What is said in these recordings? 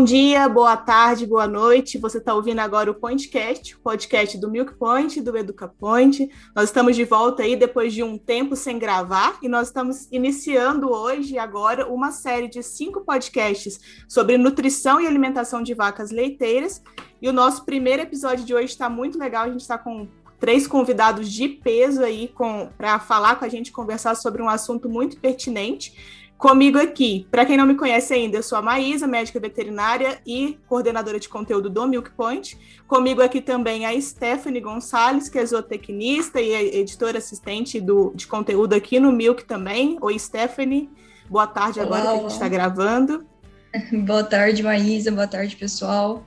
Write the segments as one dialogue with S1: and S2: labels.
S1: Bom dia, boa tarde, boa noite. Você está ouvindo agora o Pointcast, o podcast do Milk Point, do Educa Point. Nós estamos de volta aí depois de um tempo sem gravar e nós estamos iniciando hoje agora uma série de cinco podcasts sobre nutrição e alimentação de vacas leiteiras. E o nosso primeiro episódio de hoje está muito legal. A gente está com três convidados de peso aí para falar com a gente, conversar sobre um assunto muito pertinente. Comigo aqui, para quem não me conhece ainda, eu sou a Maísa, médica veterinária e coordenadora de conteúdo do Milk Point. Comigo aqui também a Stephanie Gonçalves, que é zootecnista e é editora assistente do, de conteúdo aqui no Milk também. Oi, Stephanie. Boa tarde
S2: Olá,
S1: agora que a gente está gravando.
S2: Boa tarde, Maísa. Boa tarde, pessoal.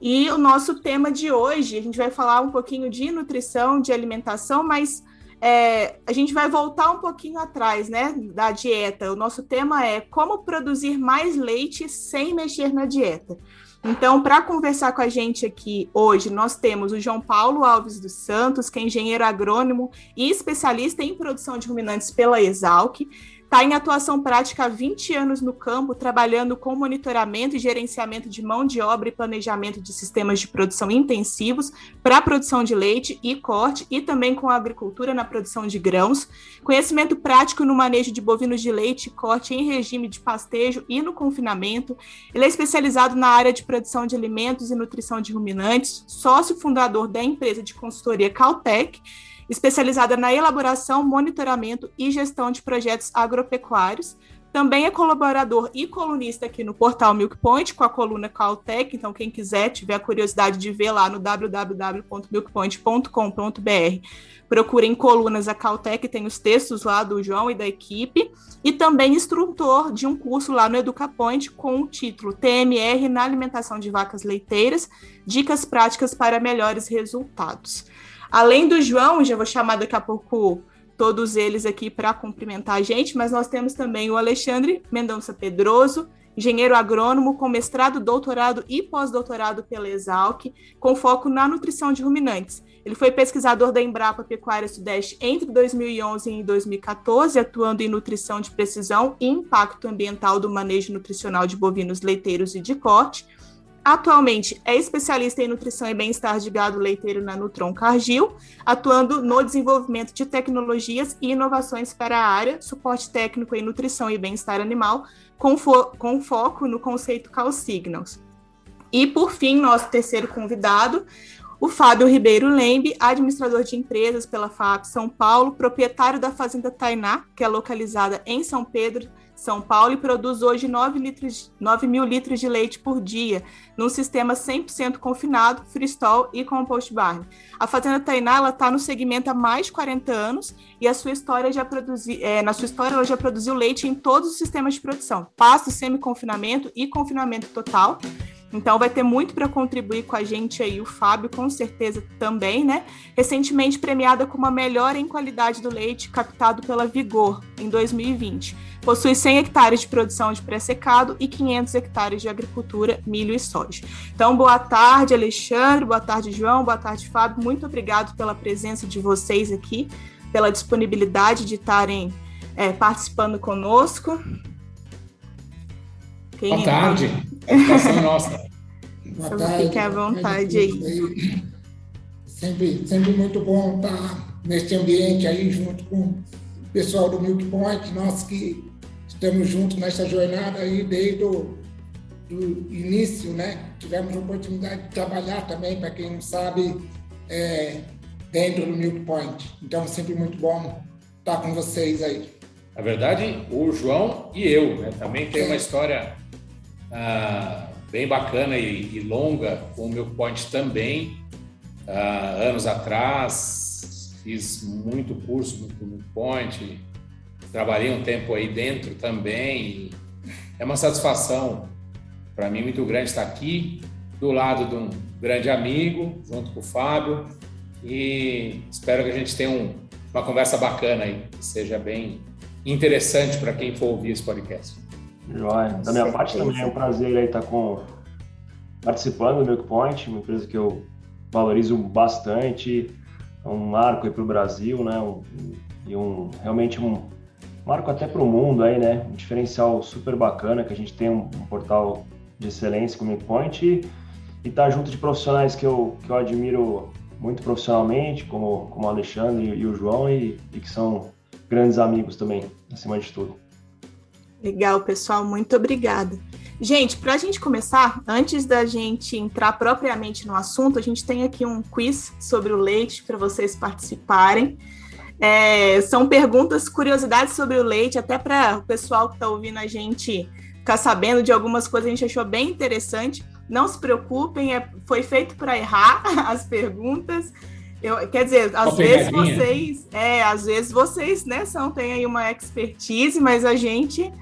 S1: E o nosso tema de hoje, a gente vai falar um pouquinho de nutrição, de alimentação, mas é, a gente vai voltar um pouquinho atrás, né, da dieta. O nosso tema é como produzir mais leite sem mexer na dieta. Então, para conversar com a gente aqui hoje, nós temos o João Paulo Alves dos Santos, que é engenheiro agrônomo e especialista em produção de ruminantes pela Exalc. Está em atuação prática há 20 anos no campo, trabalhando com monitoramento e gerenciamento de mão de obra e planejamento de sistemas de produção intensivos para a produção de leite e corte, e também com a agricultura na produção de grãos. Conhecimento prático no manejo de bovinos de leite e corte em regime de pastejo e no confinamento. Ele é especializado na área de produção de alimentos e nutrição de ruminantes, sócio fundador da empresa de consultoria Caltech especializada na elaboração, monitoramento e gestão de projetos agropecuários. Também é colaborador e colunista aqui no portal Milk Point com a coluna Caltech. Então, quem quiser, tiver a curiosidade de ver lá no www.milkpoint.com.br, procurem colunas a Caltech, tem os textos lá do João e da equipe. E também instrutor de um curso lá no EducaPoint com o título TMR na alimentação de vacas leiteiras, dicas práticas para melhores resultados. Além do João, já vou chamar daqui a pouco todos eles aqui para cumprimentar a gente, mas nós temos também o Alexandre Mendonça Pedroso, engenheiro agrônomo com mestrado, doutorado e pós-doutorado pela Exalc, com foco na nutrição de ruminantes. Ele foi pesquisador da Embrapa Pecuária Sudeste entre 2011 e 2014, atuando em nutrição de precisão e impacto ambiental do manejo nutricional de bovinos leiteiros e de corte Atualmente é especialista em nutrição e bem-estar de gado leiteiro na Nutron Cargill, atuando no desenvolvimento de tecnologias e inovações para a área, suporte técnico em nutrição e bem-estar animal, com, fo com foco no conceito Cal Signals. E, por fim, nosso terceiro convidado, o Fábio Ribeiro Lembe, administrador de empresas pela FAP São Paulo, proprietário da Fazenda Tainá, que é localizada em São Pedro, são Paulo e produz hoje 9, litros, 9 mil litros de leite por dia, num sistema 100% confinado, freestall e compost barn. A Fazenda Tainá está no segmento há mais de 40 anos e a sua história já produzi, é, na sua história ela já produziu leite em todos os sistemas de produção, pasto, semi-confinamento e confinamento total. Então vai ter muito para contribuir com a gente aí, o Fábio com certeza também, né? Recentemente premiada como a melhor em qualidade do leite captado pela Vigor em 2020. Possui 100 hectares de produção de pré-secado e 500 hectares de agricultura, milho e soja. Então, boa tarde, Alexandre, boa tarde, João, boa tarde, Fábio. Muito obrigado pela presença de vocês aqui, pela disponibilidade de estarem é, participando conosco.
S3: Quem boa tarde. É nossa.
S1: Boa tarde. Fique à vontade aí.
S3: Sempre, sempre muito bom estar neste ambiente aí junto com o pessoal do Milk Point, nós que estamos juntos nessa jornada aí desde o do início, né? Tivemos a oportunidade de trabalhar também, para quem não sabe, é, dentro do Milk Point. Então, sempre muito bom estar com vocês aí.
S4: Na verdade, o João e eu, né? Também tem uma história ah, bem bacana e, e, longa com o Milk Point também. Ah, anos atrás, fiz muito curso no Milk Point, trabalhei um tempo aí dentro também. é uma satisfação para mim muito grande estar aqui do lado de um grande amigo, junto com o Fábio, e espero que a gente tenha um, uma conversa bacana aí, que seja bem interessante para quem for ouvir esse podcast.
S5: Joia. Da minha parte também é um prazer aí estar com, participando do Milk Point, uma empresa que eu valorizo bastante, é um marco aí para o Brasil, né? Um, e um, realmente um marco até para o mundo aí, né? Um diferencial super bacana que a gente tem um, um portal de excelência como Milk Point e, estar tá junto de profissionais que eu, que eu admiro muito profissionalmente, como, como o Alexandre e, e o João, e, e que são grandes amigos também, acima de tudo.
S1: Legal, pessoal, muito obrigada. Gente, para a gente começar, antes da gente entrar propriamente no assunto, a gente tem aqui um quiz sobre o leite para vocês participarem. É, são perguntas, curiosidades sobre o leite, até para o pessoal que está ouvindo a gente ficar sabendo de algumas coisas a gente achou bem interessante. Não se preocupem, é, foi feito para errar as perguntas. Eu, quer dizer, às vezes vocês, é, às vezes vocês, né, são têm aí uma expertise, mas a gente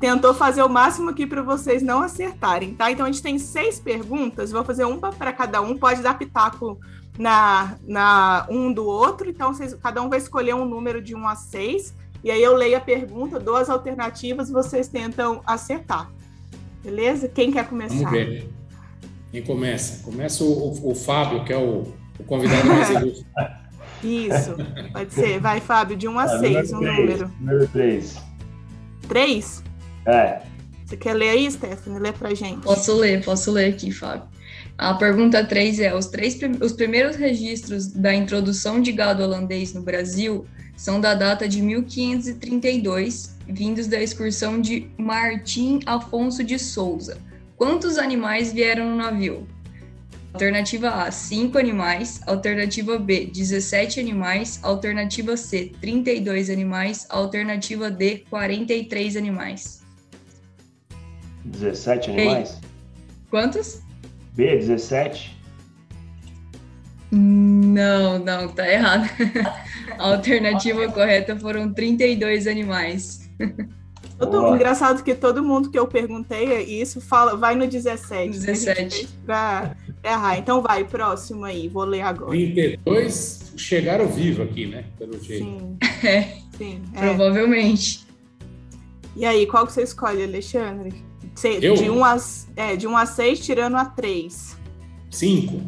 S1: tentou fazer o máximo aqui para vocês não acertarem, tá? Então a gente tem seis perguntas, vou fazer uma para cada um, pode dar pitaco na, na um do outro, então vocês, cada um vai escolher um número de um a seis, e aí eu leio a pergunta, dou as alternativas, vocês tentam acertar. Beleza? Quem quer começar?
S4: Vamos ver. Quem começa? Começa o, o, Fábio, que é o, o convidado mais ilustre.
S1: Isso, pode ser. Vai, Fábio, de 1 a 6, um número.
S5: Número 3.
S1: 3?
S5: É.
S1: Você quer ler aí, Stephanie? Lê pra gente.
S2: Posso ler, posso ler aqui, Fábio. A pergunta 3 é: os, três, os primeiros registros da introdução de gado holandês no Brasil são da data de 1532, vindos da excursão de Martim Afonso de Souza. Quantos animais vieram no navio? Alternativa A, 5 animais. Alternativa B, 17 animais. Alternativa C, 32 animais. Alternativa D, 43 animais.
S5: 17 animais?
S2: Quantos?
S5: B, 17.
S2: Não, não, tá errado. A alternativa correta foram 32 animais.
S1: Todo, engraçado que todo mundo que eu perguntei isso fala, vai no 17.
S2: 17.
S1: Pra errar. Então vai, próximo aí, vou ler agora.
S4: 32 chegaram vivo aqui, né? Pelo jeito.
S1: Sim.
S2: É. Sim é. Provavelmente.
S1: E aí, qual que você escolhe, Alexandre?
S4: Eu?
S1: De 1 a, é, de 1 a 6, tirando a 3.
S4: 5.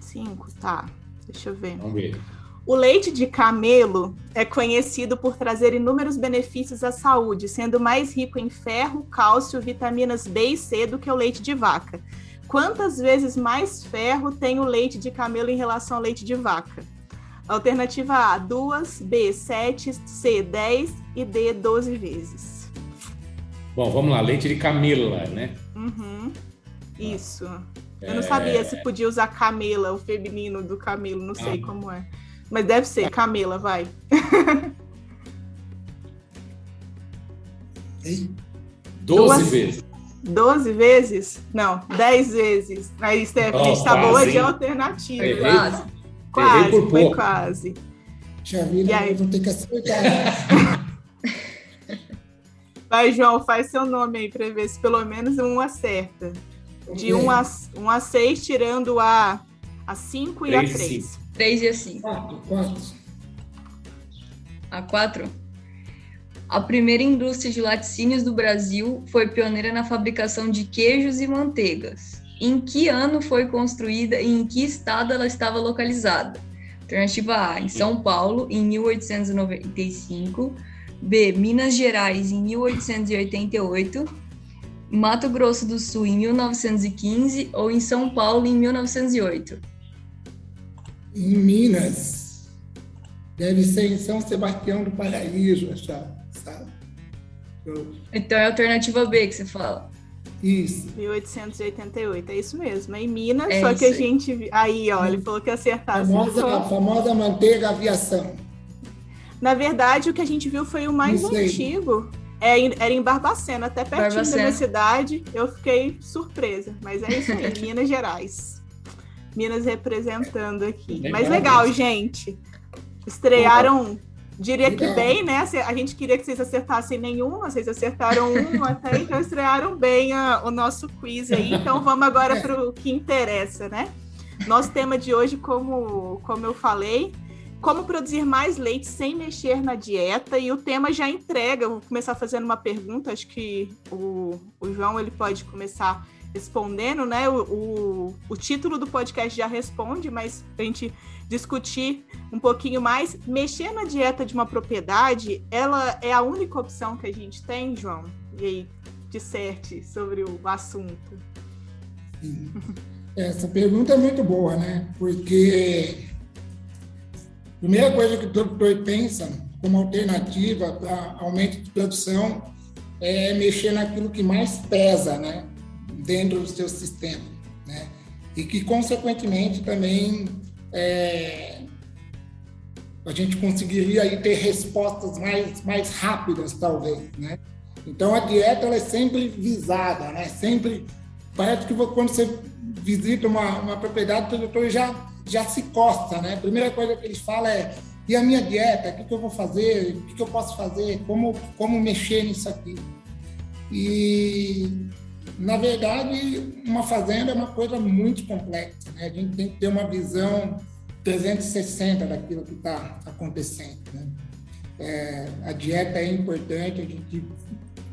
S1: 5, tá. Deixa eu ver.
S4: Vamos ver.
S1: O leite de camelo é conhecido por trazer inúmeros benefícios à saúde, sendo mais rico em ferro, cálcio, vitaminas B e C do que o leite de vaca. Quantas vezes mais ferro tem o leite de camelo em relação ao leite de vaca? Alternativa A, 2, B, 7, C, 10 e D, 12 vezes.
S4: Bom, vamos lá, leite de camela, né?
S1: Uhum. Isso. Eu não sabia é... se podia usar camela, o feminino do camelo, não sei ah. como é. Mas deve ser, camela, vai.
S4: Doze vezes.
S1: Doze vezes? Não, dez vezes. Aí, Stephanie, oh, a gente tá boa de alternativa.
S4: Errei,
S1: quase. Quase, foi
S4: pouco.
S1: quase.
S3: Já vi, e aí... vou ter que acertar.
S1: Vai, João, faz seu nome aí para ver se pelo menos um acerta. De 1 um a, um a 6, tirando a, a 5 e a 3.
S2: 3 e a 5.
S3: 4.
S2: A 4? A primeira indústria de laticínios do Brasil foi pioneira na fabricação de queijos e manteigas. Em que ano foi construída e em que estado ela estava localizada? Alternativa A, em São Paulo, em 1895. B. Minas Gerais em 1888, Mato Grosso do Sul em 1915 ou em São Paulo em 1908?
S3: Em Minas. Deve ser em São Sebastião do Paraíso, sabe?
S2: Então é a alternativa B que você fala.
S3: Isso.
S1: 1888, é isso mesmo. É em Minas, é só que a gente. Aí, ó, ele falou que acertasse.
S3: Famosa, a famosa manteiga aviação.
S1: Na verdade, o que a gente viu foi o mais antigo. É, era em Barbacena, até pertinho Barbacena. da minha cidade. Eu fiquei surpresa. Mas é isso aí, Minas Gerais. Minas representando aqui. Legal, mas legal, gente. Estrearam Diria que bem, né? A gente queria que vocês acertassem nenhuma, vocês acertaram uma até, então estrearam bem a, o nosso quiz aí. Então vamos agora para o que interessa, né? Nosso tema de hoje, como, como eu falei, como produzir mais leite sem mexer na dieta e o tema já entrega. vou começar fazendo uma pergunta, acho que o, o João ele pode começar respondendo, né? O, o, o título do podcast já responde, mas a gente discutir um pouquinho mais, mexer na dieta de uma propriedade, ela é a única opção que a gente tem, João? E aí, disserte sobre o assunto.
S3: Sim. Essa pergunta é muito boa, né? Porque primeira coisa que o produtor pensa como alternativa para aumento de produção é mexer naquilo que mais pesa, né? Dentro do seu sistema, né? E que, consequentemente, também é, a gente conseguiria aí ter respostas mais, mais rápidas, talvez, né? Então, a dieta ela é sempre visada, né? Sempre, parece que quando você visita uma, uma propriedade, o produtor já, já se costa, né? A primeira coisa que eles falam é e a minha dieta, o que, que eu vou fazer, o que, que eu posso fazer, como, como mexer nisso aqui. E, na verdade, uma fazenda é uma coisa muito complexa, né? A gente tem que ter uma visão 360 daquilo que está acontecendo, né? É, a dieta é importante, a gente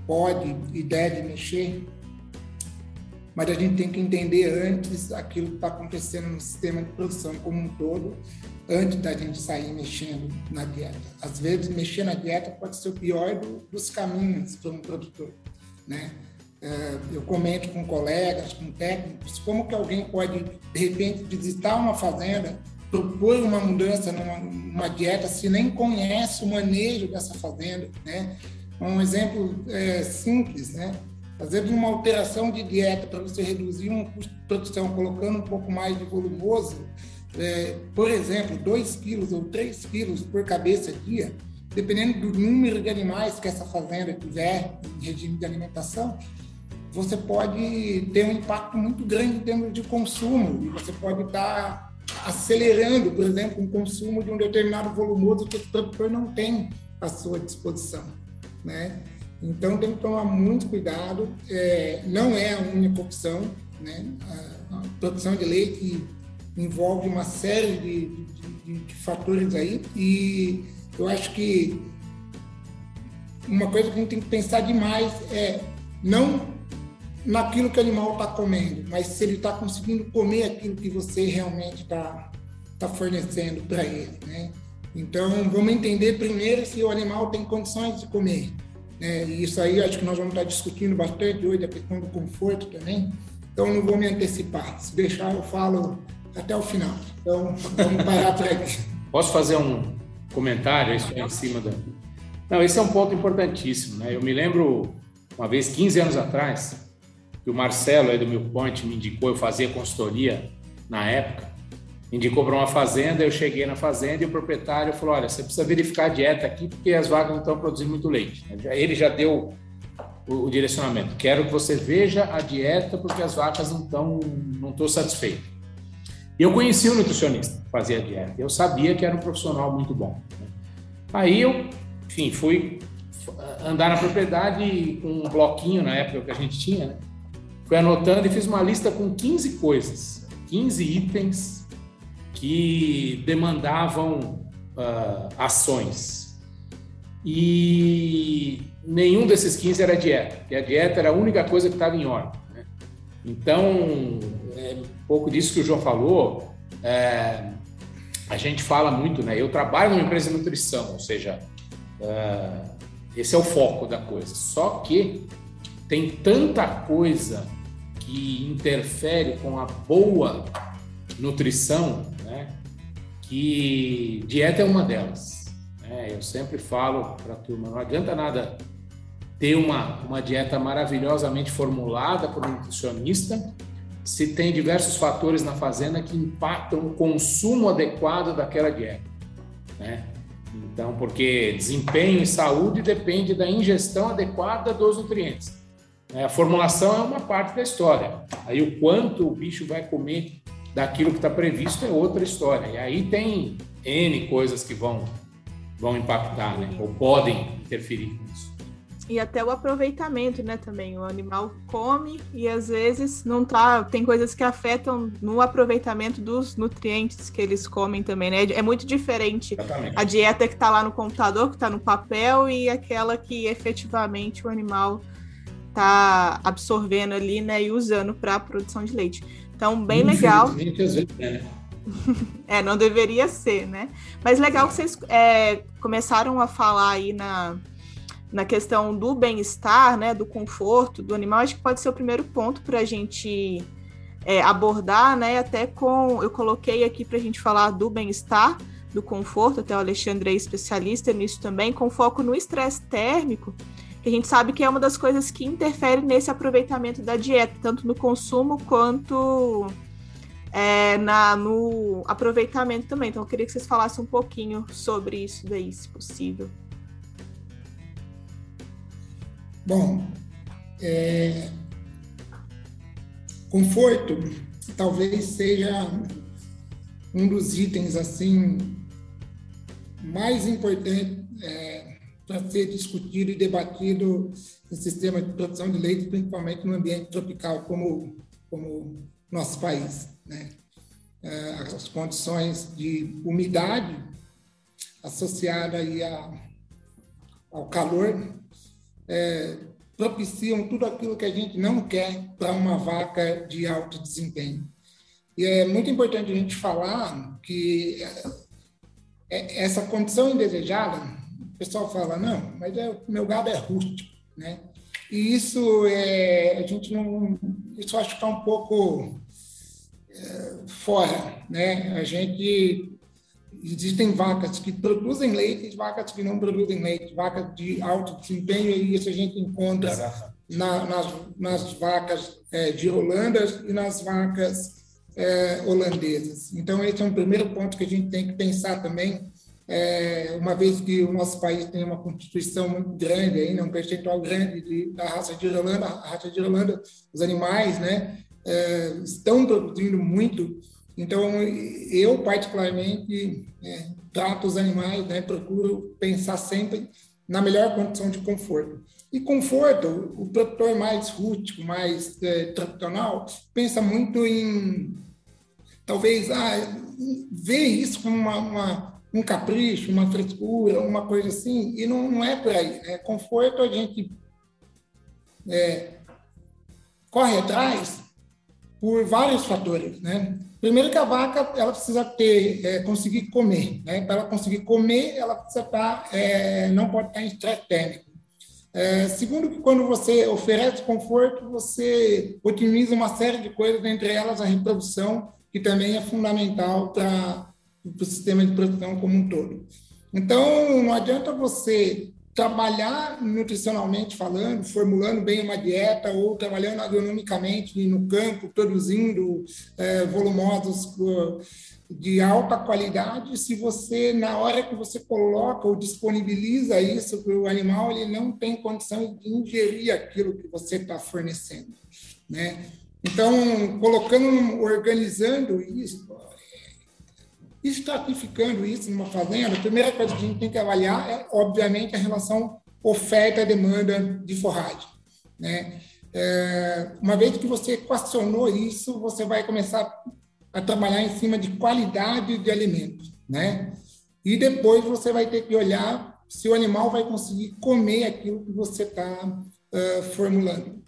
S3: pode e deve mexer, mas a gente tem que entender antes aquilo que está acontecendo no sistema de produção como um todo, antes da gente sair mexendo na dieta. Às vezes, mexer na dieta pode ser o pior do, dos caminhos para um produtor, né? É, eu comento com colegas, com técnicos, como que alguém pode, de repente, visitar uma fazenda, propor uma mudança numa, numa dieta se nem conhece o manejo dessa fazenda, né? Um exemplo é, simples, né? Fazendo uma alteração de dieta para você reduzir um custo de produção, colocando um pouco mais de volumoso, é, por exemplo, 2 quilos ou 3 quilos por cabeça dia, dependendo do número de animais que essa fazenda tiver em regime de alimentação, você pode ter um impacto muito grande termos de consumo e você pode estar acelerando, por exemplo, o um consumo de um determinado volumoso que o produtor não tem à sua disposição, né? Então tem que tomar muito cuidado. É, não é a única opção, né? A, produção de leite envolve uma série de, de, de, fatores aí e eu acho que uma coisa que a gente tem que pensar demais é não naquilo que o animal está comendo, mas se ele está conseguindo comer aquilo que você realmente está tá fornecendo para ele, né? Então vamos entender primeiro se o animal tem condições de comer. É, e isso aí acho que nós vamos estar discutindo bastante hoje, a questão do conforto também. Então não vou me antecipar. Se deixar, eu falo até o final. Então vamos parar por aqui.
S4: Posso fazer um comentário isso em cima da. Não, esse é um ponto importantíssimo. Né? Eu me lembro uma vez, 15 anos atrás, que o Marcelo aí do Milk Point me indicou, eu fazia consultoria na época, indicou para uma fazenda, eu cheguei na fazenda e o proprietário falou, olha, você precisa verificar a dieta aqui porque as vacas não estão produzindo muito leite. Ele já deu o, o direcionamento. Quero que você veja a dieta porque as vacas não estão, não estou satisfeito. Eu conheci o nutricionista que fazia dieta. Eu sabia que era um profissional muito bom. Né? Aí eu, enfim, fui andar na propriedade com um bloquinho na época que a gente tinha, né? Fui anotando e fiz uma lista com 15 coisas, 15 itens que demandavam uh, ações. E nenhum desses 15 era dieta, porque a dieta era a única coisa que estava em ordem. Né? Então, é um pouco disso que o João falou, é, a gente fala muito, né? Eu trabalho numa empresa de nutrição, ou seja, é, esse é o foco da coisa. Só que tem tanta coisa que interfere com a boa nutrição que dieta é uma delas. Né? Eu sempre falo para a turma, não adianta nada ter uma, uma dieta maravilhosamente formulada por um nutricionista se tem diversos fatores na fazenda que impactam o consumo adequado daquela dieta. Né? Então, porque desempenho e saúde depende da ingestão adequada dos nutrientes. A formulação é uma parte da história. Aí o quanto o bicho vai comer daquilo que está previsto é outra história. E aí tem N coisas que vão vão impactar, né? Ou podem interferir nisso.
S1: E até o aproveitamento, né, também. O animal come e às vezes não tá. Tem coisas que afetam no aproveitamento dos nutrientes que eles comem também, né? É muito diferente Exatamente. a dieta que tá lá no computador, que tá no papel, e aquela que efetivamente o animal tá absorvendo ali, né, e usando para a produção de leite. Então, bem legal. Né? é, não deveria ser, né? Mas legal que vocês é, começaram a falar aí na, na questão do bem-estar, né, do conforto do animal, acho que pode ser o primeiro ponto para a gente é, abordar, né, até com, eu coloquei aqui para a gente falar do bem-estar, do conforto, até o Alexandre é especialista nisso também, com foco no estresse térmico, a gente sabe que é uma das coisas que interfere nesse aproveitamento da dieta, tanto no consumo quanto é, na, no aproveitamento também. Então, eu queria que vocês falassem um pouquinho sobre isso daí, se possível.
S3: Bom, é, conforto talvez seja um dos itens assim mais importantes é, para ser discutido e debatido no sistema de produção de leite, principalmente no ambiente tropical como como nosso país, né? É, as condições de umidade associada aí a, ao calor é, propiciam tudo aquilo que a gente não quer para uma vaca de alto desempenho. E é muito importante a gente falar que é, essa condição indesejada, pessoal fala, não, mas é, meu gado é rústico, né? E isso é, a gente não, isso acho que está um pouco é, fora, né? A gente existem vacas que produzem leite vacas que não produzem leite, vacas de alto desempenho, e isso a gente encontra na, nas, nas, vacas é, de Holanda e nas vacas é, holandesas. Então, esse é um primeiro ponto que a gente tem que pensar também, é, uma vez que o nosso país tem uma constituição muito grande, ainda um percentual grande de, da raça de Holanda, a raça de Holanda, os animais, né, é, estão produzindo muito então, eu, particularmente, é, trato os animais, né, procuro pensar sempre na melhor condição de conforto. E conforto, o produtor mais rústico, mais é, tradicional, pensa muito em, talvez, ah, ver isso como uma, uma, um capricho, uma frescura, uma coisa assim, e não, não é por aí. Né? Conforto, a gente é, corre atrás por vários fatores, né? Primeiro que a vaca ela precisa ter, é, conseguir comer, né? Para ela conseguir comer, ela precisa estar, é, não pode estar em estresse térmico. É, segundo que quando você oferece conforto, você otimiza uma série de coisas, entre elas a reprodução, que também é fundamental para o sistema de produção como um todo. Então, não adianta você trabalhar nutricionalmente falando, formulando bem uma dieta ou trabalhando agronomicamente no campo, produzindo é, volumosos de alta qualidade, se você, na hora que você coloca ou disponibiliza isso para o animal, ele não tem condição de ingerir aquilo que você está fornecendo, né? Então, colocando, organizando isso, estratificando isso numa fazenda, a primeira coisa que a gente tem que avaliar é, obviamente, a relação oferta-demanda de forragem. Né? É, uma vez que você equacionou isso, você vai começar a trabalhar em cima de qualidade de alimentos. Né? E depois você vai ter que olhar se o animal vai conseguir comer aquilo que você está uh, formulando.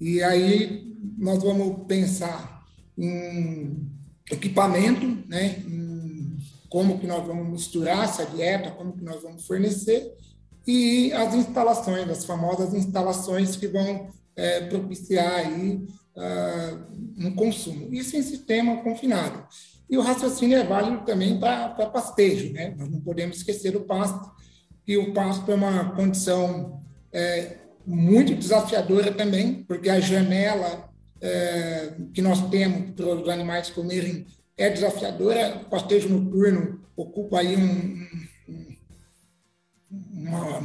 S3: E aí nós vamos pensar em equipamento, né, em como que nós vamos misturar essa dieta, como que nós vamos fornecer, e as instalações, as famosas instalações que vão é, propiciar aí uh, um consumo. Isso em sistema confinado. E o raciocínio é válido também para pastejo, né? Nós não podemos esquecer o pasto, e o pasto é uma condição é, muito desafiadora também, porque a janela é, que nós temos para os animais comerem é desafiadora. O pastejo noturno ocupa aí um, um uma,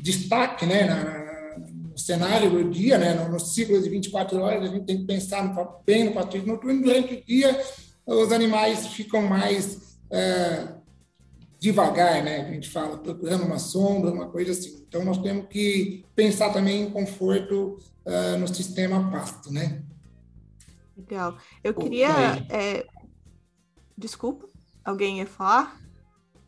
S3: destaque né, na, no cenário do dia, né, no, no ciclo de 24 horas, a gente tem que pensar no, bem no pastejo noturno. Durante o dia, os animais ficam mais é, devagar, né? A gente fala procurando uma sombra, uma coisa assim. Então nós temos que pensar também em conforto uh, no sistema pasto, né?
S1: Legal. Eu queria. É... Desculpa, alguém ia falar?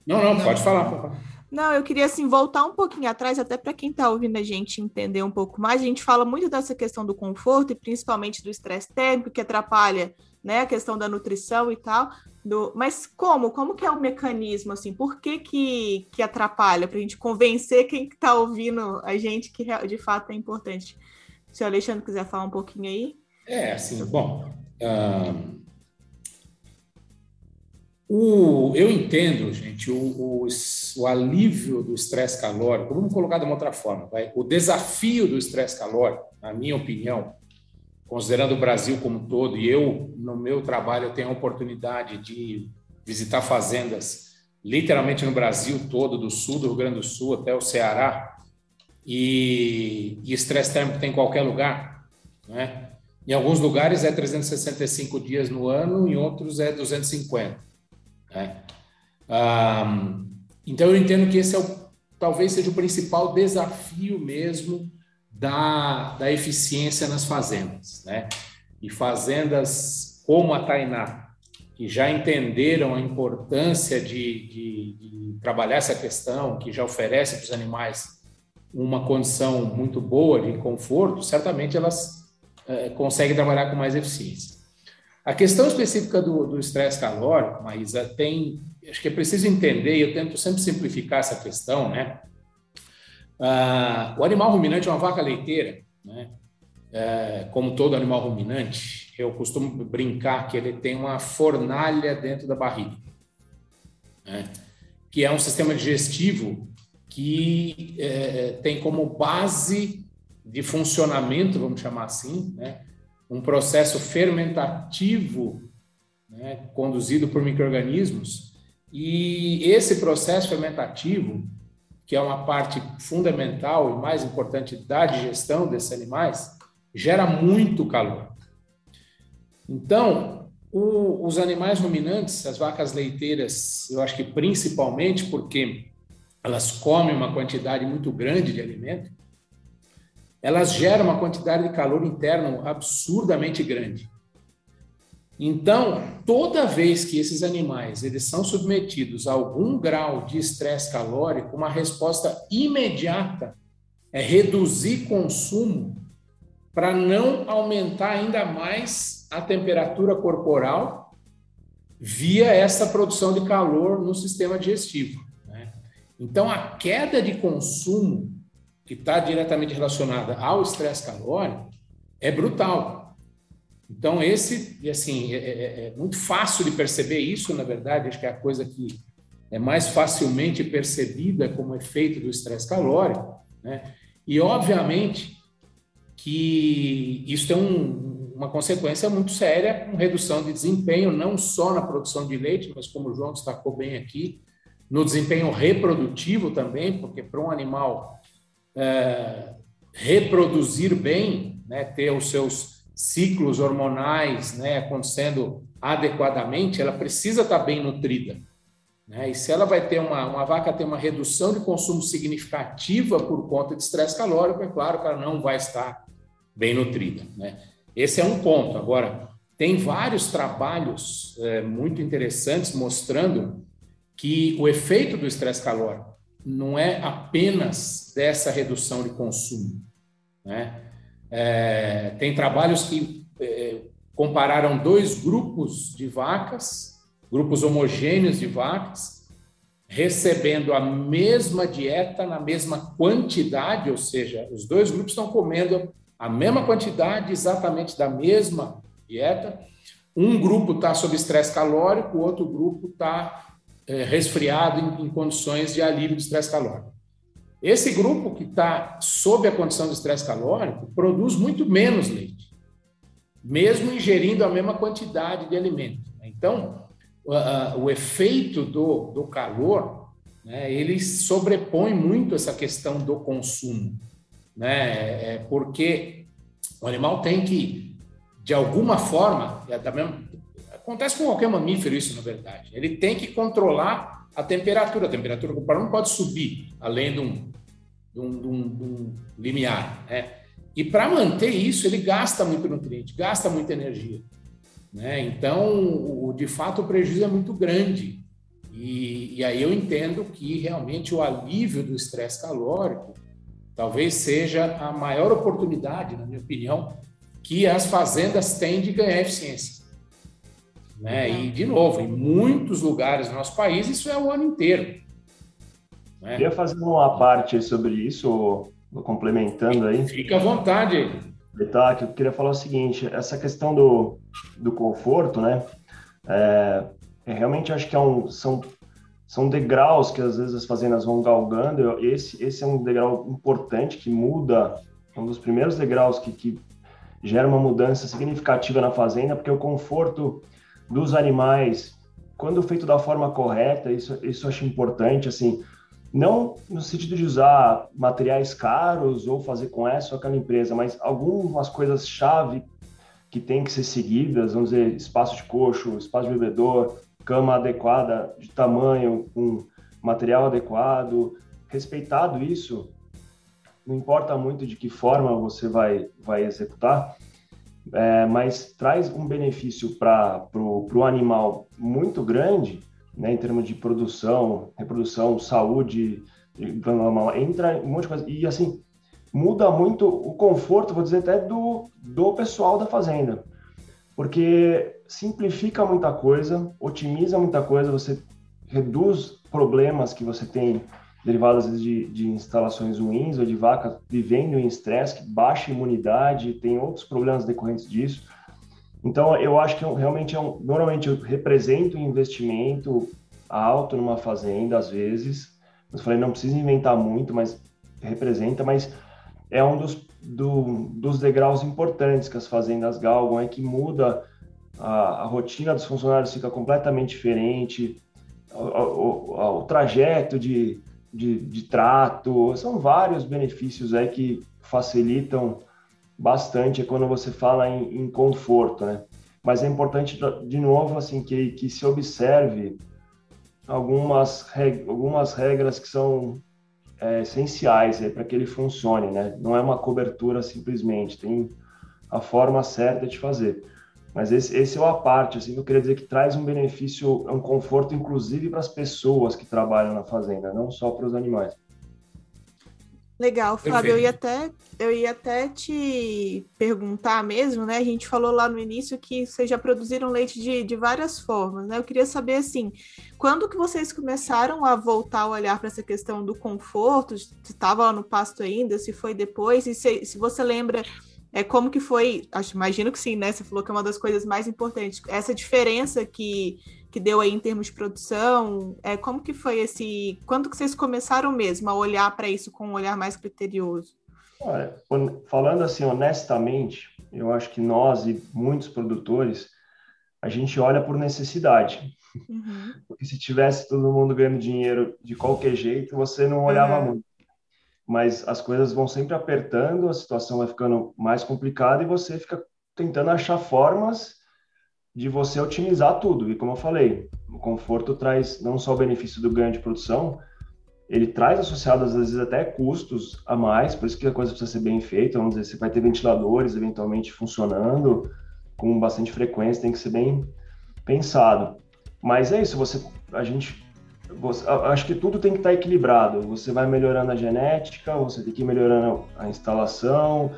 S4: Não, não, pode falar.
S1: Não, eu queria assim voltar um pouquinho atrás, até para quem está ouvindo a gente entender um pouco mais. A gente fala muito dessa questão do conforto e principalmente do estresse térmico que atrapalha, né, a questão da nutrição e tal. Do... Mas como? Como que é o mecanismo, assim? Por que que, que atrapalha? Para a gente convencer quem está ouvindo a gente que de fato é importante. Se o Alexandre quiser falar um pouquinho aí.
S4: É, assim, bom... Uh... O, eu entendo, gente, o, o, o alívio do estresse calórico, vamos colocar de uma outra forma, vai? o desafio do estresse calórico, na minha opinião, considerando o Brasil como um todo, e eu, no meu trabalho, eu tenho a oportunidade de visitar fazendas literalmente no Brasil todo, do sul do Rio Grande do Sul até o Ceará, e, estresse térmico tem em qualquer lugar, né? Em alguns lugares é 365 dias no ano, em outros é 250. Né? então eu entendo que esse é o, talvez seja o principal desafio mesmo da, da eficiência nas fazendas, né? E fazendas como a Tainá, que já entenderam a importância de, de, de trabalhar essa questão, que já oferece para os animais uma condição muito boa de conforto, certamente elas é, conseguem trabalhar com mais eficiência. A questão específica do estresse calórico, Maísa, tem, acho que é preciso entender, e eu tento sempre simplificar essa questão, né? Ah, o animal ruminante é uma vaca leiteira, né? É, como todo animal ruminante, eu costumo brincar que ele tem uma fornalha dentro da barriga, né? que é um sistema digestivo que é, tem como base de funcionamento, vamos chamar assim, né? Um processo fermentativo né? conduzido por microrganismos e esse processo fermentativo que é uma parte fundamental e mais importante da digestão desses animais, gera muito calor. Então, o, os animais ruminantes, as vacas leiteiras, eu acho que principalmente porque elas comem uma quantidade muito grande de alimento, elas geram uma quantidade de calor interno absurdamente grande. Então, toda vez que esses animais eles são submetidos a algum grau de estresse calórico, uma resposta imediata é reduzir consumo para não aumentar ainda mais a temperatura corporal via essa produção de calor no sistema digestivo. Né? Então, a queda de consumo que está diretamente relacionada ao estresse calórico é brutal. Então, esse, assim, é, é, é, muito fácil de perceber isso, na verdade, acho que é a coisa que é mais facilmente percebida como efeito do estresse calórico, né? E, obviamente, que isso tem um, uma consequência muito séria com redução de desempenho, não só na produção de leite, mas, como o João destacou bem aqui, no desempenho reprodutivo também, porque para um animal é, reproduzir bem, né, ter os seus ciclos hormonais né, acontecendo adequadamente, ela precisa estar bem nutrida. Né? E se ela vai ter uma, uma vaca ter uma redução de consumo significativa por conta de estresse calórico, é claro que ela não vai estar bem nutrida. Né? Esse é um ponto. Agora, tem vários trabalhos é, muito interessantes mostrando que o efeito do estresse calórico não é apenas dessa redução de consumo. Né? É, tem trabalhos que é, compararam dois grupos de vacas, grupos homogêneos de vacas, recebendo a mesma dieta na mesma quantidade, ou seja, os dois grupos estão comendo a mesma quantidade, exatamente da mesma dieta. Um grupo está sob estresse calórico, o outro grupo está é, resfriado em, em condições de alívio do estresse calórico. Esse grupo que está sob a condição de estresse calórico produz muito menos leite, mesmo ingerindo a mesma quantidade de alimento. Então, o, o efeito do, do calor, né, ele sobrepõe muito essa questão do consumo, né, é porque o animal tem que, de alguma forma, é da mesma, acontece com qualquer mamífero isso, na verdade, ele tem que controlar a temperatura. A temperatura corporal não pode subir além de um, de um, de um, de um limiar. Né? E para manter isso, ele gasta muito nutriente, gasta muita energia. Né? Então, o, de fato, o prejuízo é muito grande. E, e aí eu entendo que realmente o alívio do estresse calórico talvez seja a maior oportunidade, na minha opinião, que as fazendas têm de ganhar eficiência. Né? E, de novo, em muitos lugares do nosso país, isso é o ano inteiro.
S5: Né? Queria fazer uma parte sobre isso, complementando aí.
S4: Fica à vontade.
S5: Tá, que eu queria falar o seguinte, essa questão do, do conforto, né? É, é realmente acho que é um, são, são degraus que às vezes as fazendas vão galgando. Esse, esse é um degrau importante que muda, é um dos primeiros degraus que, que gera uma mudança significativa na fazenda, porque o conforto dos animais, quando feito da forma correta, isso, isso eu acho importante, assim, não no sentido de usar materiais caros ou fazer com essa ou aquela empresa, mas algumas coisas-chave que tem que ser seguidas, vamos dizer, espaço de coxo, espaço de bebedor, cama adequada de tamanho, com material adequado, respeitado isso, não importa muito de que forma você vai, vai executar, é, mas traz um benefício para o animal muito grande, né, em termos de produção, reprodução, saúde, entra um monte de coisa. E assim, muda muito o conforto, vou dizer até do, do pessoal da fazenda. Porque simplifica muita coisa, otimiza muita coisa, você reduz problemas que você tem derivados de, de instalações ruins ou de vacas vivendo em estresse, baixa imunidade, tem outros problemas decorrentes disso. Então, eu acho que realmente é um, normalmente eu represento um investimento alto numa fazenda, às vezes. Eu falei, não precisa inventar muito, mas representa, mas é um dos, do, dos degraus importantes que as fazendas galgam, é que muda a, a rotina dos funcionários, fica completamente diferente, o, o, o trajeto de, de, de trato, são vários benefícios aí que facilitam bastante quando você fala em, em conforto, né? Mas é importante, de novo, assim, que, que se observe algumas, reg algumas regras que são é, essenciais para que ele funcione, né? Não é uma cobertura simplesmente, tem a forma certa de fazer. Mas esse, esse é o a parte, assim, que eu queria dizer que traz um benefício, um conforto, inclusive para as pessoas que trabalham na fazenda, não só para os animais.
S1: Legal, Fábio, eu ia, até, eu ia até te perguntar mesmo, né? A gente falou lá no início que vocês já produziram leite de, de várias formas, né? Eu queria saber, assim, quando que vocês começaram a voltar a olhar para essa questão do conforto? Se estava lá no pasto ainda, se foi depois, e se, se você lembra é como que foi, acho, imagino que sim, né? Você falou que é uma das coisas mais importantes, essa diferença que que deu aí em termos de produção? É, como que foi esse. Quando que vocês começaram mesmo a olhar para isso com um olhar mais criterioso?
S5: Olha, falando assim honestamente, eu acho que nós e muitos produtores, a gente olha por necessidade. Uhum. Porque se tivesse todo mundo ganhando dinheiro de qualquer jeito, você não olhava uhum. muito. Mas as coisas vão sempre apertando, a situação vai ficando mais complicada e você fica tentando achar formas de você otimizar tudo. E como eu falei, o conforto traz não só o benefício do ganho de produção, ele traz associados às vezes até custos a mais, por isso que a coisa precisa ser bem feita. Vamos dizer, você vai ter ventiladores eventualmente funcionando com bastante frequência, tem que ser bem pensado. Mas é isso, você, a gente, acho que tudo tem que estar equilibrado. Você vai melhorando a genética, você tem que ir melhorando a instalação,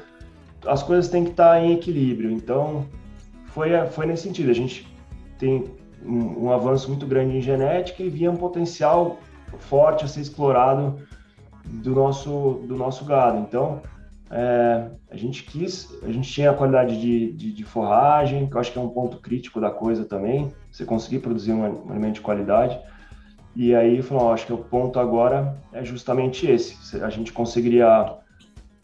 S5: as coisas têm que estar em equilíbrio. Então, foi, foi nesse sentido. A gente tem um, um, avanço muito grande em genética e via um potencial forte a ser explorado do nosso, do nosso gado. Então, é, a gente quis, a gente tinha a qualidade de, de, de, forragem, que eu acho que é um ponto crítico da coisa também, você conseguir produzir um alimento de qualidade. E aí, falou, acho que o ponto agora é justamente esse. A gente conseguiria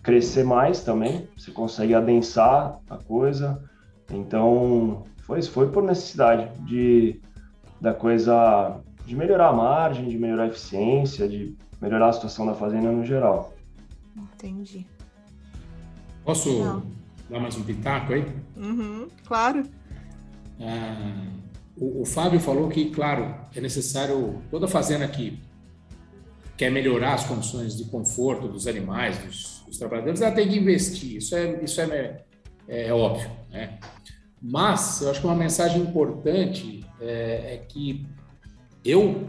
S5: crescer mais também, você consegue adensar a coisa, então, foi, foi por necessidade de da coisa de melhorar a margem, de melhorar a eficiência, de melhorar a situação da fazenda no geral.
S1: Entendi.
S4: Posso Não. dar mais um pitaco aí?
S1: Uhum, claro.
S4: Ah, o, o, Fábio falou que, claro, é necessário, toda fazenda que quer melhorar as condições de conforto dos animais, dos, dos trabalhadores, ela tem que investir, isso é, isso é, é, é óbvio, né? Mas eu acho que uma mensagem importante é, é que eu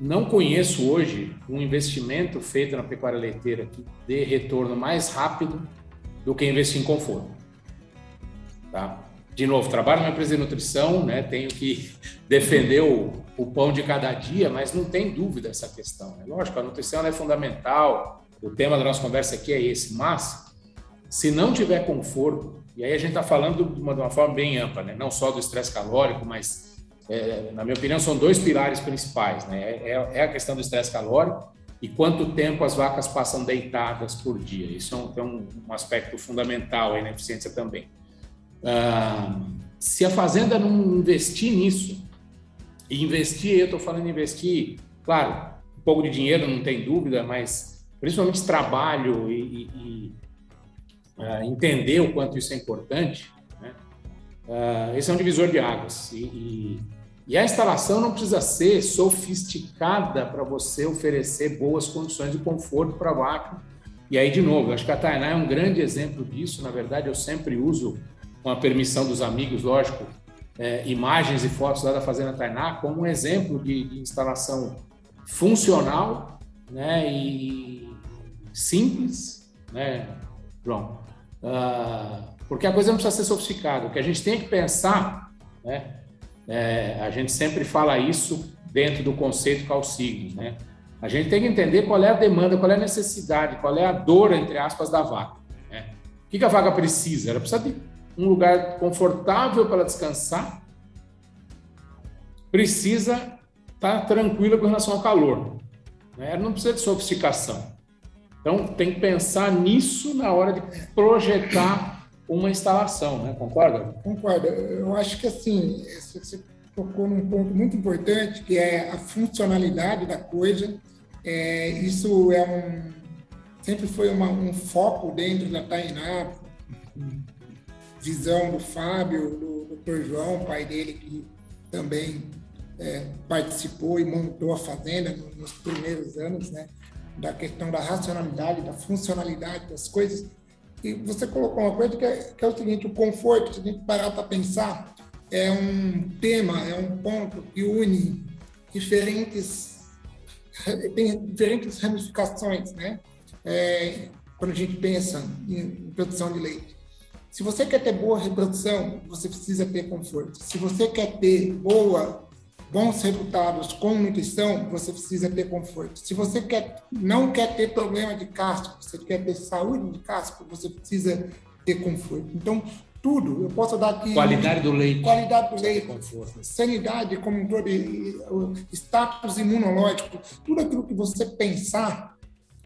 S4: não conheço hoje um investimento feito na pecuária leiteira que dê retorno mais rápido do que investir em conforto. Tá? De novo, trabalho numa empresa de nutrição, né? tenho que defender o, o pão de cada dia, mas não tem dúvida essa questão. Né? Lógico, a nutrição é fundamental, o tema da nossa conversa aqui é esse, mas se não tiver conforto, e aí a gente está falando de uma, de uma, forma bem ampla, né? não só do estresse calórico, mas, é, na minha opinião, são dois pilares principais. Né? É, é, é a questão do estresse calórico e quanto tempo as vacas passam deitadas por dia. Isso é um, é um aspecto fundamental aí na eficiência também. Ah, se a fazenda não investir nisso, e investir, eu estou falando investir, claro, um pouco de dinheiro, não tem dúvida, mas principalmente trabalho e, e uh, entender o quanto isso é importante, né? uh, esse é um divisor de águas. E, e, e a instalação não precisa ser sofisticada para você oferecer boas condições de conforto para a vaca. E aí, de novo, acho que a Tainá é um grande exemplo disso. Na verdade, eu sempre uso, com a permissão dos amigos, lógico, é, imagens e fotos lá da Fazenda Tainá como um exemplo de, de instalação funcional né, e simples, né, João? Uh, porque a coisa não precisa ser sofisticada. O que a gente tem que pensar, né? É, a gente sempre fala isso dentro do conceito calcígeno, né? A gente tem que entender qual é a demanda, qual é a necessidade, qual é a dor, entre aspas, da vaca. Né? O que, que a vaca precisa? Ela precisa de um lugar confortável para descansar, precisa estar tranquila com relação ao calor. Né? Não precisa de sofisticação. Então, tem que pensar nisso na hora de projetar uma instalação, né? Concorda?
S3: Concordo. Eu acho que, assim, você tocou num ponto muito importante, que é a funcionalidade da coisa. É, isso é um, sempre foi uma, um foco dentro da Tainá, visão do Fábio, do Dr. João, pai dele, que também é, participou e montou a fazenda nos primeiros anos, né? da questão da racionalidade, da funcionalidade das coisas. E você colocou uma coisa que é, que é o seguinte: o conforto, se a gente parar para pensar, é um tema, é um ponto que une diferentes, tem diferentes ramificações, né? É, quando a gente pensa em produção de leite. Se você quer ter boa reprodução, você precisa ter conforto. Se você quer ter boa bons resultados com nutrição, você precisa ter conforto. Se você quer, não quer ter problema de casco, você quer ter saúde de casco, você precisa ter conforto. Então, tudo, eu posso dar aqui...
S4: Qualidade do leite.
S3: Qualidade do leite. Conforto. Sanidade como um todo, status imunológico, tudo aquilo que você pensar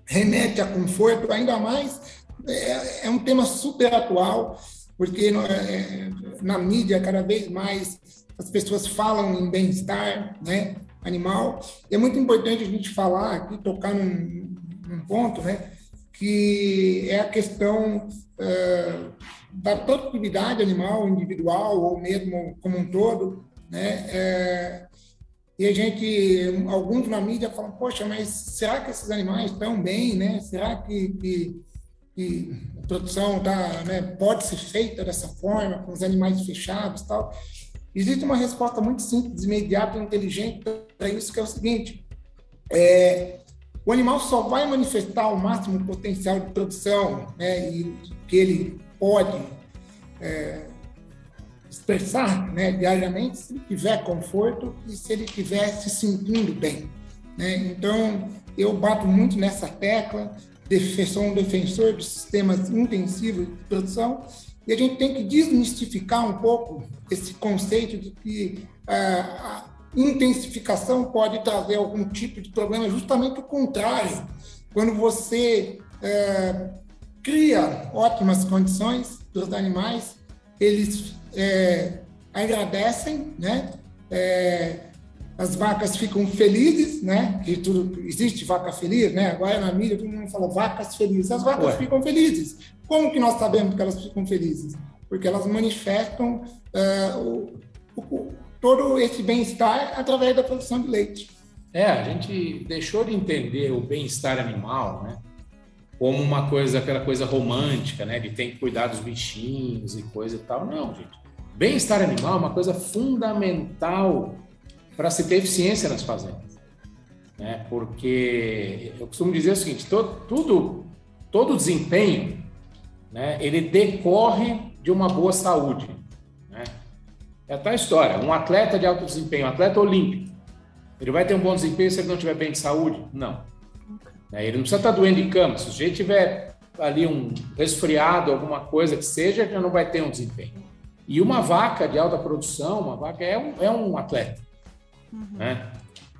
S3: remete a conforto, ainda mais é, é um tema super atual, porque é, na mídia cada vez mais as pessoas falam em bem-estar né, animal. E é muito importante a gente falar aqui, tocar num, num ponto, né, que é a questão uh, da produtividade animal individual ou mesmo como um todo, né? É, e a gente, alguns na mídia falam, poxa, mas será que esses animais estão bem, né? Será que, que, que a produção tá, né, pode ser feita dessa forma, com os animais fechados e tal? Existe uma resposta muito simples, imediata e inteligente para isso, que é o seguinte: é, o animal só vai manifestar o máximo potencial de produção né, e que ele pode é, expressar né, diariamente se ele tiver conforto e se ele estiver se sentindo bem. Né? Então, eu bato muito nessa tecla, sou um defensor dos sistemas intensivos de produção e a gente tem que desmistificar um pouco esse conceito de que ah, a intensificação pode trazer algum tipo de problema, justamente o contrário. Quando você é, cria ótimas condições para os animais, eles é, agradecem, né? É, as vacas ficam felizes, né? Que tudo existe vaca feliz, né? Agora na mídia todo mundo fala vacas felizes. As vacas Ué. ficam felizes. Como que nós sabemos que elas ficam felizes? Porque elas manifestam uh, o, o, todo esse bem-estar através da produção de leite.
S4: É, a gente deixou de entender o bem-estar animal, né? Como uma coisa, aquela coisa romântica, né? De ter que cuidar dos bichinhos e coisa e tal. Não, gente. Bem-estar animal é uma coisa fundamental para se ter eficiência nas fazendas. Né? Porque eu costumo dizer o seguinte: todo, tudo, todo desempenho né, ele decorre de uma boa saúde. Né? É tal história: um atleta de alto desempenho, um atleta olímpico, ele vai ter um bom desempenho se ele não estiver bem de saúde? Não. Né? Ele não precisa estar doendo de cama. Se o sujeito tiver ali um resfriado, alguma coisa que seja, já não vai ter um desempenho. E uma vaca de alta produção, uma vaca é um, é um atleta. Uhum. Né?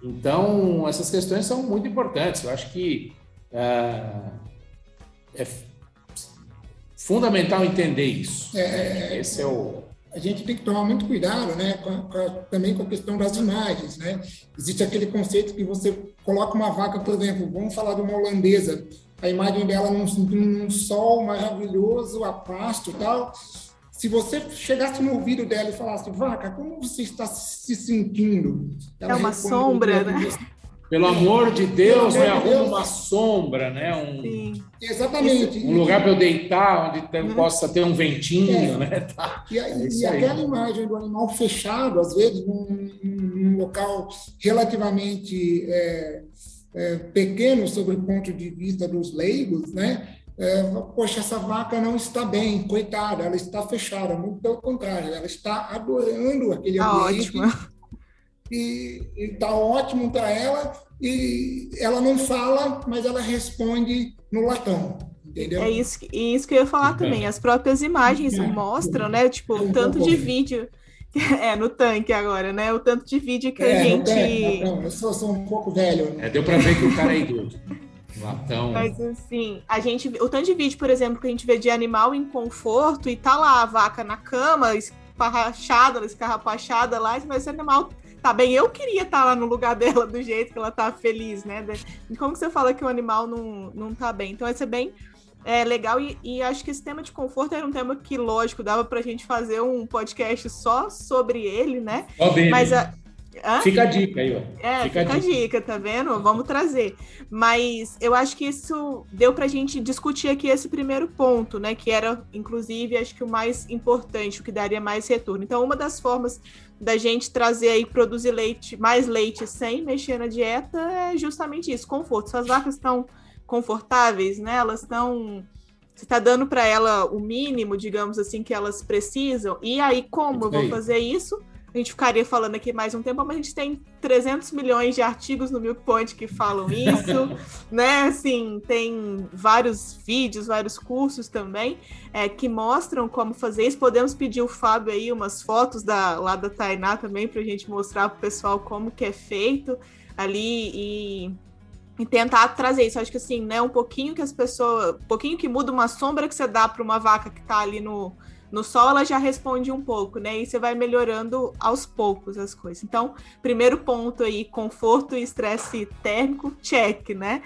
S4: Então, essas questões são muito importantes. Eu acho que uh, é fundamental entender isso. É, Esse é o.
S3: A gente tem que tomar muito cuidado, né, com, com, também com a questão das imagens, né? Existe aquele conceito que você coloca uma vaca, por exemplo, vamos falar de uma holandesa, a imagem dela num, num sol maravilhoso, a pasto e tal, se você chegasse no ouvido dela e falasse, vaca, como você está se sentindo?
S1: Ela é uma sombra, né?
S4: Pelo amor de Deus, me arruma uma sombra, né? Um,
S3: Sim. Exatamente.
S4: Um lugar para eu deitar, onde tem, uhum. possa ter um ventinho, é. né?
S3: Tá. E, é e aquela imagem do animal fechado, às vezes, num, num local relativamente é, é, pequeno sobre o ponto de vista dos leigos, né? É, poxa, essa vaca não está bem, coitada, ela está fechada. Muito pelo contrário, ela está adorando aquele tá ambiente. Ótimo e está ótimo para ela e ela não fala, mas ela responde no latão. Entendeu?
S1: É isso, isso que eu ia falar também. As próprias imagens mostram, né? Tipo, o tanto de vídeo. É, no tanque agora, né? O tanto de vídeo que é, a gente.
S3: Não, eu sou, sou, um pouco velho.
S4: Né? É, deu para ver que o cara é idoso. Latão.
S1: Mas assim, a gente. O tanto de vídeo, por exemplo, que a gente vê de animal em conforto e tá lá a vaca na cama, esparrachada, escarrapachada lá, mas esse animal tá bem, eu queria estar tá lá no lugar dela do jeito que ela tá feliz, né? Como que você fala que o animal não, não tá bem? Então, esse é bem é, legal e, e, acho que esse tema de conforto era um tema que, lógico, dava pra gente fazer um podcast só sobre ele, né?
S4: Só dele. Mas a, Hã? Fica a dica aí, ó.
S1: É, fica, fica a, dica. a, dica. tá vendo? Vamos trazer. Mas eu acho que isso deu pra gente discutir aqui esse primeiro ponto, né? Que era, inclusive, acho que o mais importante, o que daria mais retorno. Então, uma das formas da gente trazer aí, produzir leite, mais leite sem mexer na dieta é justamente isso, conforto. Se as vacas estão confortáveis, né? Elas estão você está dando para ela o mínimo, digamos assim, que elas precisam. E aí, como eu vou fazer isso? A gente ficaria falando aqui mais um tempo, mas a gente tem 300 milhões de artigos no Milk Point que falam isso, né? Assim, tem vários vídeos, vários cursos também é, que mostram como fazer isso. Podemos pedir o Fábio aí umas fotos da, lá da Tainá também para a gente mostrar para o pessoal como que é feito ali e e tentar trazer isso. Acho que assim, né, um pouquinho que as pessoas, um pouquinho que muda uma sombra que você dá para uma vaca que está ali no, no sol ela já responde um pouco, né? E você vai melhorando aos poucos as coisas. Então, primeiro ponto aí, conforto e estresse térmico, check, né?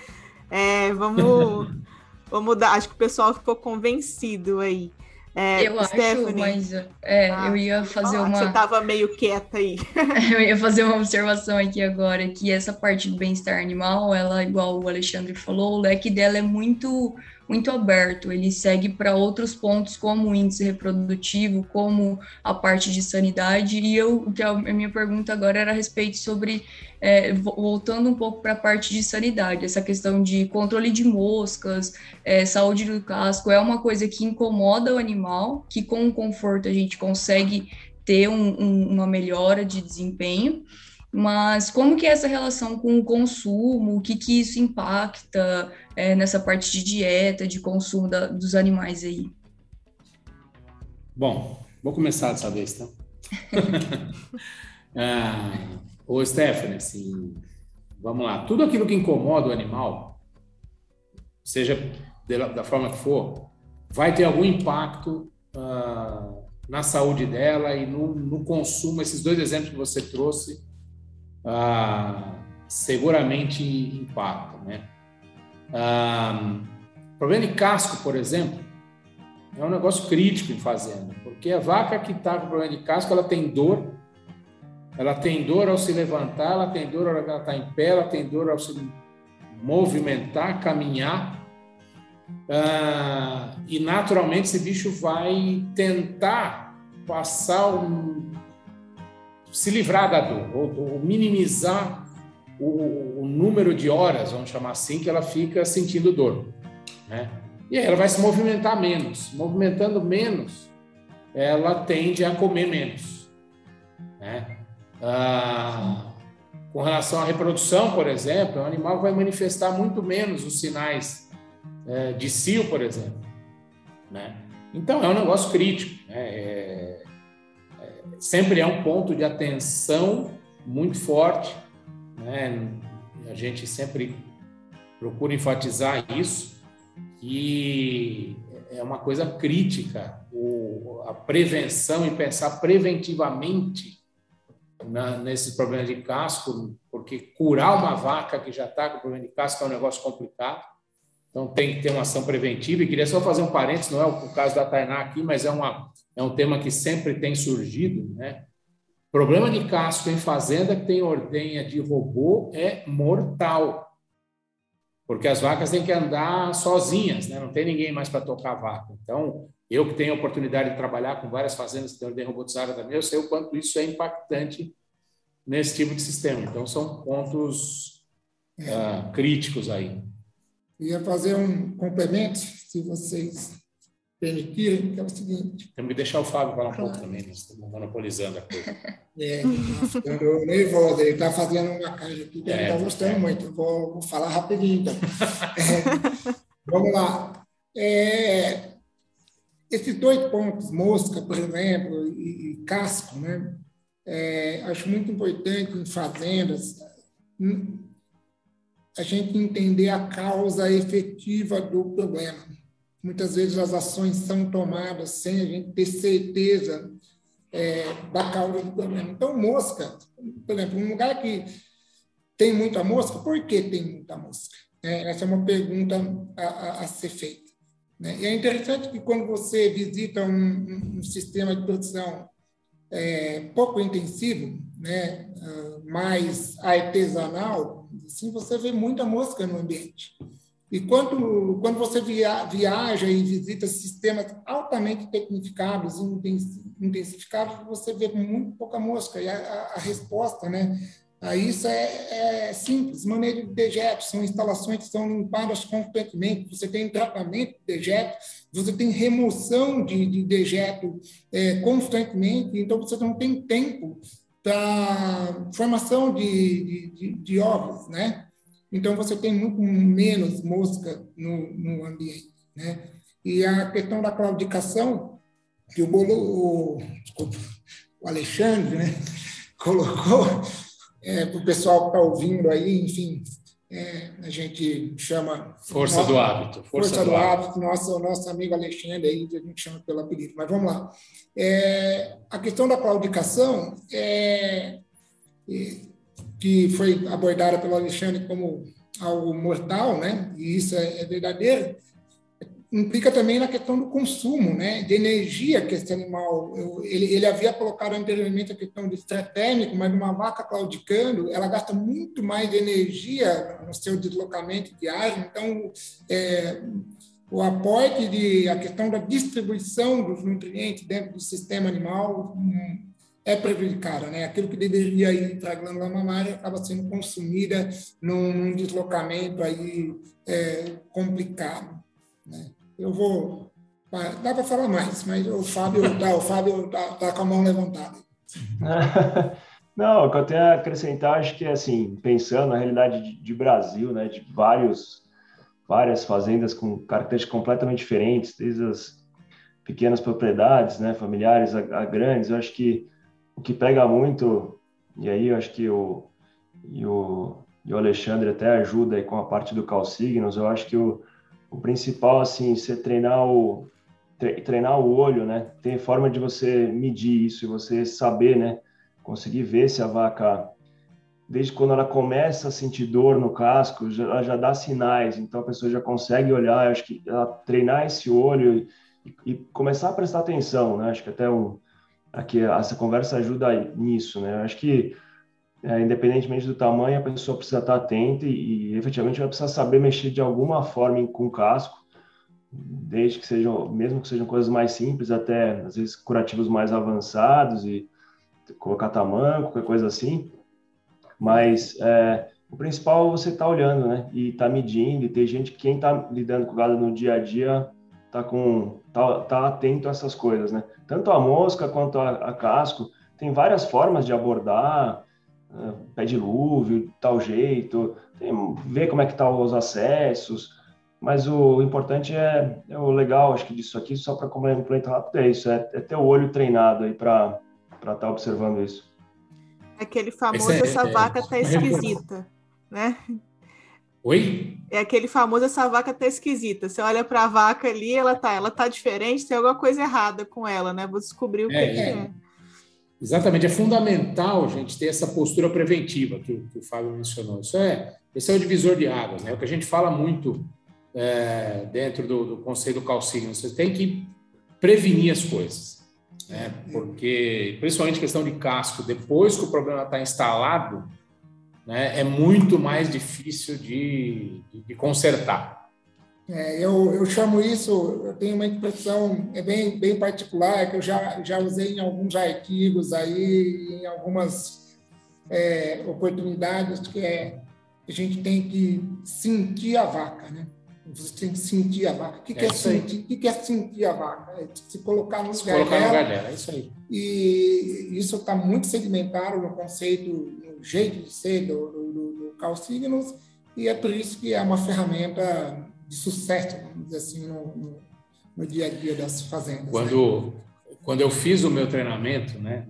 S1: É, vamos, vamos dar. Acho que o pessoal ficou convencido aí.
S2: É, eu Stephanie, acho, mas é, ah, eu ia fazer uma.
S1: Você estava meio quieta aí.
S2: eu ia fazer uma observação aqui agora que essa parte do bem-estar animal, ela, igual o Alexandre falou, o leque dela é muito muito aberto, ele segue para outros pontos como o índice reprodutivo, como a parte de sanidade, e eu, que a minha pergunta agora era a respeito sobre, é, voltando um pouco para a parte de sanidade, essa questão de controle de moscas, é, saúde do casco, é uma coisa que incomoda o animal, que com o conforto a gente consegue ter um, um, uma melhora de desempenho, mas como que é essa relação com o consumo, o que que isso impacta é, nessa parte de dieta, de consumo da, dos animais aí?
S4: Bom, vou começar dessa vez, tá? ah, ô Stephanie, assim, vamos lá. Tudo aquilo que incomoda o animal, seja da forma que for, vai ter algum impacto ah, na saúde dela e no, no consumo. Esses dois exemplos que você trouxe ah, seguramente impactam. Né? Ah, problema de casco, por exemplo, é um negócio crítico em fazenda, porque a vaca que está com problema de casco, ela tem dor, ela tem dor ao se levantar, ela tem dor ao ela está em pé, ela tem dor ao se movimentar, caminhar. E naturalmente esse bicho vai tentar passar um, se livrar da dor, ou, ou minimizar o, o, número de horas, vamos chamar assim, que ela fica sentindo dor. Né? E aí ela vai se movimentar menos. Movimentando menos, ela tende a comer menos. Né? Ah, com relação à reprodução, por exemplo, o animal vai manifestar muito menos os sinais é, de cio, por exemplo. Né? Então, é um negócio crítico. Né? É, é, sempre é um ponto de atenção muito forte. Né? A gente sempre procura enfatizar isso, que é uma coisa crítica, o, a prevenção e pensar preventivamente na, nesses problemas de casco, porque curar uma vaca que já está com problema de casco é um negócio complicado. Então tem que ter uma ação preventiva. E queria só fazer um parênteses, não é o caso da Tainá aqui, mas é, uma, é um tema que sempre tem surgido. Né? Problema de casco em fazenda que tem ordenha de robô é mortal. Porque as vacas têm que andar sozinhas, né? não tem ninguém mais para tocar a vaca. Então, eu que tenho a oportunidade de trabalhar com várias fazendas que têm ordem robotizada também, eu sei o quanto isso é impactante nesse tipo de sistema. Então, são pontos uh, críticos aí.
S3: Ia fazer um complemento, se vocês permitirem, que é o seguinte.
S4: Temos que deixar o Fábio falar um claro. pouco também, nós estamos monopolizando a coisa.
S3: É, está ficando nervoso, ele está fazendo uma cara aqui que é, ele está gostando é. muito. Vou, vou, falar rapidinho, então. É, vamos lá. É, esses dois pontos, mosca, por exemplo, e, e casco, né? É, acho muito importante em fazendas hum, a gente entender a causa efetiva do problema. Muitas vezes as ações são tomadas sem a gente ter certeza é, da causa do problema. Então, mosca, por exemplo, um lugar que tem muita mosca, por que tem muita mosca? É, essa é uma pergunta a, a, a ser feita. Né? E é interessante que quando você visita um, um sistema de produção é, pouco intensivo, né, ah, mais artesanal, assim, você vê muita mosca no ambiente. E quando, quando você via, viaja e visita sistemas altamente tecnificados e intensificados, você vê muito pouca mosca. E a, a resposta né, Aí isso é, é, simples, manejo de dejetos, são instalações que são limpadas constantemente, você tem tratamento de dejeto, você tem remoção de, de dejeto é, constantemente, então você não tem tempo para formação de, de, de, ovos, né? Então você tem muito menos mosca no, no ambiente, né? E a questão da claudicação, que o, Bolo, o, desculpa, o Alexandre né, colocou, é, para o pessoal que está ouvindo aí, enfim, é, a gente chama.
S4: Força do hábito.
S3: Força, força do, do, hábito, hábito nosso, nosso amigo Alexandre aí, a gente chama pelo apelido. Mas vamos lá. É, a questão da claudicação, é, que foi abordada pelo Alexandre como algo mortal, né? e isso é, é verdadeiro, implica também na questão do consumo, né, de energia que esse animal, eu, ele, ele havia colocado anteriormente a questão do estresse térmico, mas uma vaca claudicando, ela gasta muito mais energia no seu deslocamento diário, então é, o aporte de a questão da distribuição dos nutrientes dentro do sistema animal hum, é prejudicada, né? Aquilo que deveria ir para a glândula mamária acaba sendo consumida num, num deslocamento aí é, complicado, né? eu vou. Dá para falar mais, mas o Fábio tá, o Fábio tá, tá com a mão levantada.
S5: Não, o que eu tenho a acrescentar, acho que assim, pensando na realidade de, de Brasil, né, de vários, várias fazendas com características completamente diferentes, desde as pequenas propriedades, né, familiares a, a grandes, eu acho que o que pega muito, e aí eu acho que o, e o, e o Alexandre até ajuda aí com a parte do Calsignos, eu acho que o, o principal, assim, você treinar o, treinar o olho, né? Tem forma de você medir isso e você saber, né? Conseguir ver se a vaca, desde quando ela começa a sentir dor no casco, já, ela já dá sinais. Então a pessoa já consegue olhar. Acho que ela treinar esse olho e, e começar a prestar atenção, né? Acho que até um, aqui essa conversa ajuda nisso, né? Eu acho que é, independentemente do tamanho, a pessoa precisa estar atenta e, e efetivamente vai precisar saber mexer de alguma forma com o casco, desde que sejam, mesmo que sejam coisas mais simples, até às vezes curativos mais avançados e colocar tamanho, qualquer coisa assim. Mas é, o principal é você estar tá olhando, né? E estar tá medindo. E ter gente, quem está lidando com gado no dia a dia, está com, tá, tá atento a essas coisas, né? Tanto a mosca quanto a, a casco, tem várias formas de abordar né, pé dilúvio, tal jeito, tem, ver como é que tá os acessos, mas o importante é, é, o legal, acho que disso aqui, só para complementar rápido, é isso, é, é, ter o olho treinado aí para estar tá observando isso.
S1: Aquele famoso, é, essa é, vaca tá esquisita, né?
S4: Oi?
S1: É aquele famoso, essa vaca tá esquisita. Você olha para a vaca ali, ela tá, ela tá diferente, tem alguma coisa errada com ela, né? Vou descobrir o que é. Que é.
S4: Exatamente, é fundamental, gente, ter essa postura preventiva que, que o Fábio mencionou. Isso é, esse é o divisor de águas, né? O que a gente fala muito é, dentro do, do conceito do calcínio, você tem que prevenir as coisas, né? Porque, principalmente questão de casco, depois que o problema está instalado, né, é muito mais difícil de, de, consertar.
S3: É, eu, eu chamo isso, eu tenho uma expressão é bem, bem particular, que eu já, já usei em alguns artigos aí, em algumas é, oportunidades, que é a gente tem que sentir a vaca, né? Você tem que sentir a vaca. O que, é, que é sentir? O que, é sentir a vaca? É se colocar no, se lugar,
S4: colocar dela, no lugar dela. É isso aí.
S3: E isso está muito sedimentado no conceito, no jeito de ser do, do, do, Calcígnos, e é por isso que é uma ferramenta de sucesso, vamos dizer assim, no, no, no dia a dia das fazendas. Né?
S4: Quando, né? quando eu fiz o meu treinamento né,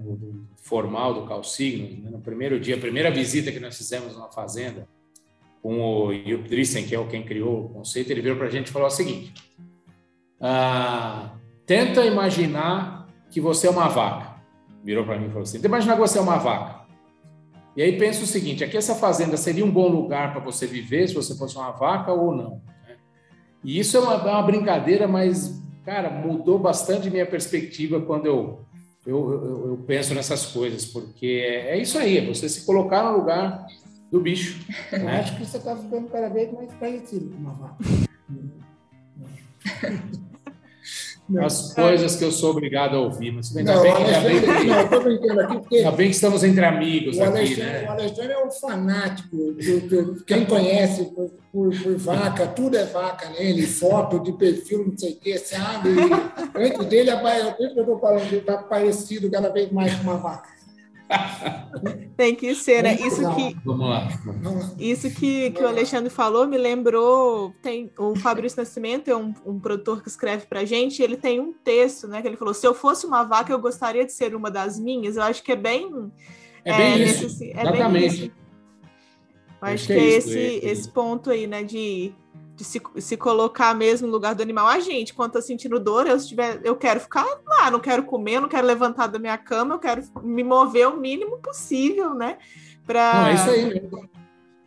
S4: formal do Calcigno, né, no primeiro dia, a primeira visita que nós fizemos numa fazenda, com o Jupp que é o quem criou o conceito, ele virou para a gente e falou o seguinte: ah, tenta imaginar que você é uma vaca. Virou para mim e falou assim: tenta imaginar que você é uma vaca. E aí pensa o seguinte: aqui essa fazenda seria um bom lugar para você viver se você fosse uma vaca ou não? E isso é uma, é uma brincadeira, mas, cara, mudou bastante minha perspectiva quando eu, eu, eu, eu penso nessas coisas, porque é, é, isso aí, é você se colocar no lugar do bicho.
S3: Eu né? acho que você está ficando cada vez mais parecido com uma vaca.
S4: as coisas que eu sou obrigado a ouvir. Mas ainda não, bem, ainda bem, que, não, tô brincando aqui porque ainda bem que estamos entre amigos
S3: o
S4: aqui,
S3: Alexandre,
S4: né?
S3: O Alexandre é um fanático, do, do, quem conhece por, por, por, vaca, tudo é vaca nele, foto de perfil, não sei o que, sabe? Antes dele, eu estou falando, ele está parecido cada vez mais com uma vaca.
S1: Tem que ser, né? Isso que,
S4: Vamos lá.
S1: Isso que, que o Alexandre falou me lembrou. Tem o Fabrício Nascimento é um, um produtor que escreve pra gente. ele tem um texto, né? Que ele falou: se eu fosse uma vaca, eu gostaria de ser uma das minhas. Eu acho que é bem.
S4: É bem é, isso. Nesse, é Exatamente. Bem isso.
S1: Eu acho, acho que, é, é esse, esse ponto aí, né? De de se, se colocar mesmo no lugar do animal. A gente, quando tá sentindo dor, eu, estiver, eu quero ficar lá, não quero comer, não quero levantar da minha cama, eu quero me mover o mínimo possível, né? Pra...
S4: Não, é isso aí mesmo.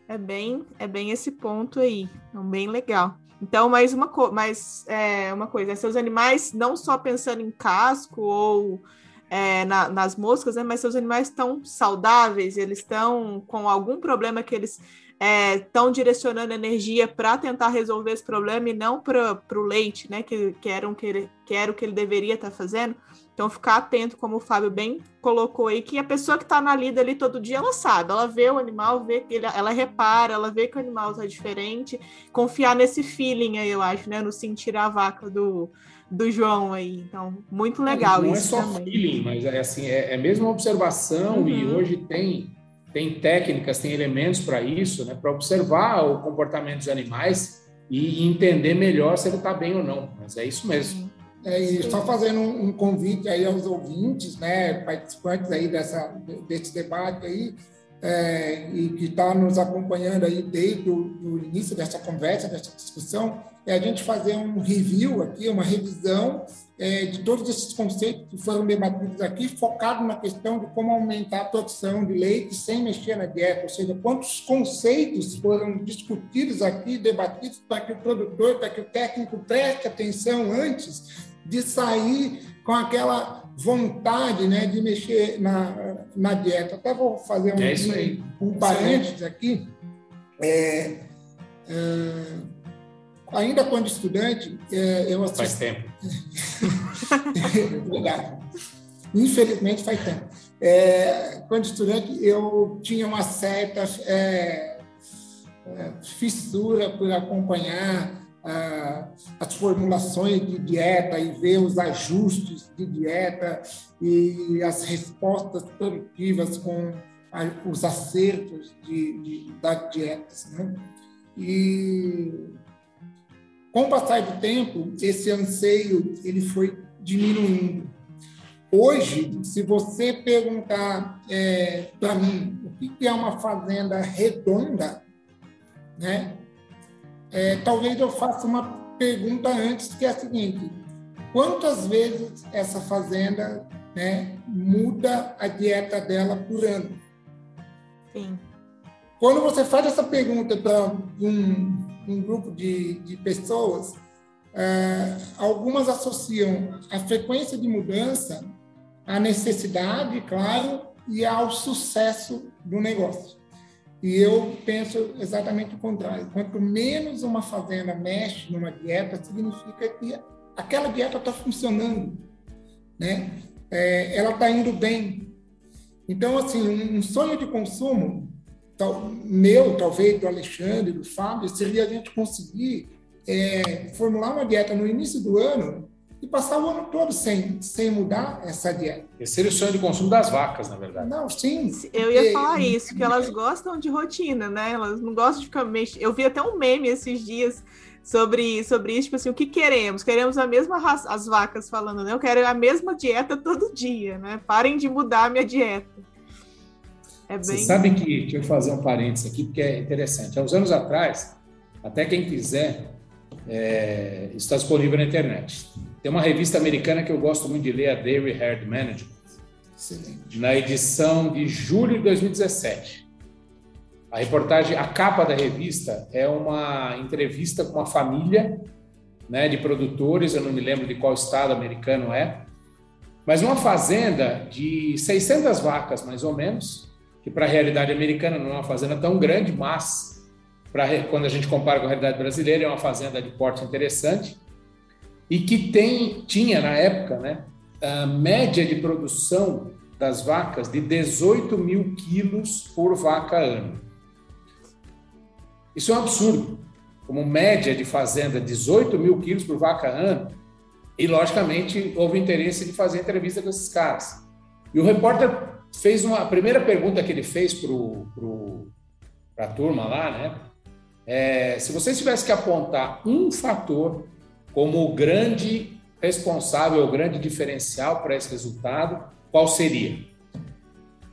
S1: É bem, é bem esse ponto aí, então bem legal. Então, mais uma, co mais, é, uma coisa, seus animais, não só pensando em casco ou é, na, nas moscas, né, mas seus animais estão saudáveis, eles estão com algum problema que eles estão é, direcionando energia para tentar resolver esse problema e não para o leite, né? Que, que, era um, que, ele, que era o que ele deveria estar tá fazendo. Então, ficar atento, como o Fábio bem colocou aí, que a pessoa que está na lida ali todo dia, ela sabe, ela vê o animal, vê que ele, ela repara, ela vê que o animal está diferente, confiar nesse feeling aí, eu acho, né? No sentir a vaca do, do João aí. Então, muito legal
S4: não,
S1: isso.
S4: Não é só
S1: também.
S4: feeling, mas é assim, é, é mesmo observação uhum. e hoje tem tem técnicas, tem elementos para isso, né, para observar o comportamento dos animais e entender melhor se ele está bem ou não. Mas é isso mesmo.
S3: É, e só fazendo um, convite aí aos ouvintes, né, participantes aí dessa, desse debate aí, é, e que está nos acompanhando aí desde o início dessa conversa, dessa discussão, é a gente fazer um review aqui, uma revisão é, de todos esses conceitos que foram debatidos aqui, focado na questão de como aumentar a produção de leite sem mexer na dieta, ou seja, quantos conceitos foram discutidos aqui, debatidos, para que o produtor, para que o técnico preste atenção antes de sair com aquela vontade né, de mexer na, na dieta. Até vou fazer um,
S4: é
S3: um, um parênteses aqui. É, é, ainda quando estudante, é, eu assisti...
S4: Faz tempo.
S3: Obrigado. Infelizmente faz tempo. É, quando estudante, eu tinha uma certa é, é, fissura por acompanhar as formulações de dieta e ver os ajustes de dieta e as respostas produtivas com os acertos de, de, das dietas. Né? E com o passar do tempo, esse anseio ele foi diminuindo. Hoje, se você perguntar é, para mim o que é uma fazenda redonda, né? É, talvez eu faça uma pergunta antes, que é a seguinte: quantas vezes essa fazenda né, muda a dieta dela por ano?
S1: Sim.
S3: Quando você faz essa pergunta para um, um, grupo de, de pessoas, é, algumas associam a frequência de mudança à necessidade, claro, e ao sucesso do negócio. E eu penso exatamente o contrário. Quanto menos uma fazenda mexe numa dieta, significa que aquela dieta está funcionando, né? É, ela está indo bem. Então, assim, um sonho de consumo tal, meu, talvez do Alexandre, do Fábio, seria a gente conseguir é, formular uma dieta no início do ano e passar o ano todo sem, sem mudar essa dieta.
S4: Esse seria o sonho de consumo das vacas, na verdade.
S3: Não, sim.
S1: Eu ia falar isso, que elas gostam de rotina, né? Elas não gostam de ficar mexendo. Eu vi até um meme esses dias sobre, sobre isso, tipo assim, o que queremos? Queremos a mesma raça, as vacas falando, né? Eu quero a mesma dieta todo dia, né? Parem de mudar a minha dieta.
S4: É bem... Você sabe que, deixa eu fazer um parênteses aqui, porque é interessante. Há uns anos atrás, até quem quiser, é, está disponível na internet. Tem uma revista americana que eu gosto muito de ler, a Dairy Herd Management, Excelente. na edição de julho de 2017. A reportagem, a capa da revista é uma entrevista com uma família né, de produtores, eu não me lembro de qual estado americano é, mas uma fazenda de 600 vacas, mais ou menos, que para a realidade americana não é uma fazenda tão grande, mas para quando a gente compara com a realidade brasileira, é uma fazenda de porte interessante e que tem, tinha na época, né, a média de produção das vacas de 18 mil quilos por vaca ano. Isso é um absurdo. Como média de fazenda, 18 mil quilos por vaca ano. E, logicamente, houve interesse de fazer entrevista com esses caras. E o repórter fez uma a primeira pergunta que ele fez para a turma lá, né? É, se você tivesse que apontar um fator como o grande responsável, o grande diferencial para esse resultado, qual seria?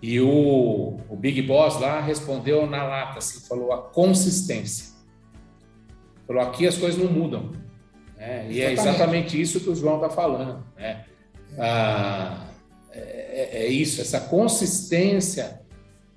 S4: E o, o Big Boss lá respondeu na lata, assim, falou a consistência. Falou, aqui as coisas não mudam. Né? E é exatamente isso que o João está falando. Né? Ah, é, é, isso, essa consistência,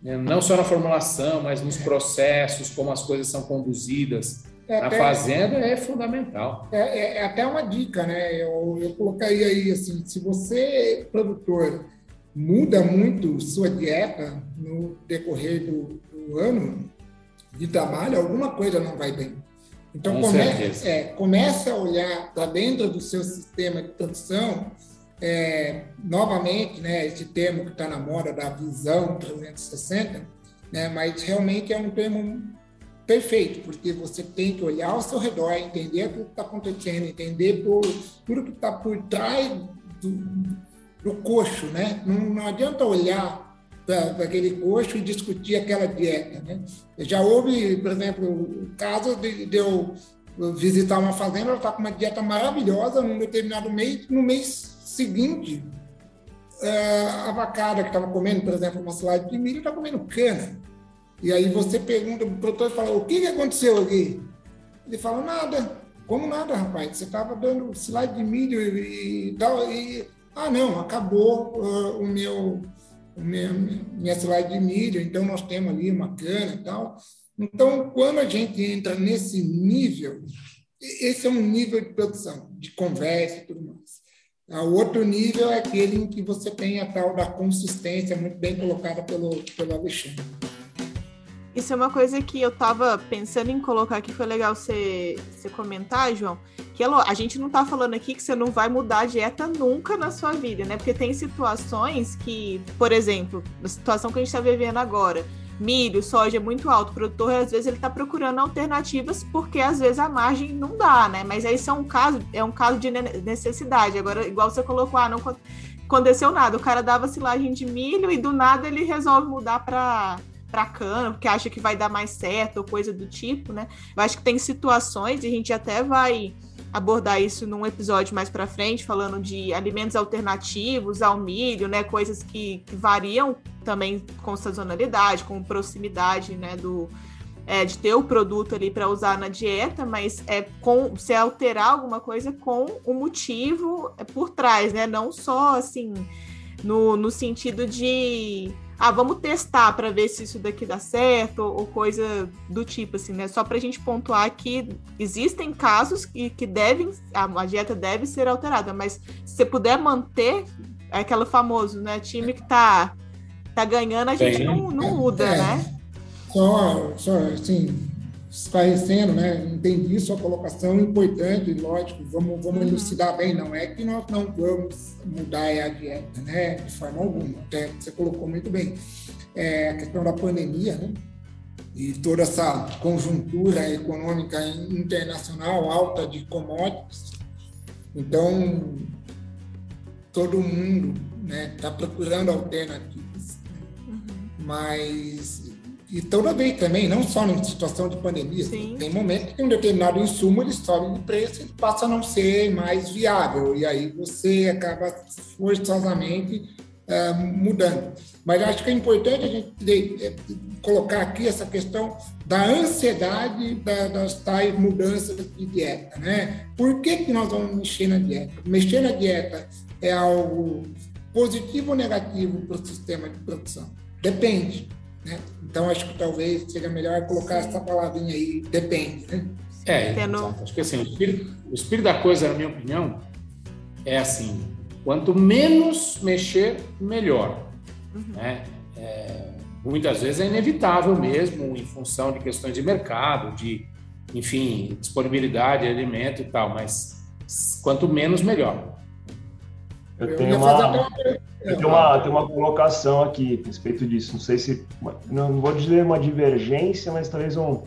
S4: né? não só na formulação, mas nos processos, como as coisas são conduzidas, é até, a fazenda é fundamental.
S3: É, é, é, até uma dica, né? Eu, eu colocaria aí assim, se você, produtor, muda muito sua dieta no decorrer do, do ano de trabalho, alguma coisa não vai bem. Então comece, é, comece a olhar para dentro do seu sistema de produção, é, novamente, né, esse termo que está na moda da visão 360, né, mas realmente é um termo perfeito, porque você tem que olhar ao seu redor, entender o que está acontecendo, entender por, tudo que está por trás do, do coxo, né? Não, não adianta olhar para aquele coxo e discutir aquela dieta, né? Já houve, por exemplo, o de, de eu visitar uma fazenda, ela está com uma dieta maravilhosa num determinado mês, no mês seguinte, eh, a vacada que estava comendo, por exemplo, uma salada de milho, está comendo cana. E aí você pergunta para o produtor e fala, o que, que aconteceu aqui? Ele fala, nada. Como nada, rapaz? Você estava dando slide de milho e tal. E, ah, não, acabou uh, o meu, o meu, minha slide de milho, então nós temos ali uma cana e tal. Então, quando a gente entra nesse nível, esse é um nível de produção, de conversa e tudo mais. O outro nível é aquele em que você tem a tal da consistência, muito bem colocada pelo, pelo Alexandre.
S1: Isso é uma coisa que eu estava pensando em colocar aqui, foi legal você, você comentar, João, que a gente não está falando aqui que você não vai mudar a dieta nunca na sua vida, né? Porque tem situações que, por exemplo, a situação que a gente está vivendo agora, milho, soja é muito alto, o produtor às vezes ele está procurando alternativas porque às vezes a margem não dá, né? Mas aí é um caso, é um caso de necessidade. Agora, igual você colocou, ah, não aconteceu nada, o cara dava silagem de milho e do nada ele resolve mudar para para cana, porque acha que vai dar mais certo ou coisa do tipo, né? Eu acho que tem situações, e a gente até vai abordar isso num episódio mais para frente, falando de alimentos alternativos ao milho, né? Coisas que, que variam também com sazonalidade, com proximidade, né? Do, é, de ter o produto ali para usar na dieta, mas é com se alterar alguma coisa com o motivo é, por trás, né? Não só assim no, no sentido de ah, vamos testar para ver se isso daqui dá certo, ou, coisa do tipo, assim, né? Só para a gente pontuar que existem casos que, que devem, a, a dieta deve ser alterada, mas se você puder manter, é aquele famoso, né? Time que tá, tá ganhando, a gente não, não muda, é, né?
S3: Só, só, assim, esclarecendo, né? Entendi sua colocação importante, lógico, vamos, vamos uhum. elucidar bem, não é que nós não vamos mudar a dieta, né? De forma alguma, até você colocou muito bem. É a questão da pandemia, né? E toda essa conjuntura econômica internacional alta de commodities. Então, todo mundo está né, tá procurando alternativas. Uhum. Mas e toda vez também, não só em situação de pandemia, Sim. tem momentos que um determinado insumo ele sobe de preço e passa a não ser mais viável, e aí você acaba forçosamente uh, mudando. Mas acho que é importante a gente é, colocar aqui essa questão da ansiedade da, das tais mudanças de dieta. Né? Por que, que nós vamos mexer na dieta? Mexer na dieta é algo positivo ou negativo para o sistema de produção? Depende. Né? Então, acho que talvez seja melhor colocar Sim. essa palavrinha aí, depende. Né?
S4: É, Tendo... acho que assim, o espírito, o espírito da coisa, na minha opinião, é assim: quanto menos mexer, melhor. Uhum. Né? É, muitas vezes é inevitável mesmo, em função de questões de mercado, de, enfim, disponibilidade de alimento e tal, mas quanto menos, melhor.
S5: Eu tenho uma, eu tenho uma, tenho uma colocação aqui a respeito disso. Não sei se. Não vou dizer uma divergência, mas talvez um,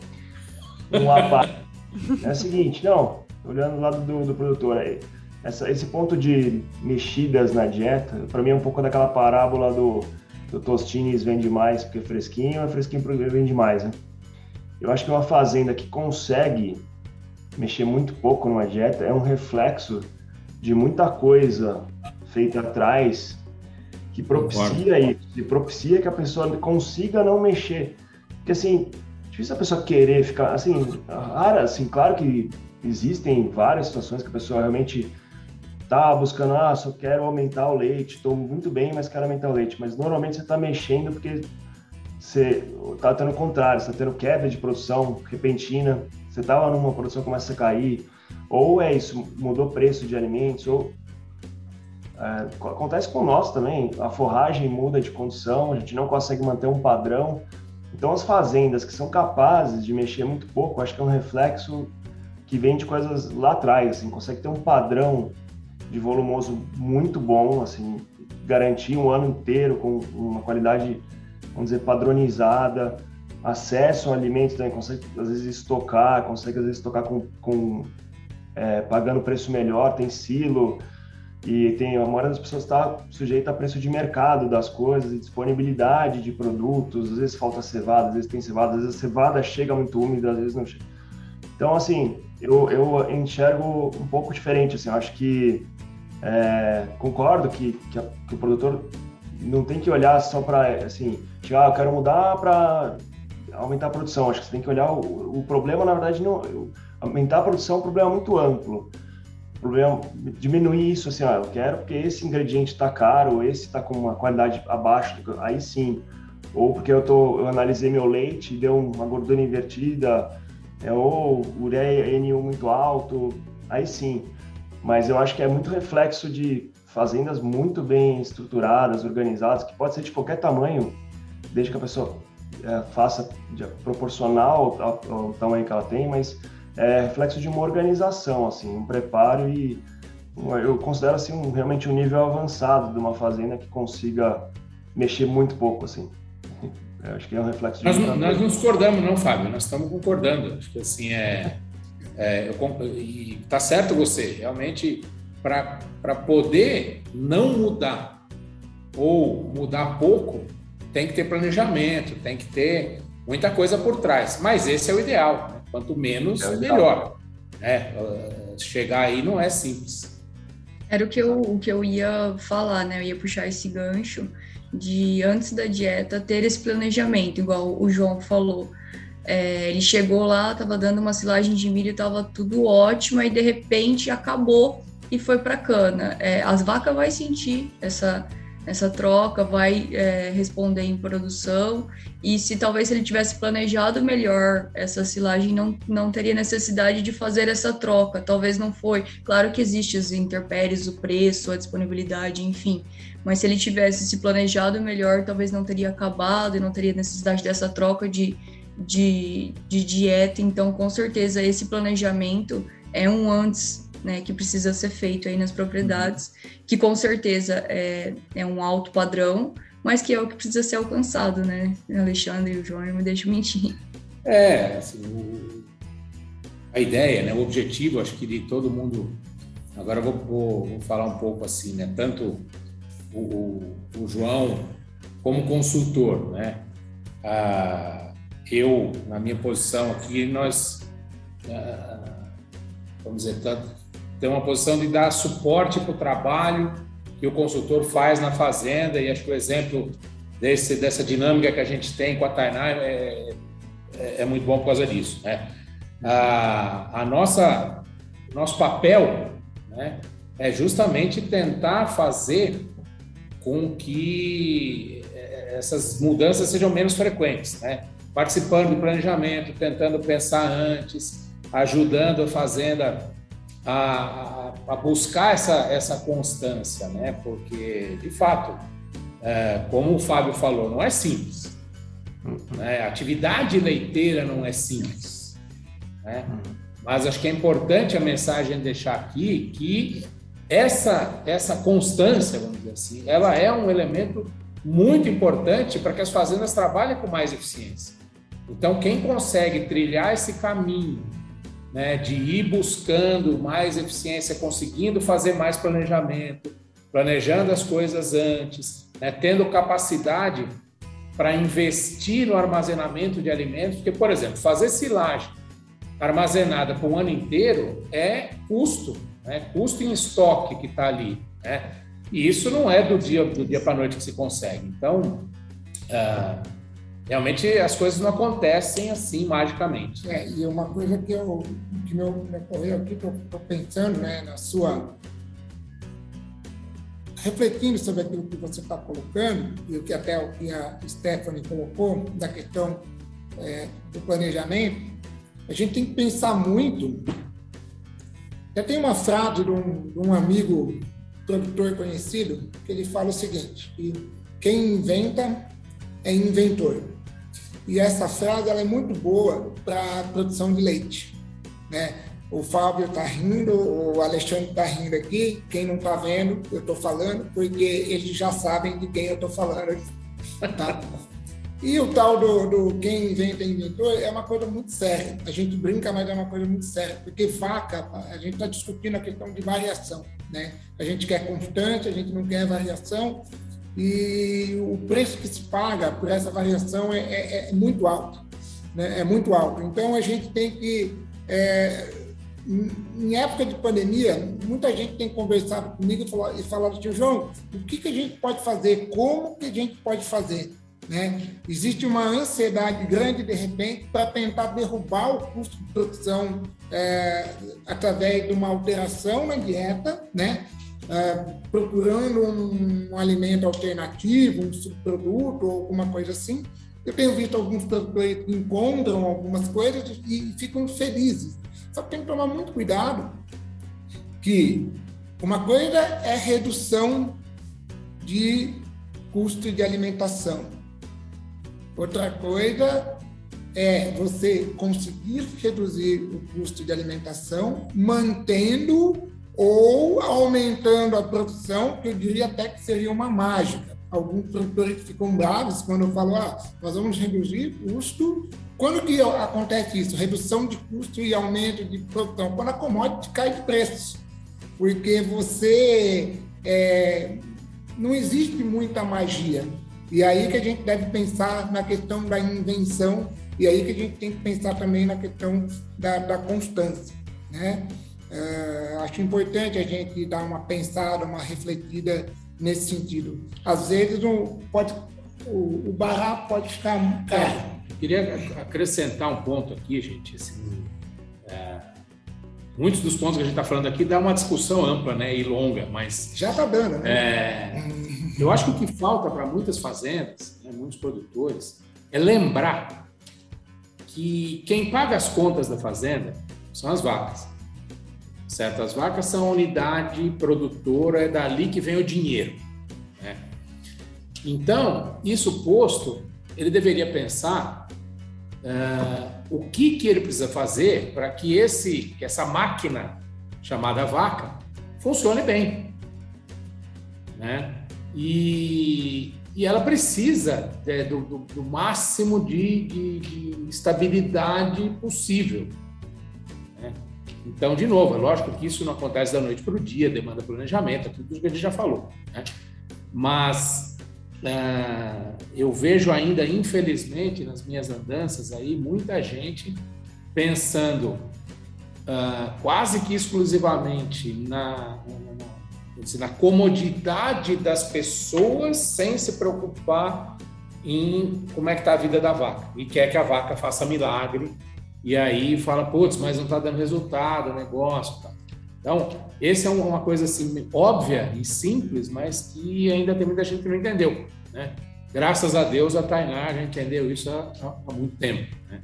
S5: um é o seguinte, não, olhando do lado do, do produtor, aí, essa, esse ponto de mexidas na dieta, para mim é um pouco daquela parábola do, do Tostines vende mais porque é fresquinho, é fresquinho porque vende mais, né? Eu acho que uma fazenda que consegue mexer muito pouco numa dieta é um reflexo de muita coisa feita atrás que propicia isso, que propicia que a pessoa consiga não mexer. Porque assim, difícil a pessoa querer ficar assim, rara, assim, claro que existem várias situações que a pessoa realmente tá buscando, ah, só quero aumentar o leite, estou muito bem, mas quero aumentar o leite. Mas normalmente você está mexendo porque você está tendo o contrário, você está tendo quebra de produção repentina, você estava numa produção que começa a cair, ou é isso, mudou o preço de alimentos, ou é, acontece com nós também, a forragem muda de condição, a gente não consegue manter um padrão. Então, as fazendas que são capazes de mexer muito pouco, acho que é um reflexo que vem de coisas lá atrás, assim, consegue ter um padrão de volumoso muito bom, assim, garantir um ano inteiro com uma qualidade, vamos dizer, padronizada, acesso a alimentos também, consegue às vezes estocar, consegue às vezes estocar com, com é, pagando preço melhor, tem silo, e tem a maioria das pessoas está sujeita a preço de mercado das coisas e disponibilidade de produtos. Às vezes falta cevada, às vezes tem cevada, às vezes a cevada chega muito úmida, às vezes não chega. Então, assim, eu, eu enxergo um pouco diferente. Assim, acho que é, concordo que, que, a, que, o produtor não tem que olhar só para assim, tipo, ah, eu quero mudar para aumentar a produção. Acho que você tem que olhar o, o problema, na verdade, não aumentar a produção é um problema muito amplo problema diminuir isso assim, eu quero porque esse ingrediente está caro, esse está com uma qualidade abaixo, aí sim. Ou porque eu tô, eu analisei meu leite e deu uma gordura invertida, é, ou ureia N1 muito alto, aí sim. Mas eu acho que é muito reflexo de fazendas muito bem estruturadas, organizadas, que pode ser de qualquer tamanho, desde que a pessoa é, faça de, proporcional ao, ao, tamanho que ela tem, mas é reflexo de uma organização, assim, um preparo e eu considero assim um, realmente um nível avançado de uma fazenda que consiga mexer muito pouco, assim. Eu acho que é um reflexo de
S4: nós, nós não discordamos, não, Fábio. Nós estamos concordando. Acho que assim é, é eu, e tá certo você. Realmente, para poder não mudar ou mudar pouco, tem que ter planejamento, tem que ter muita coisa por trás. Mas esse é o ideal. Né? Quanto menos, é melhor. É, chegar aí não é simples.
S2: Era o que eu, o que eu ia falar, né? Eu ia puxar esse gancho de antes da dieta ter esse planejamento, igual o João falou. É, ele chegou lá, estava dando uma silagem de milho, estava tudo ótimo, e de repente acabou e foi para cana. É, as vacas vai sentir essa essa troca, vai é, responder em produção. E se talvez ele tivesse planejado melhor essa silagem, não, não teria necessidade de fazer essa troca. Talvez não foi. Claro que existe as intempéries, o preço, a disponibilidade, enfim. Mas se ele tivesse se planejado melhor, talvez não teria acabado e não teria necessidade dessa troca de, de, de dieta. Então, com certeza, esse planejamento é um antes né, que precisa ser feito aí nas propriedades, que com certeza é, é um alto padrão, mas que é o que precisa ser alcançado, né? Alexandre e o João me deixam mentir.
S4: É, assim, o, a ideia, né, o objetivo, acho que de todo mundo. Agora vou, vou, vou falar um pouco assim, né? Tanto o, o, o João como consultor, né? Ah, eu, na minha posição aqui, nós, ah, vamos dizer, tanto, tem uma posição de dar suporte para o trabalho que o consultor faz na fazenda, e acho que o exemplo desse, dessa dinâmica que a gente tem com a Tainá é, é, é muito bom por causa disso. Né? A, a nossa, nosso papel né, é justamente tentar fazer com que essas mudanças sejam menos frequentes, né? participando do planejamento, tentando pensar antes, ajudando a fazenda a, a, buscar essa, essa constância, né? Porque, de fato, é, como o Fábio falou, não é simples. Né? Atividade leiteira não é simples. Né? Mas acho que é importante a mensagem deixar aqui que essa, essa constância, vamos dizer assim, ela é um elemento muito importante para que as fazendas trabalhem com mais eficiência. Então, quem consegue trilhar esse caminho né, de ir buscando mais eficiência, conseguindo fazer mais planejamento, planejando as coisas antes, né, tendo capacidade para investir no armazenamento de alimentos, porque, por exemplo, fazer silagem armazenada por um ano inteiro é custo, né, custo em estoque que está ali, né, e isso não é do dia do dia para a noite que se consegue. Então, uh, realmente as coisas não acontecem assim magicamente.
S3: É, e uma coisa que, eu, que me ocorreu aqui, que eu estou pensando né, na sua. refletindo sobre aquilo que você está colocando, e o que até o que a Stephanie colocou, da questão é, do planejamento, a gente tem que pensar muito. Já tem uma frase de um, de um amigo produtor conhecido que ele fala o seguinte: que quem inventa é inventor. E essa frase ela é muito boa para produção de leite. Né? O Fábio está rindo, o Alexandre está rindo aqui. Quem não está vendo, eu estou falando, porque eles já sabem de quem eu estou falando. Tá? E o tal do, do, quem inventa inventor é uma coisa muito séria. A gente brinca, mas é uma coisa muito séria. Porque vaca, a gente está discutindo a questão de variação. Né? A gente quer constante, a gente não quer variação e o preço que se paga por essa variação é, é, é muito alto, né? é muito alto. Então a gente tem que, é, em época de pandemia, muita gente tem conversado comigo e falado, falado assim, João, o que, que a gente pode fazer? Como que a gente pode fazer? Né? Existe uma ansiedade grande, de repente, para tentar derrubar o custo de produção é, através de uma alteração na dieta, né? É, procurando um, um, alimento alternativo, um subproduto ou alguma coisa assim. Eu tenho visto alguns produtores que encontram algumas coisas e ficam felizes. Só que tem que tomar muito cuidado que Uma coisa é redução de custo de alimentação. Outra coisa é você conseguir reduzir o custo de alimentação mantendo ou aumentando a produção, que eu diria até que seria uma mágica. Alguns produtores ficam bravos quando eu falo, ah, nós vamos reduzir custo. Quando que acontece isso? Redução de custo e aumento de produção? Quando a commodity cai de preço. Porque você... É, não existe muita magia. E aí que a gente deve pensar na questão da invenção e aí que a gente tem que pensar também na questão da, da constância, né? Uh, acho importante a gente dar uma pensada, uma refletida nesse sentido. Às vezes um, pode, o, o barraco pode ficar caro. É,
S4: queria acrescentar um ponto aqui, gente. Assim, é, muitos dos pontos que a gente está falando aqui dá uma discussão ampla né, e longa, mas.
S3: Já está dando, né?
S4: É, eu acho que o que falta para muitas fazendas, né, muitos produtores, é lembrar que quem paga as contas da fazenda são as vacas. Certo? As vacas são a unidade produtora, é dali que vem o dinheiro. Né? Então, isso posto, ele deveria pensar uh, o que, que ele precisa fazer para que, esse, essa máquina chamada vaca funcione bem. Né? E, e ela precisa é, do, do, do, máximo de, de, de estabilidade possível. Então, de novo, é lógico que isso não acontece da noite para o dia, demanda planejamento, tudo que a gente já falou. Né? Mas uh, eu vejo ainda, infelizmente, nas minhas andanças aí, muita gente pensando uh, quase que exclusivamente na, na na comodidade das pessoas sem se preocupar em como é que está a vida da vaca e quer que a vaca faça milagre e aí fala, putz, mas não está dando resultado negócio. Tá. Então, esse é uma coisa assim óbvia e simples, mas que ainda tem muita gente que não entendeu. Né? Graças a Deus a Tainá já entendeu isso há, há muito tempo. Né?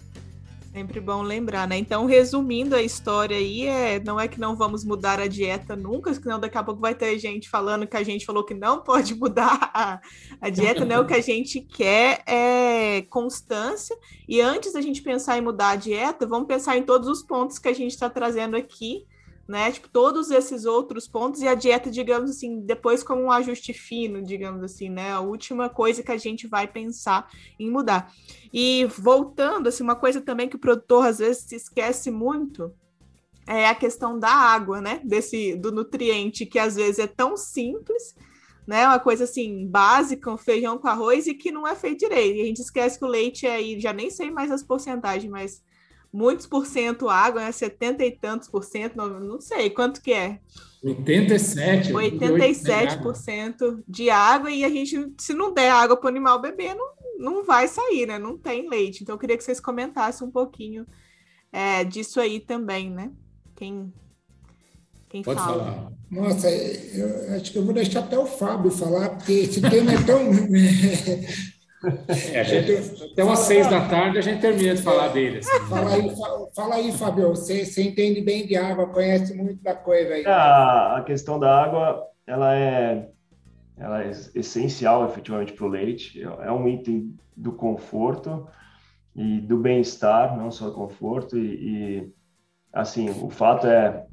S1: Sempre bom lembrar, né? Então, resumindo a história aí, é, não é que não vamos mudar a dieta nunca, senão daqui a pouco vai ter gente falando que a gente falou que não pode mudar a, a dieta, né? O que a gente quer é constância. E antes da gente pensar em mudar a dieta, vamos pensar em todos os pontos que a gente está trazendo aqui né? Tipo, todos esses outros pontos e a dieta, digamos assim, depois como um ajuste fino, digamos assim, né? A última coisa que a gente vai pensar em mudar. E voltando, assim, uma coisa também que o produtor às vezes se esquece muito é a questão da água, né? Desse do nutriente que às vezes é tão simples, né? Uma coisa assim básica, um feijão com arroz e que não é feito direito. E a gente esquece que o leite aí, já nem sei mais as porcentagens, mas muitos por cento água, né? 70 e tantos por cento, não, não sei quanto que é.
S4: 87.
S1: 87% de água e a gente, se não der água para o animal beber, não, não vai sair, né? Não tem leite. Então eu queria que vocês comentassem um pouquinho é, disso aí também, né? Quem, quem
S4: Pode
S1: fala.
S4: falar.
S3: Nossa, eu acho que eu vou deixar até o Fábio falar, porque esse tema é tão
S4: É, gente, até umas seis da tarde a gente termina de falar dele. Assim.
S3: Fala aí, fala, fala aí, Fabio. Você, você entende bem de água, conhece muito da coisa aí.
S5: A, a questão da água, ela é, ela é essencial efetivamente para o leite. É um item do conforto e do bem-estar, não só conforto. E, e, assim, o fato é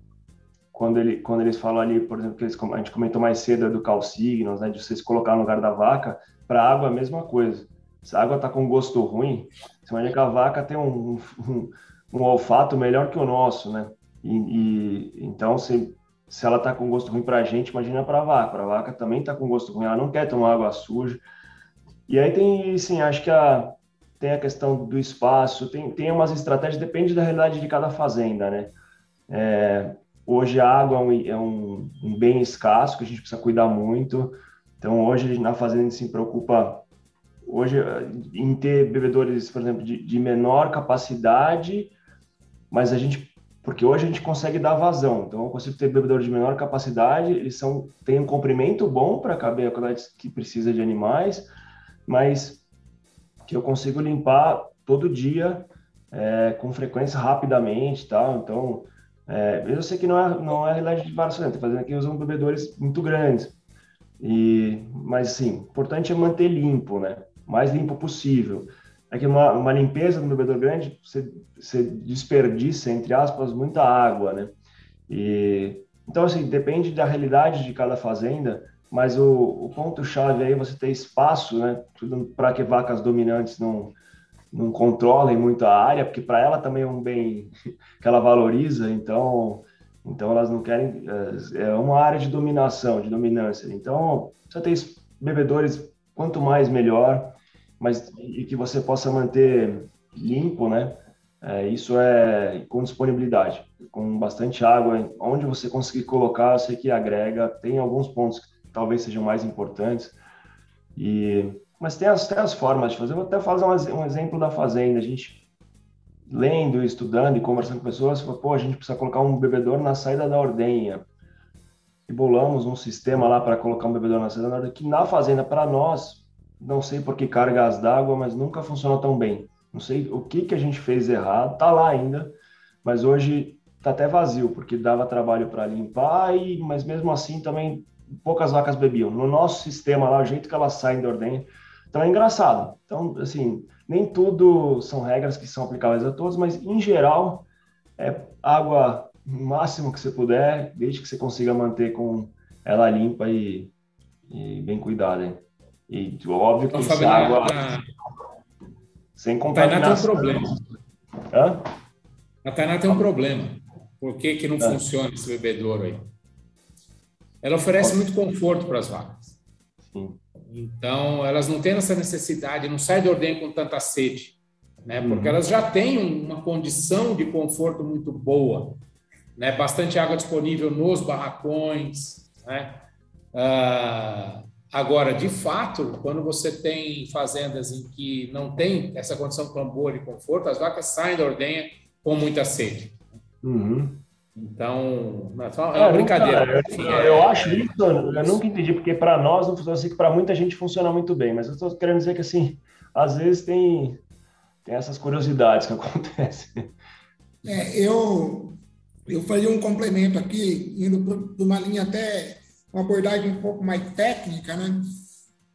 S5: quando, ele, quando eles falam ali, por exemplo, que eles, a gente comentou mais cedo do calcígenos, né, de vocês colocar no lugar da vaca, para água, a mesma coisa. Se a água está com gosto ruim, você imagina que a vaca tem um, um, um olfato melhor que o nosso, né? E, e então, se, se ela está com gosto ruim para a gente, imagina para a vaca. A vaca também está com gosto ruim, ela não quer tomar água suja. E aí tem, sim, acho que a, tem a questão do espaço, tem, tem umas estratégias, depende da realidade de cada fazenda, né? É, hoje a água é um, é um, um bem escasso que a gente precisa cuidar muito. Então, hoje na fazenda a gente se preocupa hoje em ter bebedores, por exemplo, de, de, menor capacidade, mas a gente porque hoje a gente consegue dar vazão. Então, eu consigo ter bebedores de menor capacidade, eles são têm um comprimento bom para caber a quantidade que precisa de animais, mas que eu consigo limpar todo dia é, com frequência rapidamente, tal. Então, É, eu sei que não é, não é realidade de vários fazendo aqui usam bebedores muito grandes. E, mas, sim, importante é manter limpo, né? mais limpo possível. É que uma, uma limpeza no bebedor grande, você, você desperdiça, entre aspas, muita água, né? E, então, assim, depende da realidade de cada fazenda, mas o, o ponto-chave aí é você ter espaço, né? Para que vacas dominantes não, não controlem muito a área, porque para ela também é um bem que ela valoriza, então, então elas não querem. É, é uma área de dominação, de dominância. Então, você tem bebedores, quanto mais melhor mas e que você possa manter limpo, né? É, isso é com disponibilidade, com bastante água, onde você conseguir colocar, eu sei que agrega. Tem alguns pontos que talvez sejam mais importantes, e mas tem as, tem as formas de fazer. Eu vou até fazer um, um exemplo da fazenda. A gente lendo, estudando e conversando com pessoas, falou, pô, a gente precisa colocar um bebedor na saída da ordenha. E bolamos um sistema lá para colocar um bebedor na saída da ordenha, que na fazenda, para nós, não sei por que cargas d'água, mas nunca funcionou tão bem. Não sei o que, que a gente fez errado, tá lá ainda, mas hoje tá até vazio, porque dava trabalho para limpar, e, mas mesmo assim também poucas vacas bebiam. No nosso sistema lá, o jeito que elas saem da ordem, então é engraçado. Então, assim, nem tudo são regras que são aplicáveis a todos, mas em geral, é água máximo que você puder, desde que você consiga manter com ela limpa e, e bem cuidada. Hein? E óbvio que então, essa água. A... Sem contaminação.
S4: A Tainá tem um problema. Hã? A Tainá tem um problema. Por que, que não é. funciona esse bebedouro aí? Ela oferece muito conforto para as vacas. Sim. Então, elas não têm essa necessidade, não saem de ordem com tanta sede, né? Porque uhum. elas já têm uma condição de conforto muito boa, né? Bastante água disponível nos barracões, né? Ah, Agora, de fato, quando você tem fazendas em que não tem essa condição de tambor e conforto, as vacas saem da ordenha com muita sede.
S5: Uhum.
S4: Então, é uma é, brincadeira.
S5: Nunca, eu, é... eu, acho isso, eu nunca entendi, porque para nós não funciona assim, que para muita gente funciona muito bem, mas eu estou querendo dizer que, assim, às vezes tem, tem essas curiosidades que acontecem.
S3: É, eu, eu faria um complemento aqui, indo para uma linha até uma abordagem um pouco mais técnica, né?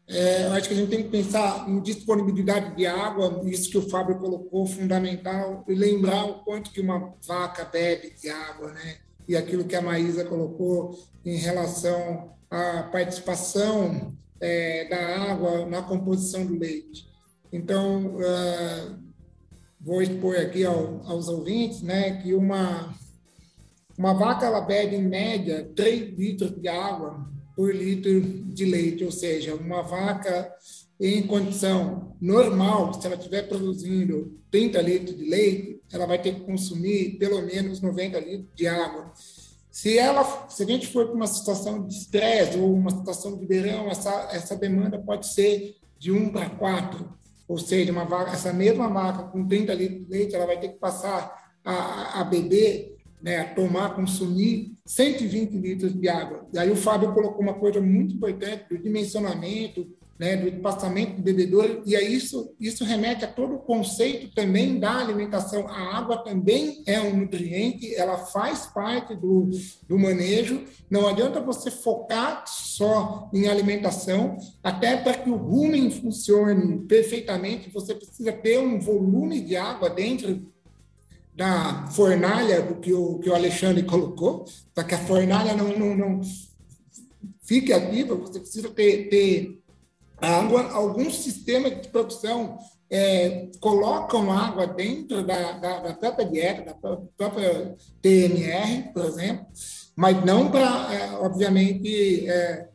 S3: É, eu acho que a gente tem que pensar em disponibilidade de água, isso que o Fábio colocou, fundamental, e lembrar o quanto que uma vaca bebe de água, né? E aquilo que a Maísa colocou em relação à participação é, da água na composição do leite. Então, uh, vou expor aqui ao, aos ouvintes, né, que uma uma vaca ela bebe em média 3 litros de água por litro de leite, ou seja, uma vaca em condição normal, se ela estiver produzindo 30 litros de leite, ela vai ter que consumir pelo menos 90 litros de água. Se ela, se a gente for para uma situação de estresse ou uma situação de verão, essa, essa demanda pode ser de 1 para 4, ou seja, uma vaca, essa mesma vaca com 30 litros de leite, ela vai ter que passar a, a beber né, tomar, consumir 120 litros de água. E aí o Fábio colocou uma coisa muito importante do dimensionamento, né, do passamento do bebedouro, e aí isso, isso remete a todo o conceito também da alimentação. A água também é um nutriente, ela faz parte do, do manejo. Não adianta você focar só em alimentação, até para que o rumen funcione perfeitamente, você precisa ter um volume de água dentro da fornalha que o, que o Alexandre colocou, para que a fornalha não, não, não fique ativa, você precisa ter, ter água. Alguns sistemas de produção é, colocam água dentro da, da, da, própria dieta, da própria TMR, por exemplo, mas não para, é, obviamente, é,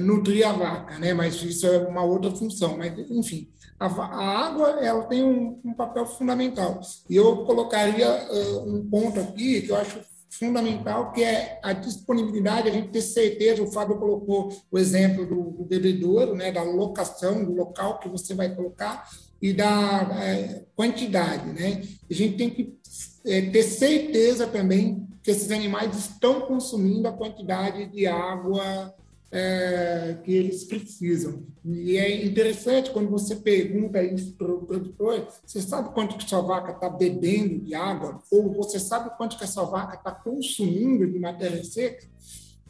S3: nutrir a vaca, né? mas isso é uma outra função. Mas, enfim, a, a água ela tem um, um, papel fundamental. E eu colocaria uh, um ponto aqui que eu acho fundamental, que é a disponibilidade, a gente ter certeza, o Fábio colocou o exemplo do, do bebedouro, né, da locação, do local que você vai colocar e da é, quantidade, né? A gente tem que é, ter certeza também que esses animais estão consumindo a quantidade de água é, que eles precisam. E é interessante quando você pergunta isso para o produtor, você sabe quanto que sua vaca está bebendo de água? Ou você sabe quanto que a sua vaca está consumindo de matéria seca?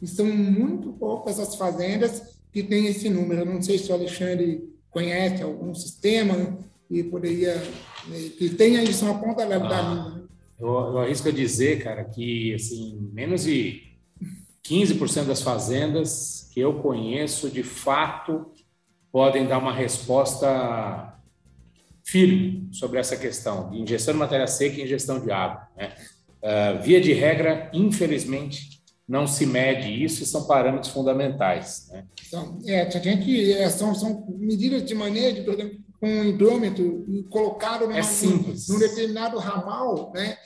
S3: E são muito poucas as fazendas que têm esse número. Eu não sei se o Alexandre conhece algum sistema que poderia né, que tenha isso na ponta da ah, língua.
S4: Eu, eu arrisco a dizer, cara, que assim menos de 15% das fazendas que eu conheço, de fato, podem dar uma resposta firme sobre essa questão de ingestão de matéria seca e ingestão de água. Né? Uh, via de regra, infelizmente, não se mede isso e são parâmetros fundamentais. Né?
S3: Então, é, a gente, é, são, são medidas de manejo, por exemplo, com um hidrômetro colocado numa,
S4: é simples.
S3: num determinado ramal, né?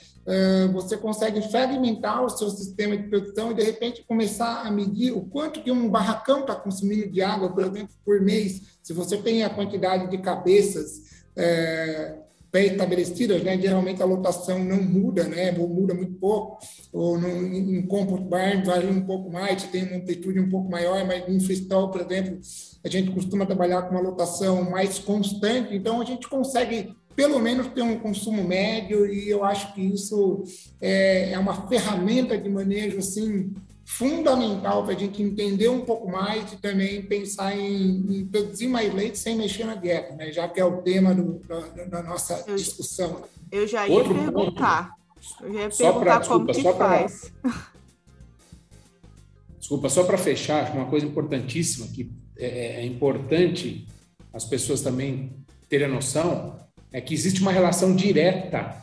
S3: Você consegue fragmentar o seu sistema de produção e, de repente, começar a medir o quanto que um barracão está consumindo de água, por exemplo, por mês. Se você tem a quantidade de cabeças é, pré-estabelecidas, né? geralmente a lotação não muda, né? ou muda muito pouco, ou em compost barn varia um pouco mais, tem uma amplitude um pouco maior, mas em freestyle, por exemplo, a gente costuma trabalhar com uma lotação mais constante, então a gente consegue pelo menos ter um consumo médio, e eu acho que isso é, é uma ferramenta de manejo assim, fundamental para a gente entender um pouco mais e também pensar em, em, produzir mais leite sem mexer na dieta, né? já que é o tema do, da, da, nossa eu, discussão.
S1: Eu já ia Outro perguntar. Ponto. Eu já ia perguntar pra, como desculpa, que faz. Pra,
S4: desculpa, só para fechar, uma coisa importantíssima que é, é importante as pessoas também terem a noção é que existe uma relação direta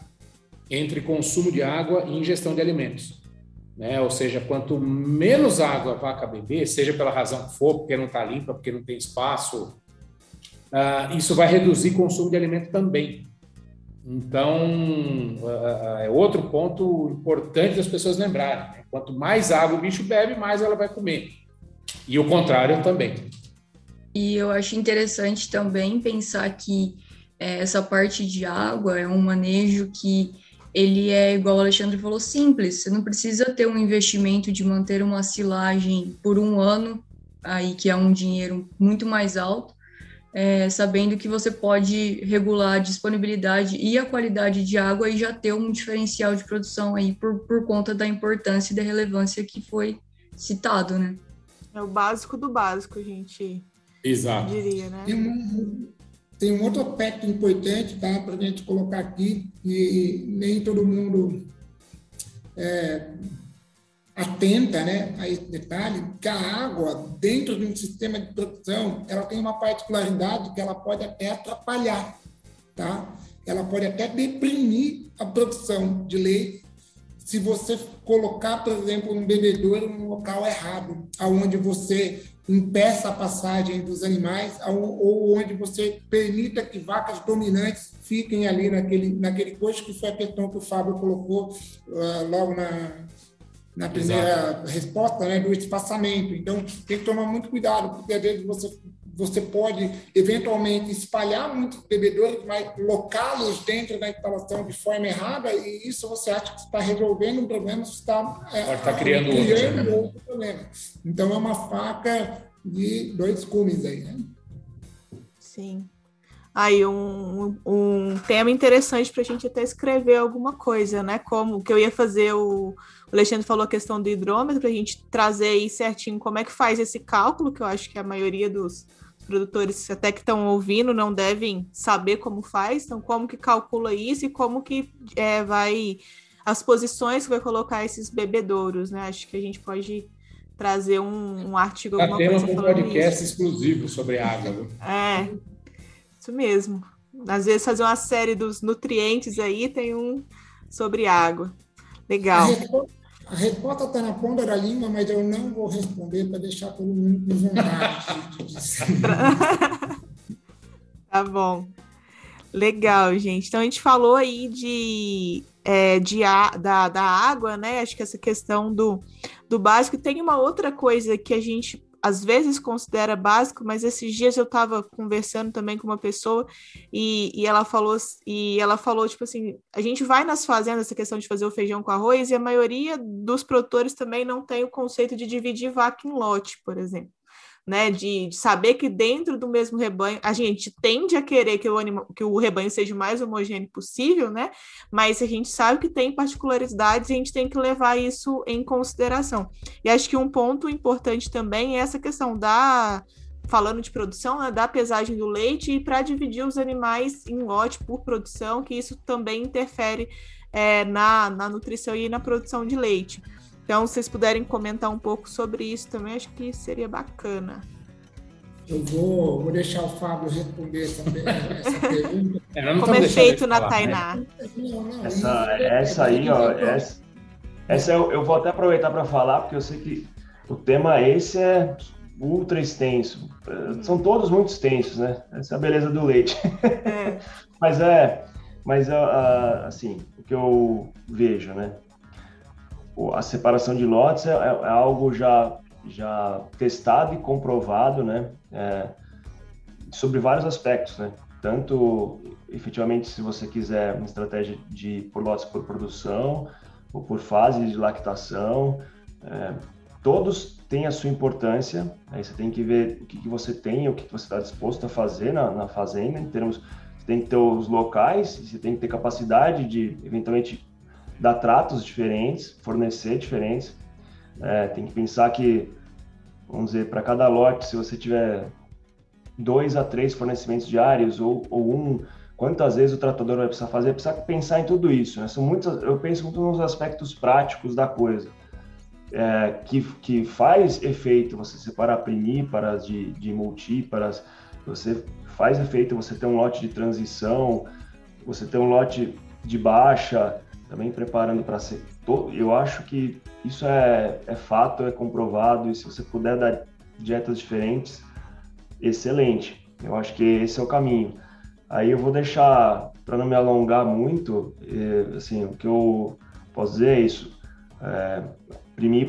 S4: entre consumo de água e ingestão de alimentos. Né? Ou seja, quanto menos água a vaca beber, seja pela razão que for, porque não está limpa, porque não tem espaço, uh, isso vai reduzir consumo de alimento também. Então, uh, é outro ponto importante das pessoas lembrarem. Né? Quanto mais água o bicho bebe, mais ela vai comer. E o contrário também.
S2: E eu acho interessante também pensar que essa parte de água é um manejo que ele é, igual o Alexandre falou, simples. Você não precisa ter um investimento de manter uma silagem por um ano, aí que é um dinheiro muito mais alto, é, sabendo que você pode regular a disponibilidade e a qualidade de água e já ter um diferencial de produção aí por, por conta da importância e da relevância que foi citado, né?
S1: É o básico do básico, a gente
S4: Exato.
S1: diria, né?
S3: Tem um outro aspecto importante tá, para a gente colocar aqui, e nem todo mundo é, atenta né, a esse detalhe, que a água, dentro de um sistema de produção, ela tem uma particularidade que ela pode até atrapalhar, tá? Ela pode até deprimir a produção de leite se você colocar, por exemplo, um bebedouro no local errado, aonde você impeça a passagem dos animais ou onde você permita que vacas dominantes fiquem ali naquele, naquele coxo, que foi a questão que o Fábio colocou uh, logo na, na primeira Exato. resposta, né, do espaçamento. Então, tem que tomar muito cuidado, porque às vezes você, você pode, eventualmente, espalhar muitos bebedouros, mas colocá-los dentro da instalação de forma errada, e isso você acha que está resolvendo um problema, você está
S4: é, tá criando, criando
S3: outro, outro problema. Então, é uma faca de dois cumes aí, né?
S1: Sim. Aí, um, um tema interessante para a gente até escrever alguma coisa, né? Como que eu ia fazer o. O Alexandre falou a questão do hidrômetro, para a gente trazer aí certinho como é que faz esse cálculo, que eu acho que a maioria dos produtores até que estão ouvindo não devem saber como faz, então como que calcula isso e como que é, vai as posições que vai colocar esses bebedouros, né? Acho que a gente pode trazer um, um artigo,
S4: alguma temos coisa um podcast isso. exclusivo sobre água.
S1: É, isso mesmo. Às vezes fazer uma série dos nutrientes aí, tem um sobre água. Legal.
S3: A resposta está na ponta da língua, mas eu não vou responder para deixar todo mundo com vontade.
S1: tá bom. Legal, gente. Então a gente falou aí de, é, de a, da, da água, né? Acho que essa questão do, do básico. Tem uma outra coisa que a gente às vezes considera básico, mas esses dias eu estava conversando também com uma pessoa e, e ela falou e ela falou tipo assim, a gente vai nas fazendas essa questão de fazer o feijão com arroz e a maioria dos produtores também não tem o conceito de dividir vaca em lote, por exemplo. Né, de, de, saber que dentro do mesmo rebanho a gente tende a querer que o, anima, que o rebanho seja o mais homogêneo possível, né? Mas a gente sabe que tem particularidades e a gente tem que levar isso em consideração. E acho que um ponto importante também é essa questão da falando de produção, né, da pesagem do leite e para dividir os animais em lote por produção, que isso também interfere é, na, na nutrição e na produção de leite. Então, se vocês puderem comentar um pouco sobre isso também, acho que seria bacana.
S3: Eu vou, vou deixar o Fábio responder também essa pergunta.
S1: É, Como é feito na falar, Tainá. Né?
S5: Essa, essa aí, ó, essa, essa eu, eu vou até aproveitar para falar, porque eu sei que o tema esse é ultra extenso. São todos muito extensos, né? Essa é a beleza do leite. É. mas é, mas assim, o que eu vejo, né? A separação de lotes é, é, algo já, já testado e comprovado, né? É, sobre vários aspectos, né? Tanto, efetivamente, se você quiser uma estratégia de por lotes por produção ou por fase de lactação, é, todos têm a sua importância. Aí você tem que ver o que, que você tem, o que, que você está disposto a fazer na, na fazenda, em termos tem que ter os locais, você tem que ter capacidade de, eventualmente, dar tratos diferentes, fornecer diferentes. É, tem que pensar que, vamos dizer, para cada lote, se você tiver dois a três fornecimentos diários ou, ou um, quantas vezes o tratador vai precisar fazer, precisa pensar em tudo isso. Né? São muitas, eu penso muito nos aspectos práticos da coisa. É, que, que faz efeito você separar primíparas de, de multíparas, você faz efeito você ter um lote de transição, você ter um lote de baixa, também preparando para ser. Eu acho que isso é, é fato, é comprovado, e se você puder dar dietas diferentes, excelente. Eu acho que esse é o caminho. Aí eu vou deixar, para não me alongar muito, assim, o que eu posso dizer é isso. É,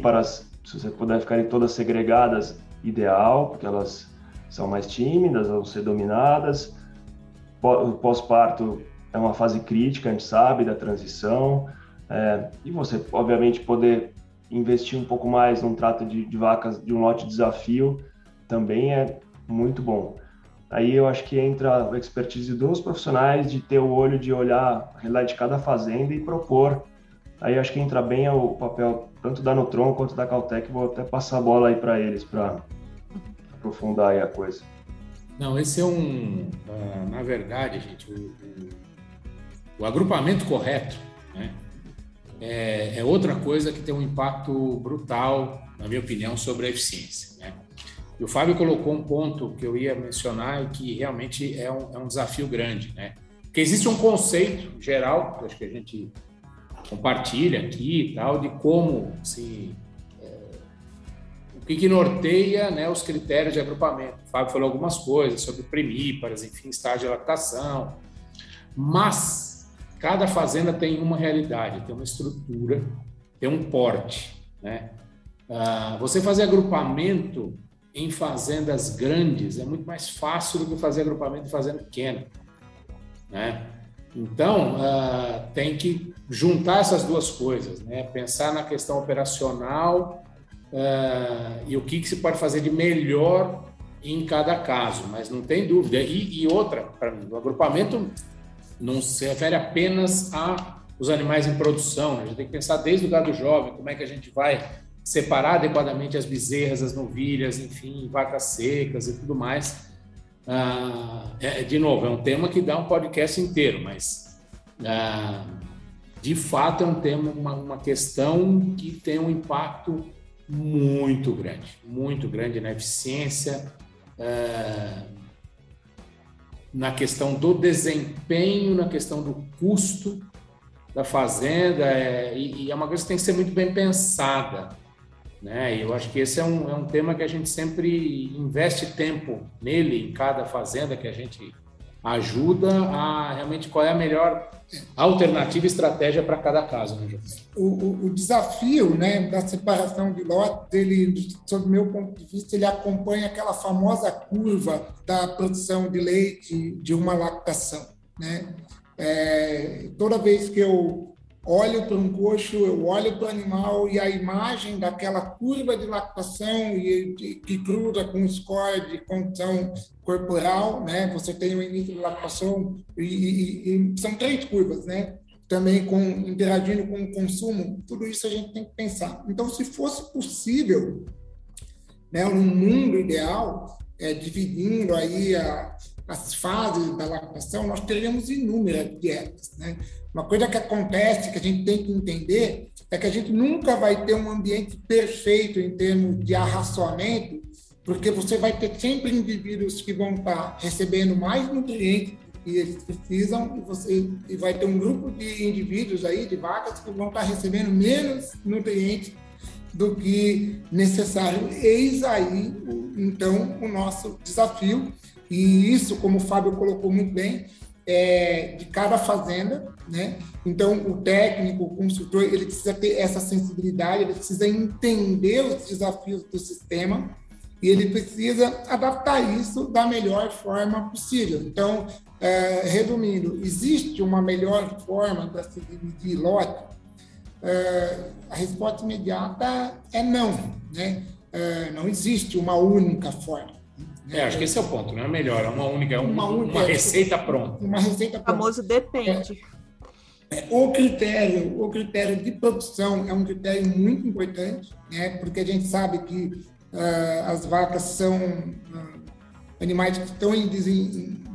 S5: para as, se você puder ficarem todas segregadas, ideal, porque elas são mais tímidas, vão ser dominadas. Pós-parto, é uma fase crítica, a gente sabe, da transição. É, e você, obviamente, poder investir um pouco mais num trato de, de, vacas de um lote desafio também é muito bom. Aí eu acho que entra a expertise dos profissionais de ter o olho de olhar a realidade de cada fazenda e propor. Aí eu acho que entra bem o papel tanto da Nutron quanto da Caltech. Vou até passar a bola aí para eles para aprofundar aí a coisa.
S4: Não, esse é um, uh, na verdade, gente, o, o agrupamento correto né, é, é, outra coisa que tem um impacto brutal, na minha opinião, sobre a eficiência. Né? E o Fábio colocou um ponto que eu ia mencionar e que realmente é um, é um desafio grande. Né? Porque existe um conceito geral, que acho que a gente compartilha aqui e tal, de como se é, o que, que norteia né, os critérios de agrupamento. O Fábio falou algumas coisas sobre primíparas, enfim, estágio de lactação, mas Cada fazenda tem uma realidade, tem uma estrutura, tem um porte, né? Ah, você fazer agrupamento em fazendas grandes é muito mais fácil do que fazer agrupamento em fazenda pequena, né? Então, ah, tem que juntar essas duas coisas, né? Pensar na questão operacional ah, e o que, que se pode fazer de melhor em cada caso, mas não tem dúvida. E, e outra, para mim, o agrupamento não se refere apenas a os animais em produção. Né? A gente tem que pensar desde o gado jovem, como é que a gente vai separar adequadamente as bezerras, as novilhas, enfim, vacas secas e tudo mais. Ah, é, de novo, é um tema que dá um podcast inteiro, mas ah, de fato é um tema, uma, uma questão que tem um impacto muito grande, muito grande na eficiência, ah, na questão do desempenho, na questão do custo da fazenda, é, e, e, é uma coisa que tem que ser muito bem pensada. Né? E eu acho que esse é um, é um tema que a gente sempre investe tempo nele, em cada fazenda que a gente ajuda a realmente qual é a melhor alternativa e estratégia para cada caso. Né,
S3: o, o, o, desafio né, da separação de lotes, ele, sob meu ponto de vista, ele acompanha aquela famosa curva da produção de leite de uma lactação. Né? É, toda vez que eu olho para um coxo, eu olho para o animal e a imagem daquela curva de lactação e, de, que cruza com score de condição corporal, né? Você tem o início de lactação e, e, e, são três curvas, né? Também com interagindo com o consumo, tudo isso a gente tem que pensar. Então, se fosse possível, né, num mundo ideal, é, dividindo aí a, as fases da lactação, nós teríamos inúmeras dietas, né? Uma coisa que acontece, que a gente tem que entender, é que a gente nunca vai ter um ambiente perfeito em termos de arraçoamento, porque você vai ter sempre indivíduos que vão estar recebendo mais nutrientes que eles precisam e você e vai ter um grupo de indivíduos aí de vacas que vão estar recebendo menos nutrientes do que necessário. Eis aí então o nosso desafio e isso, como o Fábio colocou muito bem, é, de cada fazenda, né? Então, o técnico, o consultor, ele precisa ter essa sensibilidade, ele precisa entender os desafios do sistema e ele precisa adaptar isso da melhor forma possível. Então, é, resumindo, existe uma melhor forma de se dividir lote? É, a resposta imediata é não, né? É, não existe uma única forma.
S4: É, acho que esse é o ponto, não é melhor, é uma única, é uma, única, uma receita pronta.
S3: Uma receita pronta.
S1: O famoso depende.
S3: É, é, o critério, o critério de produção é um critério muito importante, né? Porque a gente sabe que uh, as vacas são uh, animais que estão em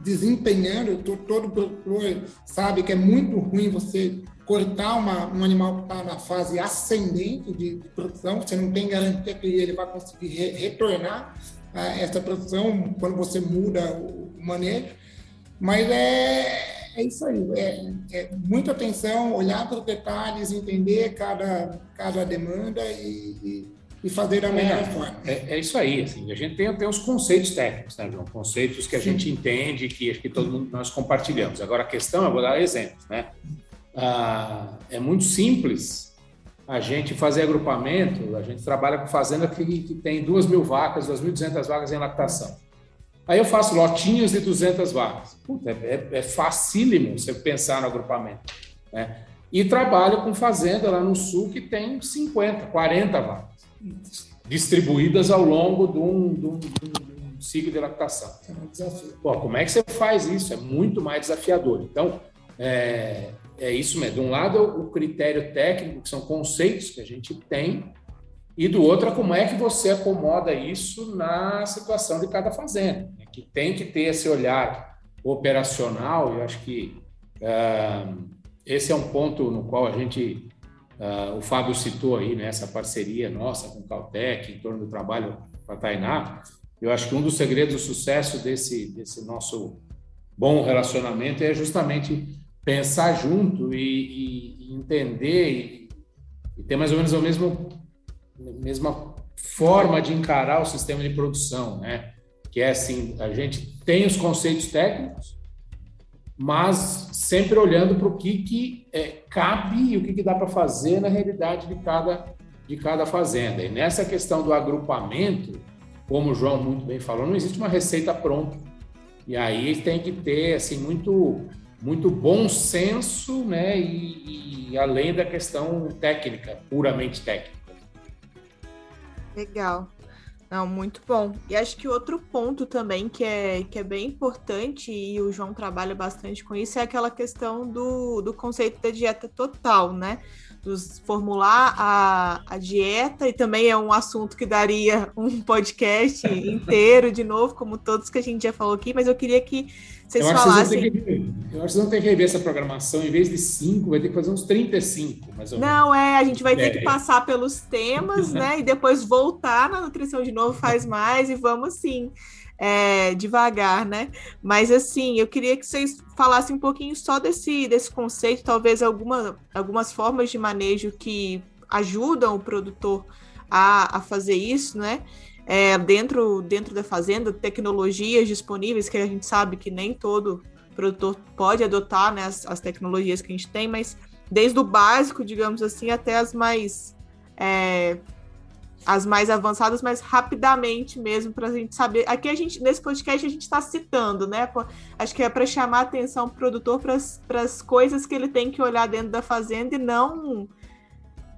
S3: desempenhando. Todo produtor sabe que é muito ruim você cortar uma, um animal que está na fase ascendente de, de, produção. Você não tem garantia que ele vai conseguir re, retornar essa produção quando você muda o manejo. Mas é, é isso aí, é, é muita atenção, olhar para os detalhes, entender cada, cada demanda e, e, e fazer da melhor
S4: é,
S3: forma.
S4: É, é, isso aí, assim, a gente tem, tem os conceitos técnicos, né, João? Conceitos que a Sim. gente entende, que acho que todo mundo nós compartilhamos. Agora a questão, eu vou dar exemplos, né? Ah, é muito simples a gente fazer agrupamento, a gente trabalha com fazenda que, que tem 2 mil vacas, 2.200 vacas em lactação. Aí eu faço lotinhos de 200 vacas. Puta, é, é facílimo você pensar no agrupamento. Né? E trabalho com fazenda lá no sul que tem 50, 40 vacas, distribuídas ao longo de um, de um, de um ciclo de lactação. É Pô, como é que você faz isso? É muito mais desafiador. Então, é, é isso mesmo. De um lado, o critério técnico, que são conceitos que a gente tem, e do outro, como é que você acomoda isso na situação de cada fazenda, né? que tem que ter esse olhar operacional. Eu acho que uh, esse é um ponto no qual a gente, uh, o Fábio citou aí, né, essa parceria nossa com o Caltech, em torno do trabalho para a Tainá. Eu acho que um dos segredos do sucesso desse, desse nosso bom relacionamento é justamente pensar junto e, e entender e, e, ter mais ou menos a mesma, mesma forma de encarar o sistema de produção, né? Que é assim, a gente tem os conceitos técnicos, mas sempre olhando para o que, que é, cabe e o que, que dá para fazer na realidade de cada, de cada fazenda. E nessa questão do agrupamento, como o João muito bem falou, não existe uma receita pronta. E aí tem que ter assim muito muito bom senso, né? E, e, além da questão técnica, puramente técnica.
S1: Legal. Não, muito bom. E acho que outro ponto também que é, que é bem importante, e o João trabalha bastante com isso, é aquela questão do, do conceito da dieta total, né? Dos formular a, a dieta, e também é um assunto que daria um podcast inteiro, de novo, como todos que a gente já falou aqui, mas eu queria que vocês eu falassem.
S4: Acho que eu acho que não tem que rever essa programação, em vez de cinco, vai ter que fazer uns 35, mais ou
S1: menos. Não, é, a gente vai ter é. que passar pelos temas, né? E depois voltar na nutrição de novo, faz mais e vamos sim. É, devagar, né? Mas assim, eu queria que vocês falassem um pouquinho só desse, desse conceito, talvez alguma, algumas formas de manejo que ajudam o produtor a, a fazer isso, né? É, dentro, dentro da fazenda, tecnologias disponíveis, que a gente sabe que nem todo produtor pode adotar né, as, as tecnologias que a gente tem, mas desde o básico, digamos assim, até as mais é, as mais avançadas, mas rapidamente mesmo para a gente saber. Aqui a gente nesse podcast a gente está citando, né? Acho que é para chamar a atenção do produtor para as coisas que ele tem que olhar dentro da fazenda e não,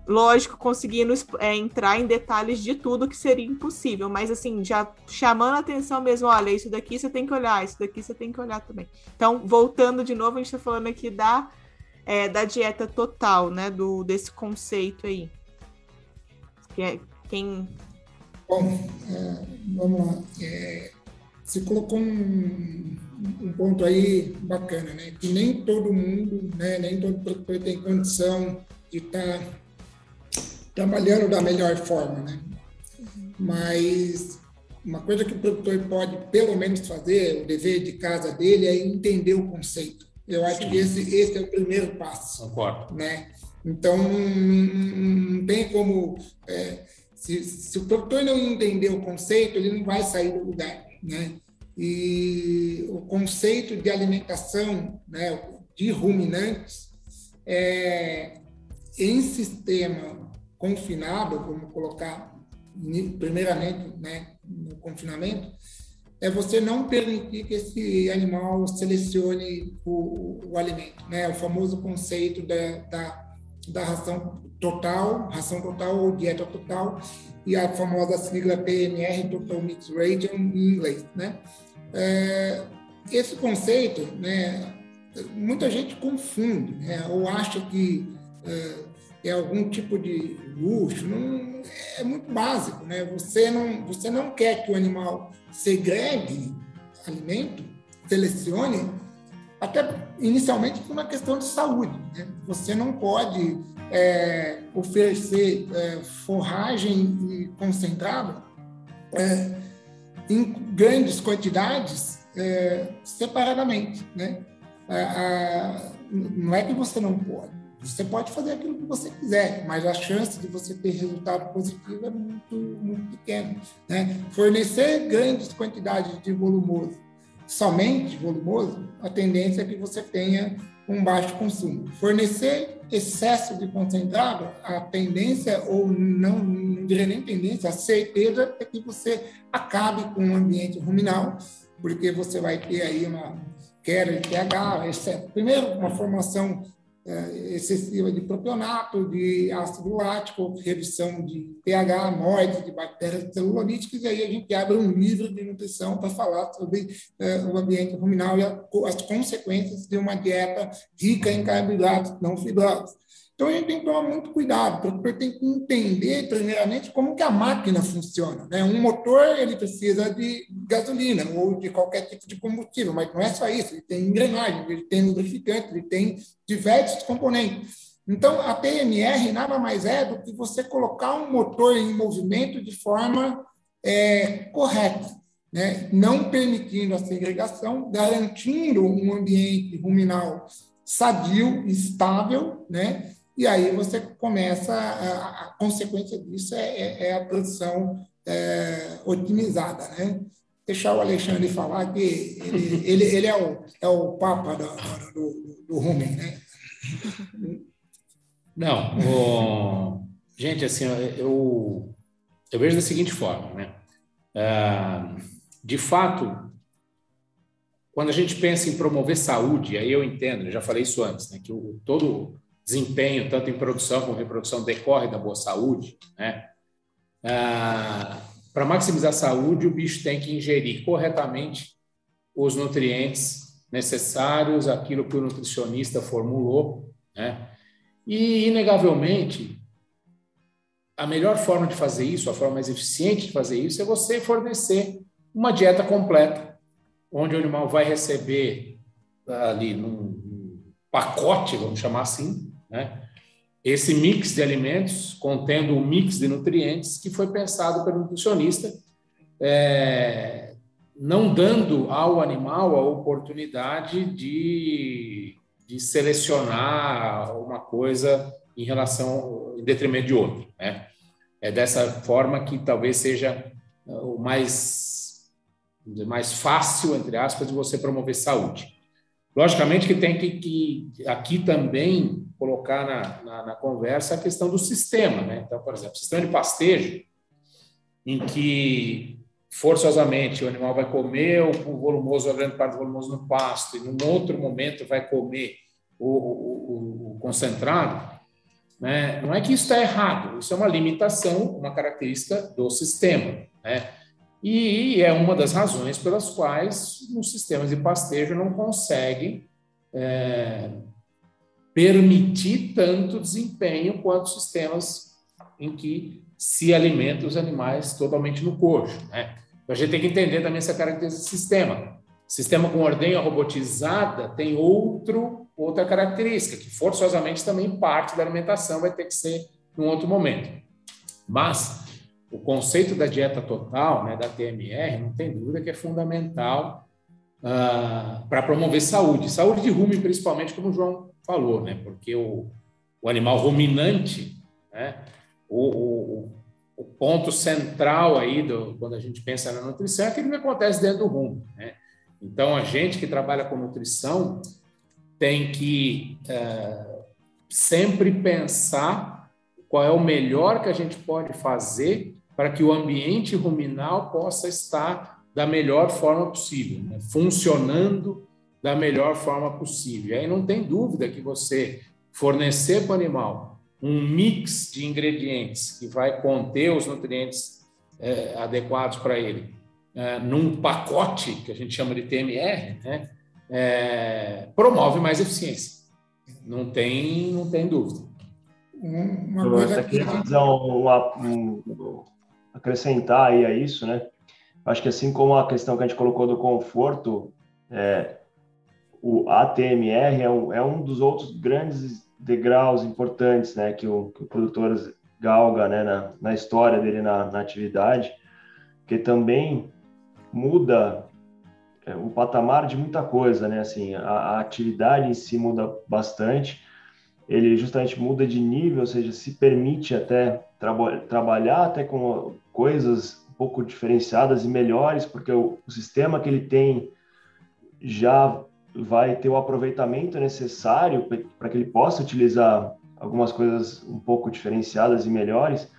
S1: lógico, conseguindo é, entrar em detalhes de tudo que seria impossível, mas assim já chamando a atenção mesmo. Olha, isso daqui você tem que olhar, isso daqui você tem que olhar também. Então, voltando de novo, a gente está falando aqui da é, da dieta total, né? Do desse conceito aí. É, quem.
S3: Bom, é, vamos lá. É, você colocou um, um, ponto aí bacana, né? Que nem todo mundo, né, nem todo produtor tem condição de estar tá trabalhando da melhor forma, né? Uhum. Mas uma coisa que o produtor pode, pelo menos, fazer, o dever de casa dele, é entender o conceito. Eu acho Sim. que esse, esse é o primeiro passo.
S4: Concordo.
S3: Né? Então, não, não tem como. É, se, se, o produtor não entender o conceito, ele não vai sair do lugar, né? E o conceito de alimentação, né, de ruminantes, é, em sistema confinado, vamos colocar primeiramente, né, no confinamento, é você não permitir que esse animal selecione o, o alimento, né? O famoso conceito da, da, da ração total, ração total ou dieta total, e a famosa sigla PMR, Total Mix Ration, em inglês, né? É, esse conceito, né, muita gente confunde, né, ou acha que é, é, algum tipo de luxo, não, é muito básico, né? Você não, você não quer que o animal segregue alimento, selecione, até inicialmente por uma questão de saúde. Né? Você não pode é, oferecer é, forragem concentrada é, em grandes quantidades é, separadamente. Né? não é que você não pode, você pode fazer aquilo que você quiser, mas a chance de você ter resultado positivo é muito, muito pequena. Né? Fornecer grandes quantidades de volumoso, somente volumoso, a tendência é que você tenha um baixo consumo. Fornecer excesso de concentrado, a tendência, ou não, não diria nem tendência, a certeza é que você acabe com o ambiente ruminal, porque você vai ter aí uma queda de pH, exceto, primeiro, uma formação excessiva de propionato, de ácido lático, redução de pH, morte de bactérias celulolíticas, e aí a gente abre um livro de nutrição para falar sobre é, o ambiente ruminal e a, as consequências de uma dieta rica em carboidratos não fibrosos. Então, a gente tem que tomar muito cuidado, porque tem que entender, primeiramente, como que a máquina funciona. Né? Um motor, ele precisa de gasolina ou de qualquer tipo de combustível, mas não é só isso. Ele tem engrenagem, ele tem lubrificante, ele tem diversos componentes. Então, a PMR nada mais é do que você colocar um motor em movimento de forma é, correta, né? não permitindo a segregação, garantindo um ambiente ruminal sadio, estável, né? E aí você começa, a, a consequência disso é, é, é a produção é, otimizada, né? Deixar o Alexandre falar que ele, ele, ele é, o, é o papa do, do, do né?
S4: Não, o... gente, assim, eu, eu vejo da seguinte forma, né? Uh, de fato, quando a gente pensa em promover saúde, aí eu entendo, eu já falei isso antes, né? Que o, todo desempenho, tanto em produção como reprodução, decorre da boa saúde, né? Ah, Para maximizar a saúde, o bicho tem que ingerir corretamente os nutrientes necessários, aquilo que o nutricionista formulou, né? E, inegavelmente, a melhor forma de fazer isso, a forma mais eficiente de fazer isso, é você fornecer uma dieta completa, onde o animal vai receber ali num pacote, vamos chamar assim, né? Esse mix de alimentos contendo um mix de nutrientes que foi pensado pelo nutricionista, é, não dando ao animal a oportunidade de, de selecionar uma coisa em relação, em detrimento de outro. Né? É dessa forma que talvez seja o mais, mais fácil, entre aspas, de você promover saúde. Logicamente que tem que, que aqui também colocar na, na, na, conversa a questão do sistema. Né? Então, por exemplo, sistema de pastejo, em que forçosamente o animal vai comer o volumoso, a grande parte do volumoso no pasto, e num outro momento vai comer o, o, o concentrado, né? não é que isso está errado, isso é uma limitação, uma característica do sistema. Né? E é uma das razões pelas quais os sistemas de pastejo não conseguem é, permitir tanto desempenho quanto sistemas em que se alimentam os animais totalmente no coxo. Né? Então, a gente tem que entender também essa característica do sistema. Sistema com ordenha robotizada tem outro, outra característica, que forçosamente também parte da alimentação vai ter que ser num outro momento. Mas o conceito da dieta total, né, da TMR, não tem dúvida que é fundamental uh, para promover saúde. Saúde de rumen, principalmente, como o João falou, né, porque o, o animal ruminante, né, o, o, o, ponto central aí, do, quando a gente pensa na nutrição, é aquilo que acontece dentro do rumo. Né? Então, a gente que trabalha com nutrição tem que uh, sempre pensar qual é o melhor que a gente pode fazer para que o ambiente ruminal possa estar da melhor forma possível, né? funcionando da melhor forma possível. E aí não tem dúvida que você fornecer para o animal um mix de ingredientes que vai conter os nutrientes é, adequados para ele, é, num pacote que a gente chama de TMR, né? É, promove mais eficiência. Não tem, não tem dúvida.
S5: Uma coisa que... um, acrescentar aí a isso, né? Acho que assim como a questão que a gente colocou do conforto, é, o ATMR é um, é um dos outros grandes degraus importantes, né, que o, que o produtor galga, né, na, na história dele na, na atividade, que também muda é, o patamar de muita coisa, né, assim, a, a atividade em si muda bastante, ele justamente muda de nível, ou seja, se permite até traba trabalhar até com coisas um pouco diferenciadas e melhores, porque o, o, sistema que ele tem já vai ter o aproveitamento necessário para que ele possa utilizar algumas coisas um pouco diferenciadas e melhores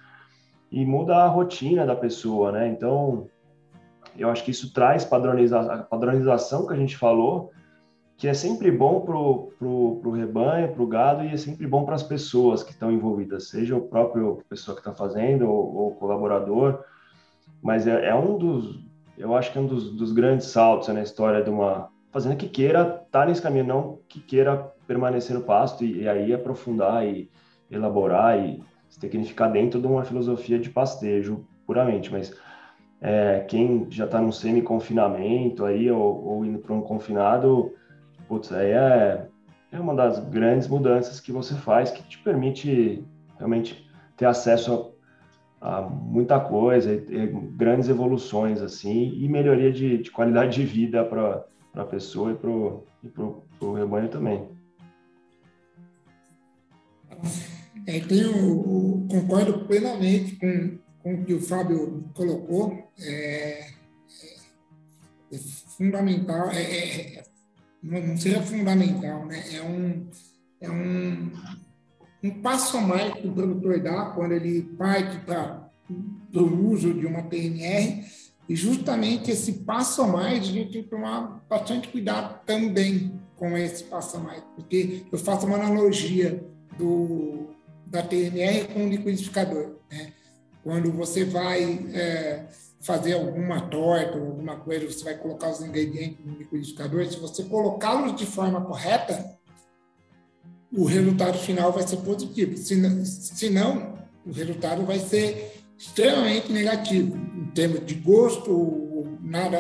S5: e muda a rotina da pessoa, né? Então, eu acho que isso traz padroniza a padronização que a gente falou, que é sempre bom para o pro, rebanho, para o gado e é sempre bom para as pessoas que estão envolvidas, seja o próprio pessoa que está fazendo ou o colaborador, mas é, é, um dos, eu acho que é um dos, dos grandes saltos na história de uma fazenda que queira estar tá nesse caminho, não que queira permanecer no pasto e, e aí aprofundar e elaborar e se tecnificar dentro de uma filosofia de pastejo puramente, mas é, quem já está num semi-confinamento aí ou, ou indo para um confinado putz, aí é, é uma das grandes mudanças que você faz que te permite realmente ter acesso a, muita coisa, e grandes evoluções assim e melhoria de, de qualidade de vida para a pessoa e para o rebanho também.
S3: É, tenho, concordo plenamente com, com o que o Fábio colocou. É, é, é fundamental, é, é, não seja fundamental, né? É um, é um, um passo a mais que o produtor dá quando ele parte para o uso de uma PNR, e justamente esse passo a mais a gente tem que tomar bastante cuidado também com esse passo a mais, porque eu faço uma analogia do, da TNR com o liquidificador. Né? Quando você vai é, fazer alguma torta alguma coisa, você vai colocar os ingredientes no liquidificador, se você colocá-los de forma correta, o resultado final vai ser positivo. Se não, o resultado vai ser extremamente negativo, em termos de gosto, nada,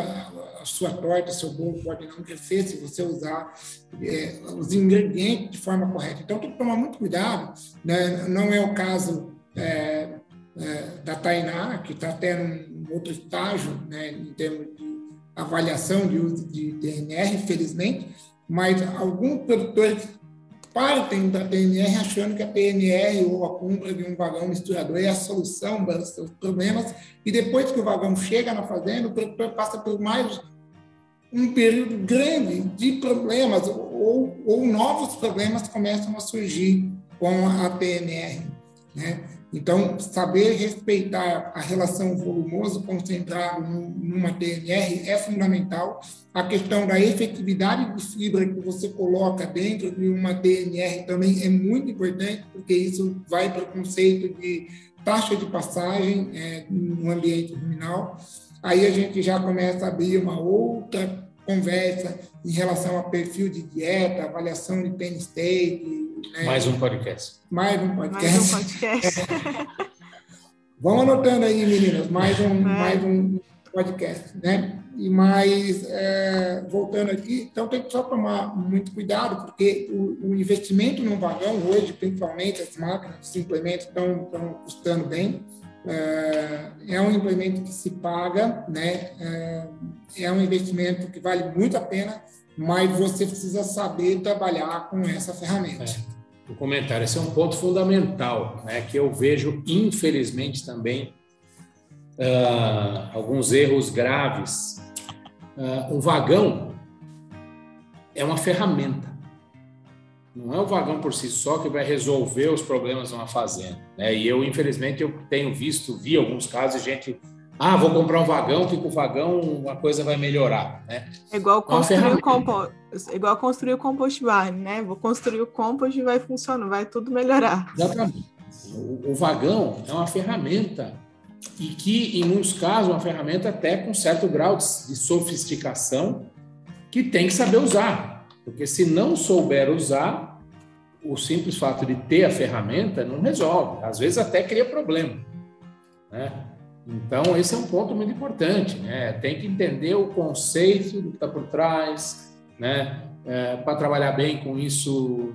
S3: a sua torta, seu bolo pode não crescer se você usar é, os ingredientes de forma correta. Então, tem que tomar muito cuidado, né? não é o caso é, é, da Tainá, que está tendo um outro estágio né, em termos de avaliação de uso de TNR, felizmente, mas alguns produtores partem da TNR achando que a TNR ou a compra de um vagão misturador é a solução para os seus problemas, e depois que o vagão chega na fazenda, o produtor passa por mais um período grande de problemas, ou, ou novos problemas começam a surgir com a TNR. Né? Então, saber respeitar a relação volumoso concentrado numa TNR é fundamental. A questão da efetividade de fibra que você coloca dentro de uma TNR também é muito importante, porque isso vai para o conceito de taxa de passagem é, no ambiente ruminal. Aí a gente já começa a abrir uma outra conversa em relação a perfil de dieta, avaliação de penny state,
S4: né? Mais um podcast.
S3: Mais um podcast.
S1: Mais um podcast.
S3: Vamos anotando aí, meninas, mais um, é. mais um podcast, né? E mais, é, voltando aqui, então tem que só tomar muito cuidado, porque o, o investimento no vagão hoje, principalmente as máquinas, os implementos estão, estão custando bem, é, é um implemento que se paga, né? É, é um investimento que vale muito a pena, mas você precisa saber trabalhar com essa ferramenta.
S4: É, o comentário, esse é um ponto fundamental, né, que eu vejo, infelizmente, também uh, alguns erros graves. Uh, um vagão é uma ferramenta. Não é o vagão por si só que vai resolver os problemas de uma fazenda. Né? E eu, infelizmente, eu tenho visto, vi alguns casos, gente ah, vou comprar um vagão, que com o vagão a coisa vai melhorar, né?
S1: É igual construir o compost, igual construir o compost barn, né? Vou construir o compost e vai funcionar, vai tudo melhorar.
S4: Exatamente. O, o vagão é uma ferramenta e que, em muitos casos, é uma ferramenta até com certo grau de, de sofisticação que tem que saber usar, porque se não souber usar, o simples fato de ter a ferramenta não resolve, às vezes até cria problema, né? Então, esse é um ponto muito importante, né? Tem que entender o conceito do que está por trás, né? É, Para trabalhar bem com isso,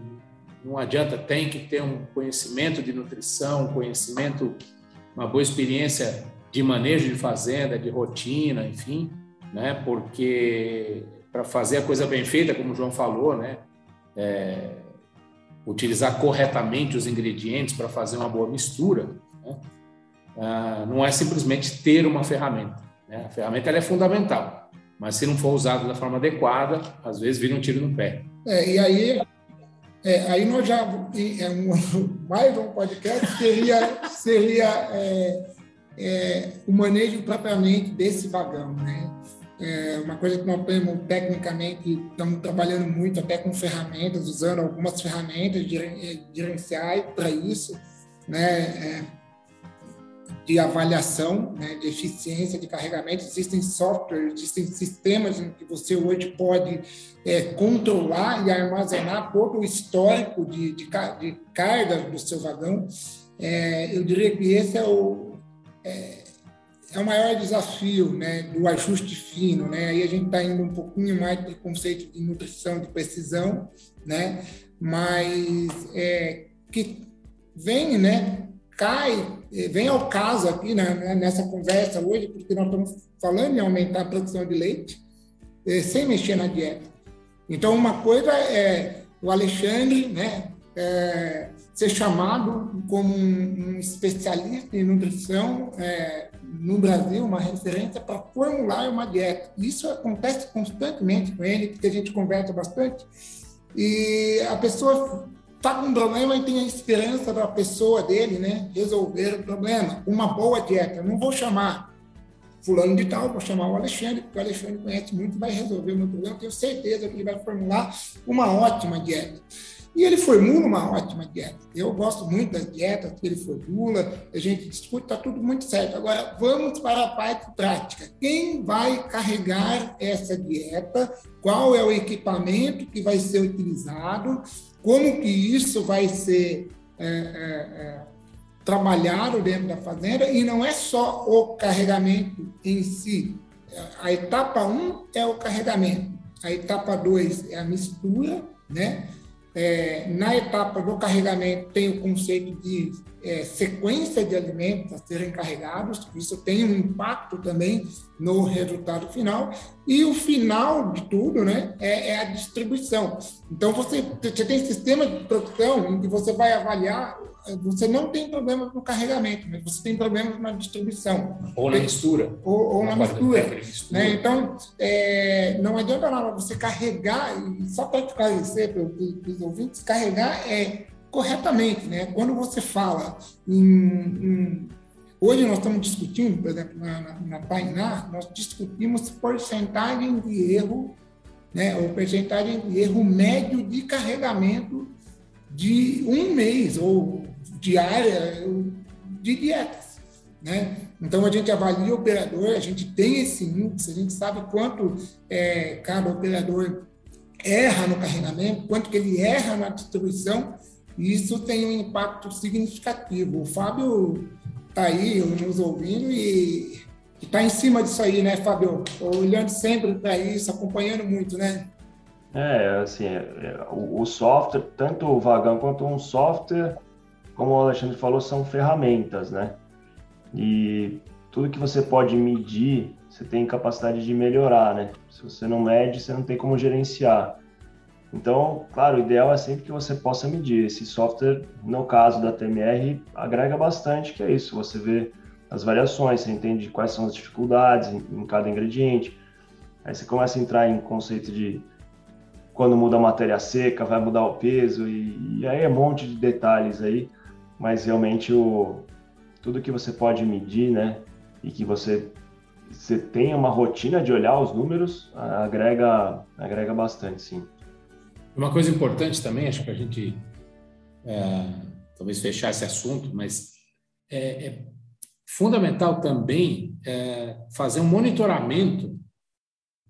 S4: não adianta, tem que ter um conhecimento de nutrição, conhecimento, uma boa experiência de manejo de fazenda, de rotina, enfim, né? Porque para fazer a coisa bem feita, como o João falou, né? É, utilizar corretamente os ingredientes para fazer uma boa mistura, né? Ah, não é simplesmente ter uma ferramenta. Né? A ferramenta é fundamental, mas se não for usada da forma adequada, às vezes vira um tiro no pé.
S3: É, e aí, é, aí nós já é, mais um podcast seria seria é, é, o manejo propriamente desse vagão, né? É uma coisa que nós temos tecnicamente, estamos trabalhando muito até com ferramentas, usando algumas ferramentas gerenciais para isso, né? É, de avaliação né, de eficiência de carregamento. Existem softwares, existem sistemas em que você hoje pode é, controlar e armazenar todo o histórico de, de, de carga do seu vagão. É, eu diria que esse é o, é, é o maior desafio né, do ajuste fino. Né? Aí a gente está indo um pouquinho mais de conceito de nutrição, de precisão, né? mas é, que vem né, cai, eh, vem ao caso aqui né, né, nessa conversa hoje, porque nós estamos falando em aumentar a produção de leite eh, sem mexer na dieta. Então, uma coisa é o Alexandre né, é, ser chamado como um, um, especialista em nutrição é, no Brasil, uma referência para formular uma dieta. Isso acontece constantemente com ele, porque a gente conversa bastante. E a pessoa está com um problema e tem a esperança da pessoa dele, né, resolver o problema. Uma boa dieta. Eu não vou chamar fulano de tal, vou chamar o Alexandre, porque o Alexandre conhece muito vai resolver o meu problema. Tenho certeza que ele vai formular uma ótima dieta. E ele formula uma ótima dieta. Eu gosto muito das dietas que ele formula, a gente discute, está tudo muito certo. Agora, vamos para a parte prática. Quem vai carregar essa dieta? Qual é o equipamento que vai ser utilizado? como que isso vai ser é, é, é, trabalhado dentro da fazenda, e não é só o carregamento em si. A etapa 1 um é o carregamento, a etapa 2 é a mistura, né? É, na etapa do carregamento tem o conceito de é, sequência de alimentos a serem carregados, isso tem um impacto também no resultado final. E o final de tudo né, é, é a distribuição. Então, você, você tem sistema de produção em que você vai avaliar você não tem problemas no carregamento, mas você tem problemas na distribuição.
S4: Ou na mistura.
S3: Ou, ou na, na mistura. mistura. Né? Então, é, não adianta nada você carregar, e só para esclarecer para os ouvintes, carregar é corretamente, né? Quando você fala em, em Hoje nós estamos discutindo, por exemplo, na, na, na Tainá, nós discutimos porcentagem de erro, né, ou porcentagem de erro médio de carregamento de um mês ou diária de dietas. Né? Então a gente avalia o operador, a gente tem esse índice, a gente sabe quanto é, cada operador erra no carregamento, quanto que ele erra na distribuição, isso tem um impacto significativo. O Fábio está aí nos ouvindo e está em cima disso aí, né, Fábio? Olhando sempre para isso, acompanhando muito, né?
S5: É, assim, é, é, o, software, tanto o Vagão quanto um software, como o Alexandre falou, são ferramentas, né? E tudo que você pode medir, você tem capacidade de melhorar, né? Se você não mede, você não tem como gerenciar. Então, claro, o ideal é sempre que você possa medir. Esse software, no caso da TMR, agrega bastante, que é isso, você vê as variações, você entende quais são as dificuldades em, cada ingrediente. Aí você começa a entrar em conceito de quando muda a matéria seca, vai mudar o peso, e, e aí é um monte de detalhes aí, mas realmente o, tudo que você pode medir, né, e que você, você tenha uma rotina de olhar os números, agrega, agrega bastante, sim.
S4: Uma coisa importante também, acho que a gente é, talvez fechar esse assunto, mas é, é fundamental também é, fazer um monitoramento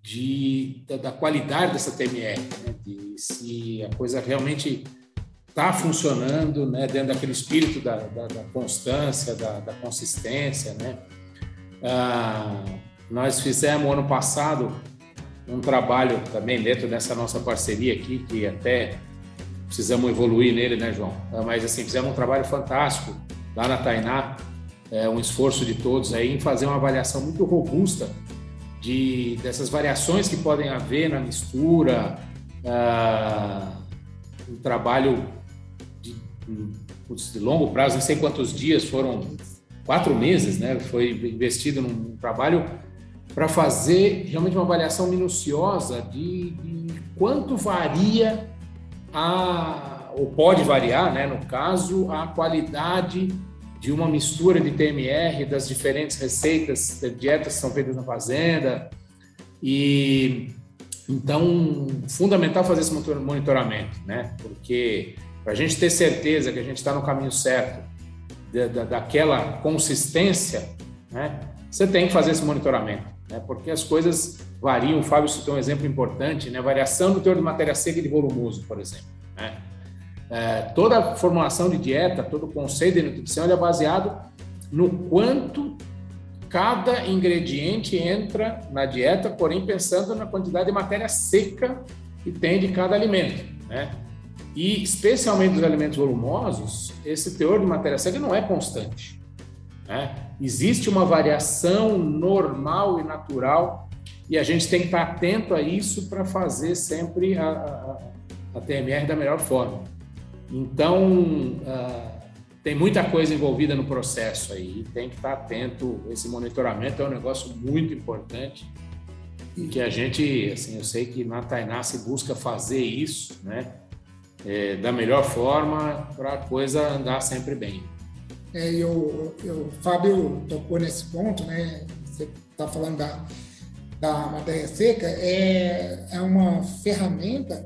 S4: de, da, da qualidade dessa TMR, né? de se a coisa realmente está funcionando né? dentro daquele espírito da, da, da constância, da, consistência. Né? Ah, nós fizemos ano passado um trabalho também dentro dessa nossa parceria aqui, que até precisamos evoluir nele, né, João? Ah, mas assim, fizemos um trabalho fantástico lá na Tainá, é, um esforço de todos aí em fazer uma avaliação muito robusta de dessas variações que podem haver na mistura, uh, um trabalho de, de, longo prazo, não sei quantos dias, foram quatro meses, né? Foi investido num trabalho para fazer realmente uma avaliação minuciosa de, de, quanto varia a, ou pode variar, né, no caso, a qualidade de uma mistura de TMR das diferentes receitas dietas que são feitas na fazenda. E então, fundamental fazer esse monitoramento, né? Porque para a gente ter certeza que a gente está no caminho certo da, da, daquela consistência, né? Você tem que fazer esse monitoramento né? porque as coisas variam. O Fábio citou um exemplo importante, né? variação do teor de matéria seca e de volumoso, por exemplo. Né? É, toda a formulação de dieta, todo o conceito de nutrição é baseado no quanto cada ingrediente entra na dieta, porém pensando na quantidade de matéria seca que tem de cada alimento, né? E especialmente dos alimentos volumosos, esse teor de matéria seca não é constante. Né? Existe uma variação normal e natural e a gente tem que estar atento a isso para fazer sempre a, a, a, TMR da melhor forma. Então, uh, tem muita coisa envolvida no processo aí, tem que estar atento. Esse monitoramento é um negócio muito importante e que a gente, assim, eu sei que na Tainá se busca fazer isso, né, é, da melhor forma para a coisa andar sempre bem.
S3: É, eu, eu, o Fábio tocou nesse ponto, né? Você está falando da, da matéria seca, é, é uma ferramenta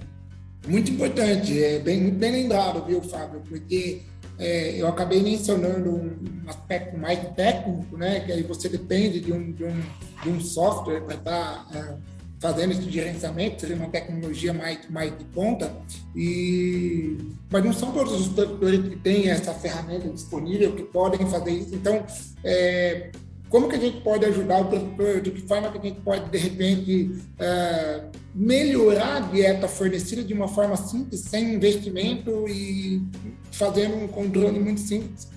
S3: muito importante, é bem, bem lembrado, viu, Fábio? Porque é, eu acabei mencionando um aspecto mais técnico, né? Que aí você depende de um, de um, de um software para estar tá, é, fazendo esse gerenciamento, seria uma tecnologia mais, mais de ponta, e, mas não são todos os produtores que têm essa ferramenta disponível, que podem fazer isso. Então, é, como que a gente pode ajudar o produtor? De que forma que a gente pode, de repente, é, melhorar a dieta fornecida de uma forma simples, sem investimento e fazendo um controle muito simples?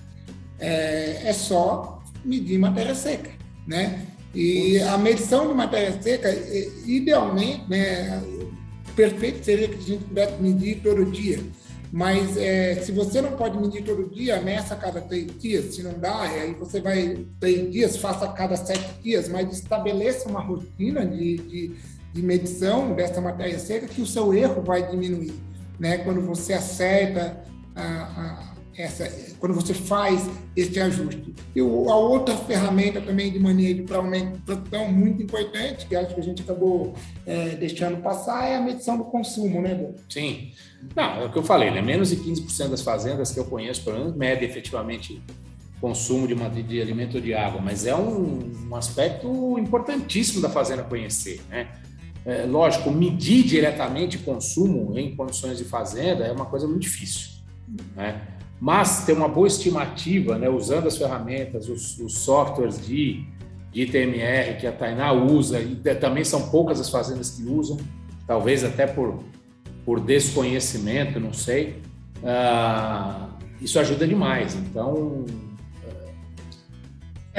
S3: É, é só medir matéria seca, né? E a medição de matéria seca, idealmente, né, perfeito seria que a gente pudesse medir todo dia. Mas é, se você não pode medir todo dia, meça a cada três dias. Se não dá, aí você vai três dias, faça a cada sete dias, mas estabeleça uma rotina de, de, de medição dessa matéria seca que o seu erro vai diminuir. Né? Quando você acerta a, a essa, quando você faz esse ajuste. E a outra ferramenta também de manejo de produção muito importante, que acho que a gente acabou é, deixando passar, é a medição do consumo, né, Bom?
S4: Sim. Não, é o que eu falei, né? Menos de 15% das fazendas que eu conheço, pelo menos, medem efetivamente consumo de, de, de alimento ou de água, mas é um, um aspecto importantíssimo da fazenda conhecer, né? É, lógico, medir diretamente consumo em condições de fazenda é uma coisa muito difícil, né? Mas ter uma boa estimativa, né, usando as ferramentas, os, os softwares de, de ITMR que a Tainá usa, e também são poucas as fazendas que usam, talvez até por, por desconhecimento, não sei, uh, isso ajuda demais. Então,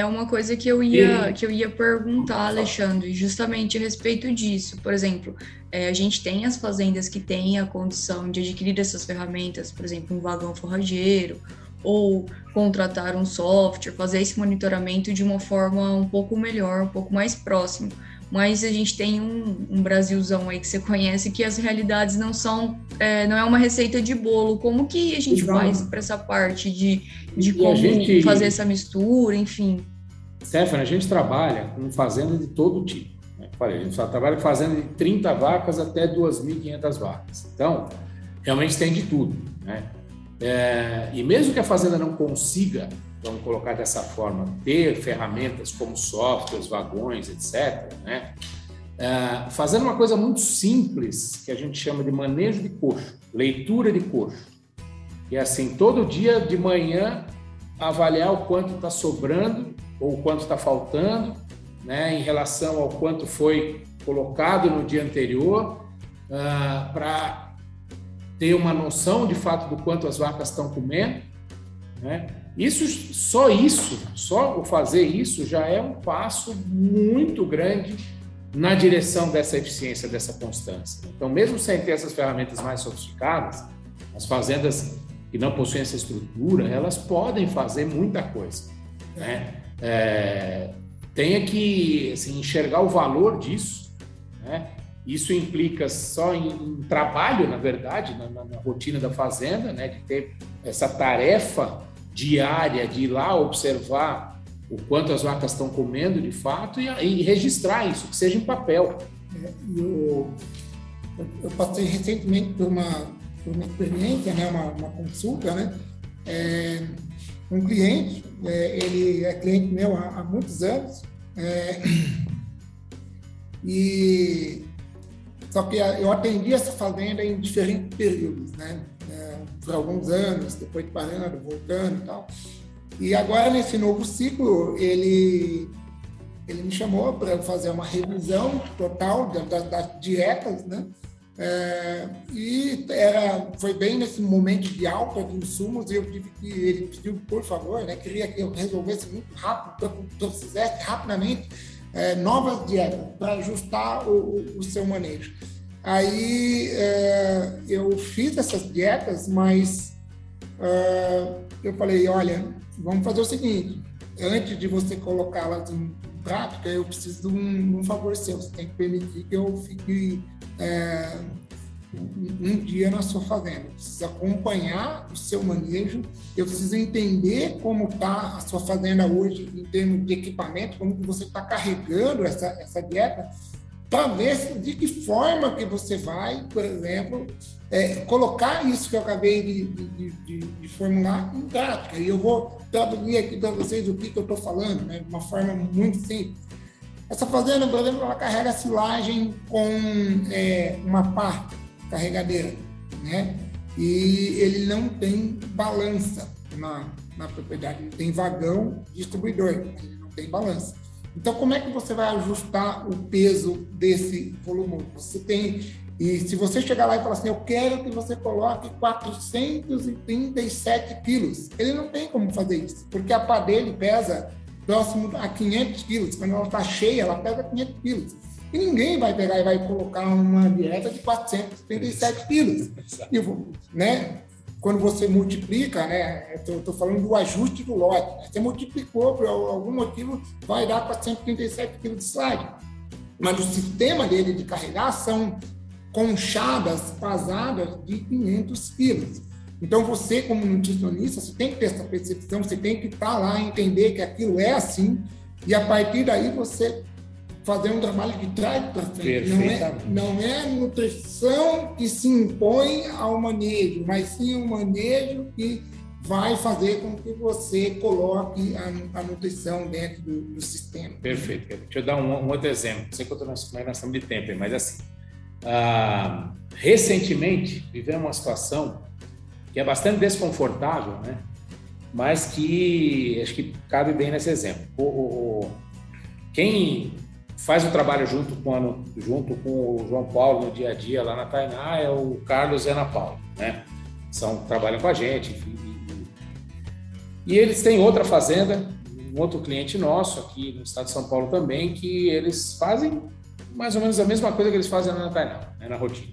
S2: é uma coisa que eu ia, que eu ia perguntar, Alexandre, justamente a respeito disso. Por exemplo, é, a gente tem as fazendas que têm a condição de adquirir essas ferramentas, por exemplo, um vagão forrageiro, ou contratar um software, fazer esse monitoramento de uma forma um pouco melhor, um pouco mais próximo. Mas a gente tem um, um Brasilzão aí que você conhece que as realidades não são, é, não é uma receita de bolo. Como que a gente faz para essa parte de, de como gente... fazer essa mistura, enfim?
S4: Stefano, a gente trabalha com fazenda de todo tipo. Né? Falei, a gente só trabalha com fazenda de 30 vacas até 2.500 vacas. Então, realmente tem de tudo. Né? É, e mesmo que a fazenda não consiga, vamos colocar dessa forma, ter ferramentas como softwares, vagões, etc., né? É, fazendo uma coisa muito simples, que a gente chama de manejo de coxo, leitura de coxo. Que é assim, todo dia de manhã avaliar o quanto está sobrando ou o quanto está faltando, né, em relação ao quanto foi colocado no dia anterior, uh, para ter uma noção de fato do quanto as vacas estão comendo. Né? Isso, só isso, só o fazer isso já é um passo muito grande na direção dessa eficiência, dessa constância. Então, mesmo sem ter essas ferramentas mais sofisticadas, as fazendas que não possuem essa estrutura, elas podem fazer muita coisa. Né? É, tenha que assim, enxergar o valor disso. Né? Isso implica só em, em trabalho, na verdade, na, na, na, rotina da fazenda, né? de ter essa tarefa diária de ir lá observar o quanto as vacas estão comendo de fato e, e registrar isso, que seja em papel.
S3: É, eu, eu passei recentemente por uma por uma experiência, né, uma, uma consulta, né, é, um cliente, é, ele é cliente meu há, há muitos anos, é, e só que eu atendi essa fazenda em diferentes períodos, né, é, por alguns anos, depois parando, voltando e tal. E agora, nesse novo ciclo, ele, ele me chamou para fazer uma revisão total das, das dietas, né? É, e era, foi bem nesse momento de alta de insumos, eu tive que, ele pediu, por favor, né, queria que eu resolvesse muito rápido, que eu fizesse rapidamente é, novas dietas para ajustar o, o, seu manejo. Aí é, eu fiz essas dietas, mas é, eu falei, olha, vamos fazer o seguinte, antes de você colocá-las em prática, eu preciso de um, um favor seu, você tem que permitir que eu fique é, um dia na sua fazenda. Precisa acompanhar o seu manejo. Eu preciso entender como está a sua fazenda hoje em termos de equipamento, como que você está carregando essa, essa dieta, para ver de que forma que você vai, por exemplo, é, colocar isso que eu acabei de, de, de, de, formular em prática. E eu vou traduzir aqui para vocês o que, que eu estou falando, né, de uma forma muito simples. Essa fazenda, por exemplo, ela carrega silagem com é, uma pá carregadeira, né? E ele não tem balança na, na propriedade, ele tem vagão distribuidor, ele não tem balança. Então, como é que você vai ajustar o peso desse volume? Você tem e se você chegar lá e falar assim, eu quero que você coloque 437 quilos, ele não tem como fazer isso, porque a pá dele pesa próximo a 500 quilos. Quando ela está cheia, ela pesa 500 quilos. E ninguém vai pegar e vai colocar uma dieta de 437 quilos. E, né? Quando você multiplica, né? Estou falando do ajuste do lote. Né? Você multiplicou por algum motivo, vai dar 437 quilos de slide. Mas o sistema dele de carregar são conchadas pesadas de 500 quilos. Então, você, como nutricionista, você tem que ter essa percepção, você tem que estar lá e entender que aquilo é assim, e a partir daí você fazer um trabalho de trás para frente. Não é, não é nutrição que se impõe ao manejo, mas sim um manejo que vai fazer com que você coloque a, a nutrição dentro do, do, sistema.
S4: Perfeito. Deixa eu dar um, um outro exemplo. Não sei quanto nós, nós estamos de tempo, mas assim, ah, recentemente vivemos uma situação que é bastante desconfortável, né? mas que acho que cabe bem nesse exemplo. O, o, quem faz o trabalho junto com, a, junto com o João Paulo no dia a dia lá na Tainá é o Carlos e a Ana Paula, né? São, trabalham com a gente, enfim, e eles têm outra fazenda, um outro cliente nosso aqui no estado de São Paulo também, que eles fazem mais ou menos a mesma coisa que eles fazem na Tainá, né, na rotina.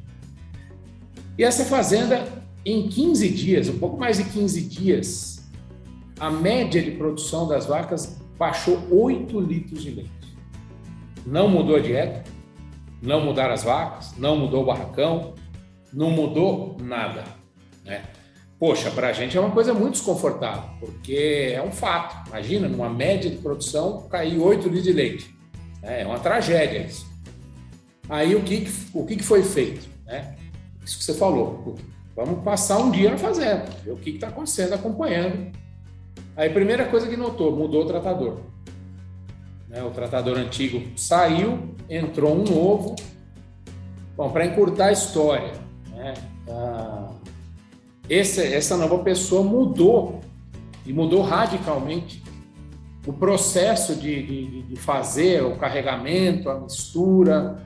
S4: E essa fazenda, em 15 dias, um pouco mais de 15 dias, a média de produção das vacas baixou 8 litros de leite. Não mudou a dieta, não mudaram as vacas, não mudou o barracão, não mudou nada. Né? Poxa, para a gente é uma coisa muito desconfortável, porque é um fato. Imagina, numa média de produção, cair 8 litros de leite. É uma tragédia isso. Aí o que, o que foi feito? Né? Isso que você falou. Vamos passar um dia na fazenda, ver o que está acontecendo, acompanhando. Aí, primeira coisa que notou, mudou o tratador. Né? O tratador antigo saiu, entrou um novo. Bom, para encurtar a história, né? Esse, essa nova pessoa mudou e mudou radicalmente o processo de, de, de fazer o carregamento, a mistura,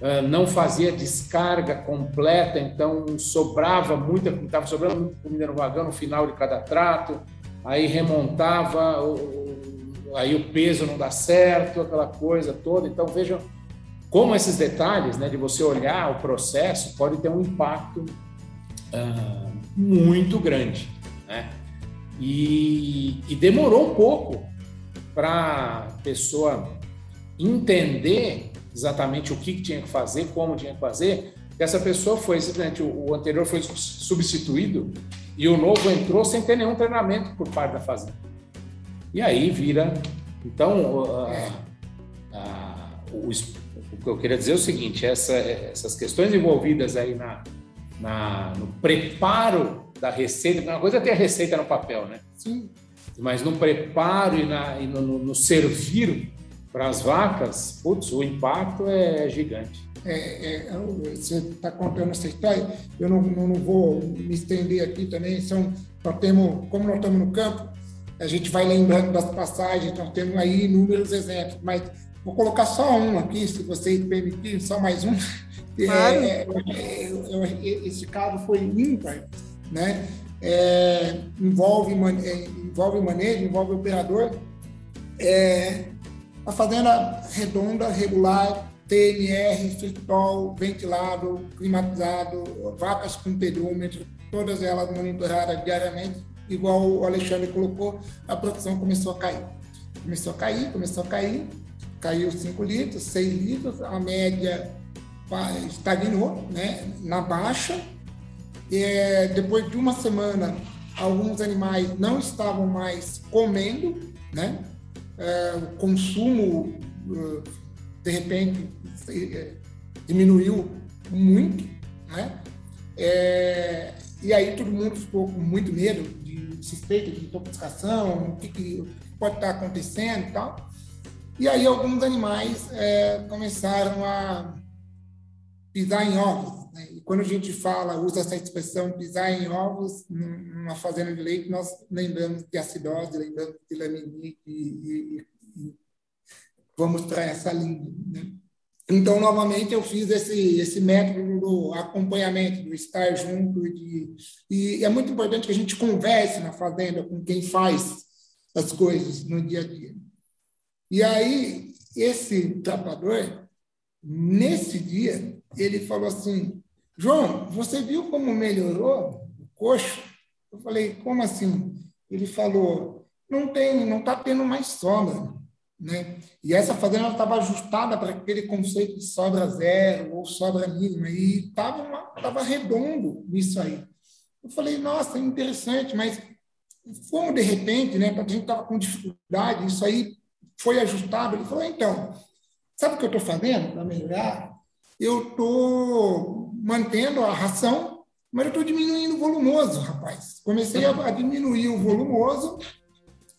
S4: uh, não fazia descarga completa, então sobrava muita, estava sobrando muita comida no vagão no final de cada trato, aí remontava, aí o peso não dá certo, aquela coisa toda. Então vejam como esses detalhes, né, de você olhar o processo, pode ter um impacto uh, muito grande, né? E, e demorou um pouco para a pessoa entender exatamente o que, que, tinha que fazer, como tinha que fazer, essa pessoa foi simplesmente, o anterior foi substituído e o novo entrou sem ter nenhum treinamento por parte da fazenda. E aí vira. Então, o, o, que eu queria dizer é o seguinte: essa, essas questões envolvidas aí na, na, no preparo da receita. Uma coisa é ter a receita no papel, né? Sim. Mas no preparo e, na, e no, no, servir para as vacas, putz, o impacto é gigante.
S3: É, é, é você está contando essa história, eu não, não, não, vou me estender aqui também. São, nós temos, como nós estamos no campo, a gente vai lembrando das passagens, nós temos aí inúmeros exemplos, mas vou colocar só um aqui, se vocês permitirem, só mais um. Claro. É, é, é, esse caso foi ímpar, né? É, envolve, é, envolve manejo, envolve operador. É, a fazenda redonda, regular, TMR, fritol, ventilado, climatizado, vacas com pedômetro, todas elas monitoradas diariamente, igual o Alexandre colocou, a produção começou a cair. Começou a cair, começou a cair, caiu 5 litros, 6 litros, a média estagnou né, na baixa. É, depois de uma semana, alguns animais não estavam mais comendo, né? É, o consumo, uh, de repente, é, diminuiu muito, né? É, e aí todo mundo ficou com muito medo suspeita de intoxicação, o que, que pode estar acontecendo e tal. E aí alguns animais é, começaram a pisar em ovos. Né? E quando a gente fala, usa essa expressão pisar em ovos numa fazenda de leite, nós lembramos de acidose, lembramos de laminite e, e, e vamos para essa linha. Né? Então, novamente, eu fiz esse, esse método do acompanhamento, do estar junto. De, e é muito importante que a gente converse na fazenda com quem faz as coisas no dia a dia. E aí, esse trabalhador, nesse dia, ele falou assim: João, você viu como melhorou o coxo? Eu falei: como assim? Ele falou: não tem, não está tendo mais sobra. Né? E essa fazenda estava ajustada para aquele conceito de sobra zero ou sobra mínima, e estava tava redondo nisso aí. Eu falei, nossa, interessante, mas como de repente, né, a gente estava com dificuldade, isso aí foi ajustado. Ele falou, então, sabe o que eu estou fazendo para melhorar? Eu estou mantendo a ração, mas eu estou diminuindo o volumoso, rapaz. Comecei a, a diminuir o volumoso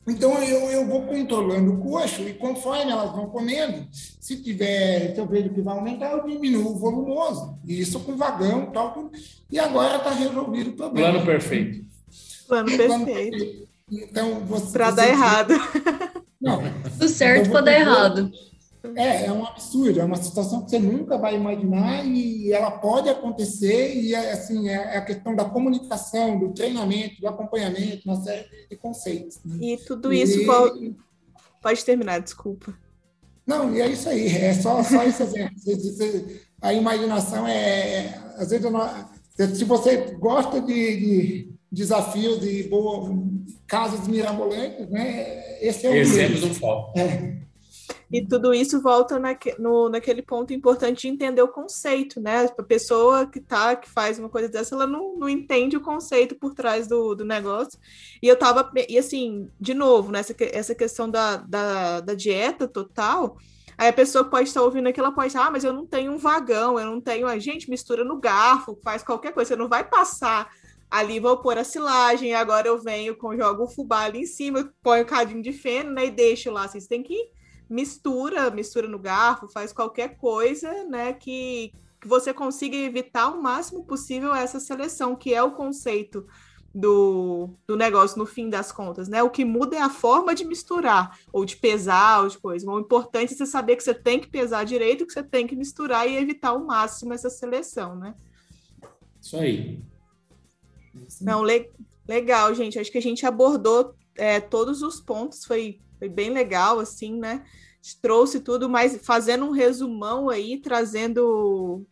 S3: então eu, eu vou controlando o coxo e conforme elas vão comendo, se tiver, se eu vejo que vai aumentar, eu diminuo o volumoso. Isso com vagão tal. Tudo. E agora está resolvido o problema.
S4: Plano perfeito.
S1: Plano perfeito.
S3: Então, você.
S1: Para dar errado.
S2: Não. Tudo certo então, para dar errado.
S3: É, é um absurdo, é uma situação que você nunca vai imaginar e ela pode acontecer e é, assim, é, é a questão da comunicação, do treinamento, do acompanhamento, uma série de conceitos.
S1: Né? E tudo isso e... pode terminar, desculpa.
S3: Não, e é isso aí, é só, só isso exemplo. A imaginação é, às vezes, não, se você gosta de, de desafios e casos mirabolantes, né, esse é o
S4: Exemplos um foco. É.
S1: E tudo isso volta naque, no, naquele ponto importante de entender o conceito, né? A pessoa que tá, que faz uma coisa dessa, ela não, não entende o conceito por trás do, do negócio. E eu tava, e assim, de novo, nessa né, essa questão da, da, da dieta total, Aí a pessoa pode estar ouvindo aquilo, ela pode estar, ah, mas eu não tenho um vagão, eu não tenho. A gente mistura no garfo, faz qualquer coisa, você não vai passar ali, vou pôr a silagem, agora eu venho com jogo o fubá ali em cima, põe o cadinho de feno, né? E deixo lá. Assim, você tem que mistura, mistura no garfo, faz qualquer coisa, né, que, que você consiga evitar o máximo possível essa seleção, que é o conceito do, do negócio no fim das contas, né? O que muda é a forma de misturar, ou de pesar, ou de coisa. O importante é você saber que você tem que pesar direito, que você tem que misturar e evitar ao máximo essa seleção, né?
S4: Isso aí.
S1: Não, le legal, gente. Acho que a gente abordou é, todos os pontos, foi foi bem legal, assim, né? Trouxe tudo, mas fazendo um resumão aí, trazendo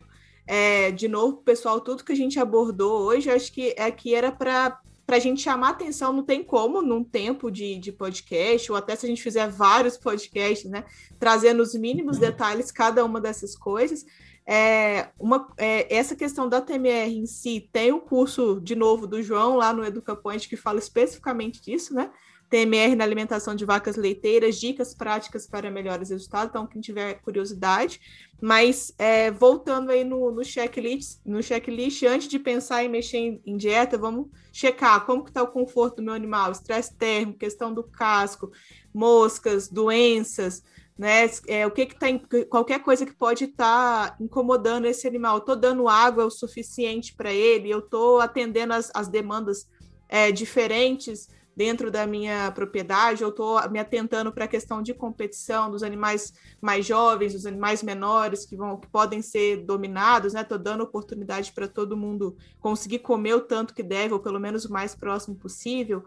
S1: é, de novo o pessoal tudo que a gente abordou hoje, acho que aqui era para para a gente chamar atenção, não tem como num tempo de, de podcast, ou até se a gente fizer vários podcasts, né, trazendo os mínimos detalhes cada uma dessas coisas. É, uma, é, essa questão da TMR em si tem o curso, de novo, do João lá no EducaPoint, que fala especificamente disso, né? TMR na alimentação de vacas leiteiras, dicas práticas para melhores resultados, então quem tiver curiosidade. Mas é, voltando aí no, no, checklist, no checklist, antes de pensar em mexer em, em dieta, vamos checar como que está o conforto do meu animal, estresse térmico, questão do casco, moscas, doenças, né? É, o que que tá, qualquer coisa que pode estar tá incomodando esse animal. Estou dando água o suficiente para ele, eu estou atendendo as, as demandas é, diferentes dentro da minha propriedade, eu estou me atentando para a questão de competição dos animais mais jovens, dos animais menores que vão que podem ser dominados, né? Estou dando oportunidade para todo mundo conseguir comer o tanto que deve, ou pelo menos o mais próximo possível.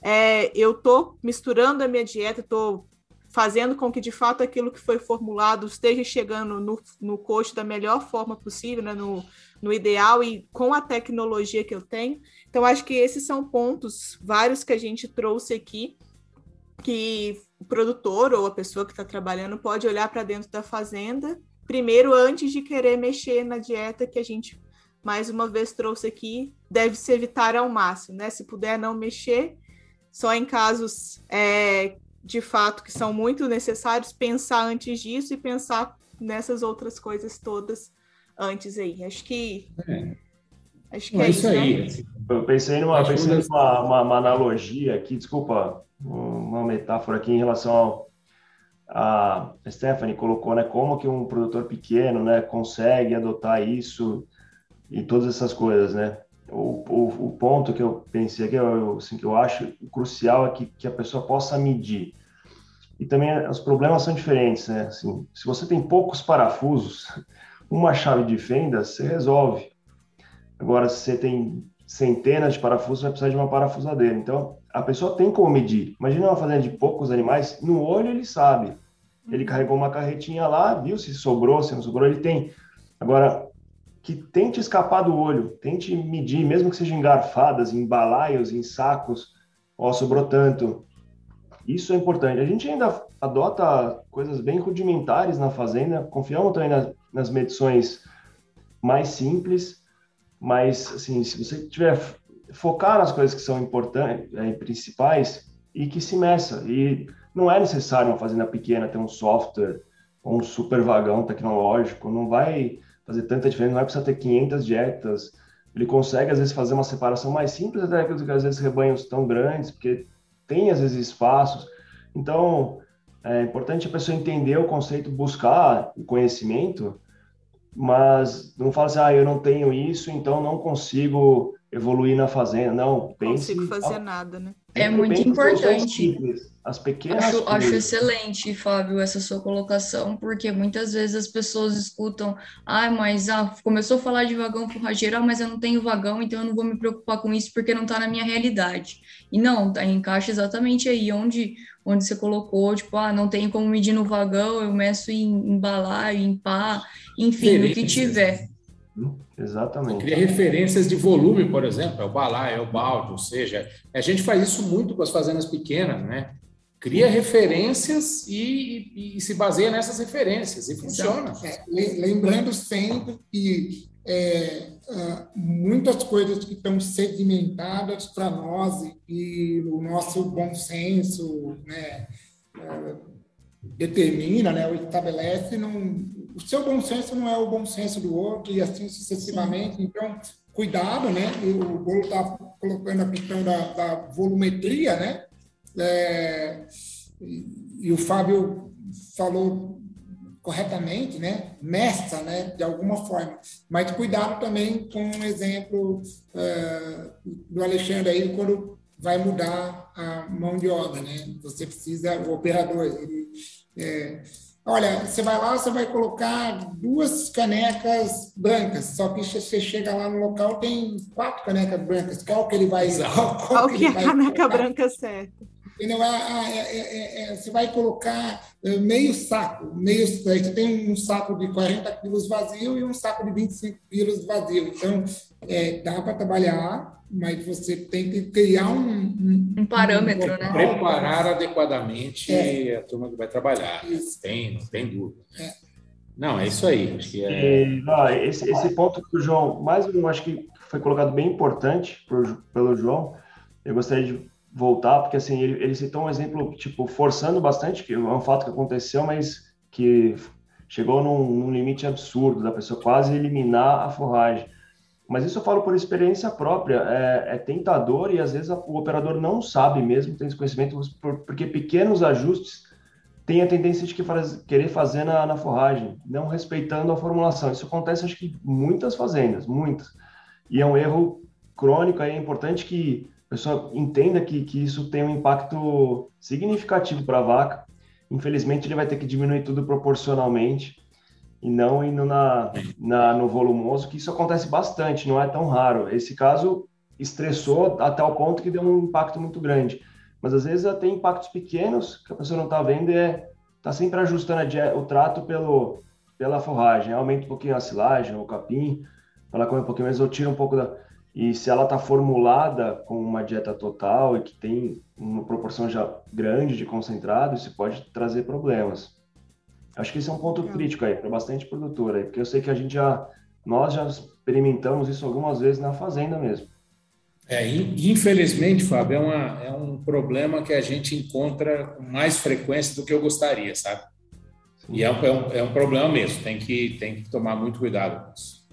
S1: É, eu estou misturando a minha dieta, estou fazendo com que de fato aquilo que foi formulado esteja chegando no, no da melhor forma possível, né? no, no ideal e com a tecnologia que eu tenho. Então, acho que esses são pontos, vários que a gente trouxe aqui, que o produtor ou a pessoa que está trabalhando pode olhar para dentro da fazenda, primeiro, antes de querer mexer na dieta que a gente, mais uma vez, trouxe aqui, deve se evitar ao máximo, né? Se puder não mexer, só em casos é, de fato que são muito necessários, pensar antes disso e pensar nessas outras coisas todas antes aí. Acho que. É.
S4: Acho que é, é isso aí. Né?
S5: Eu pensei numa, pensei numa uma, uma, analogia aqui, desculpa, uma metáfora aqui em relação ao a Stephanie colocou, né, como que um produtor pequeno, né, consegue adotar isso e todas essas coisas, né? O, o, o ponto que eu pensei aqui, eu, assim, que eu acho crucial é que, que a pessoa possa medir. E também os problemas são diferentes, né? Assim, se você tem poucos parafusos, uma chave de fenda você resolve. Agora, se você tem centenas de parafusos, vai precisar de uma parafusadeira. Então, a pessoa tem como medir. Imagina uma fazenda de poucos animais, no olho ele sabe. Ele carregou uma carretinha lá, viu se sobrou, se não sobrou, ele tem. Agora, que tente escapar do olho, tente medir, mesmo que seja em garfadas, em balaios, em sacos, ó, sobrou tanto. Isso é importante. A gente ainda adota coisas bem rudimentares na fazenda, confiamos também nas, nas medições mais simples, mas, assim, se você estiver focar nas coisas que são importantes, é, principais e que se meça. E não é necessário uma fazenda pequena ter um software ou um super vagão tecnológico, não vai fazer tanta diferença, não vai precisar ter 500 dietas. Ele consegue, às vezes, fazer uma separação mais simples até que, às vezes, rebanhos tão grandes, porque tem, às vezes, espaços. Então, é importante a pessoa entender o conceito, buscar o conhecimento, mas não fala assim, ah, eu não tenho isso, então não consigo evoluir na fazenda. Não, pense...
S1: Não consigo fazer nada, né?
S2: É muito importante.
S5: As pequenas
S2: acho, acho, excelente, Fábio, essa sua colocação, porque muitas vezes as pessoas escutam, ah, mas ah, começou a falar de vagão forrageiro, ah, mas eu não tenho vagão, então eu não vou me preocupar com isso porque não está na minha realidade. E não, tá, encaixa exatamente aí onde, onde você colocou, tipo, ah, não tem como medir no vagão, eu meço em, em balaio, em pá, enfim, o que tiver.
S5: Exatamente.
S4: Cria referências de volume, por exemplo, é o balaio, é o balde, ou seja, a gente faz isso muito com as fazendas pequenas, né? Cria referências e, e, e se baseia nessas referências e funciona.
S3: É, lembrando sempre que é, uh, muitas coisas que estão sedimentadas para nós e, e, o nosso bom senso né, uh, determina, né, ou estabelece, não, o seu bom senso não é o bom senso do outro e assim sucessivamente. Sim. Então, cuidado, né? O Bolo está colocando a questão da, da volumetria, né? É, e, e, o Fábio falou corretamente, né? Mestra, né? De alguma forma. Mas cuidado também com um exemplo é, do Alexandre aí quando vai mudar a mão de obra, né? Você precisa o operador ele é, Olha, você vai lá, você vai colocar duas canecas brancas, só que você chega lá no local, tem quatro canecas brancas. Qual que ele vai.
S1: Qual, qual, qual que é a caneca colocar? branca certa?
S3: Entendeu? É, é, é, você vai colocar meio saco, meio, você tem um saco de 40 quilos vazio e um saco de 25 quilos vazio. Então, dá para trabalhar, mas você tem que criar um,
S2: um, um parâmetro, um, né?
S4: Preparar adequadamente é. a turma que vai trabalhar. Isso. Tem, não tem dúvida. É. Não, é isso aí. Acho que é...
S5: não, esse, esse ponto que o João, mais um, acho que foi colocado bem importante por, pelo João. Eu gostaria de voltar, porque assim, ele, ele citou um exemplo, tipo, forçando bastante, que é um fato que aconteceu, mas que chegou num, num limite absurdo, da pessoa quase eliminar a forragem. Mas isso eu falo por experiência própria. É, é tentador e às vezes a, o operador não sabe mesmo, tem esse conhecimento, por, porque pequenos ajustes têm a tendência de que faz, querer fazer na, na, forragem, não respeitando a formulação. Isso acontece, acho que muitas fazendas, muitas. E é um erro crônico, é importante que pessoa entenda que, que isso tem um impacto significativo para a vaca. Infelizmente, ele vai ter que diminuir tudo proporcionalmente e não indo na, na, no volumoso, que isso acontece bastante, não é tão raro. Esse caso estressou até o ponto que deu um impacto muito grande. Mas às vezes tem impactos pequenos que a pessoa não está vendo e é, está sempre ajustando o trato pelo, pela forragem. Aumenta um pouquinho a silagem, o capim, para ela comer um pouquinho mais, ou tira um pouco da. E se ela está formulada com uma dieta total e que tem uma proporção já grande de concentrado, isso pode trazer problemas. Acho que esse é um ponto crítico aí para bastante produtor aí, porque eu sei que a gente já nós já experimentamos isso algumas vezes na fazenda mesmo.
S4: É, infelizmente, Fábio, é, uma, é um problema que a gente encontra com mais frequência do que eu gostaria, sabe? Sim. E é um, é, um, é um problema mesmo, tem que, tem que tomar muito cuidado com isso.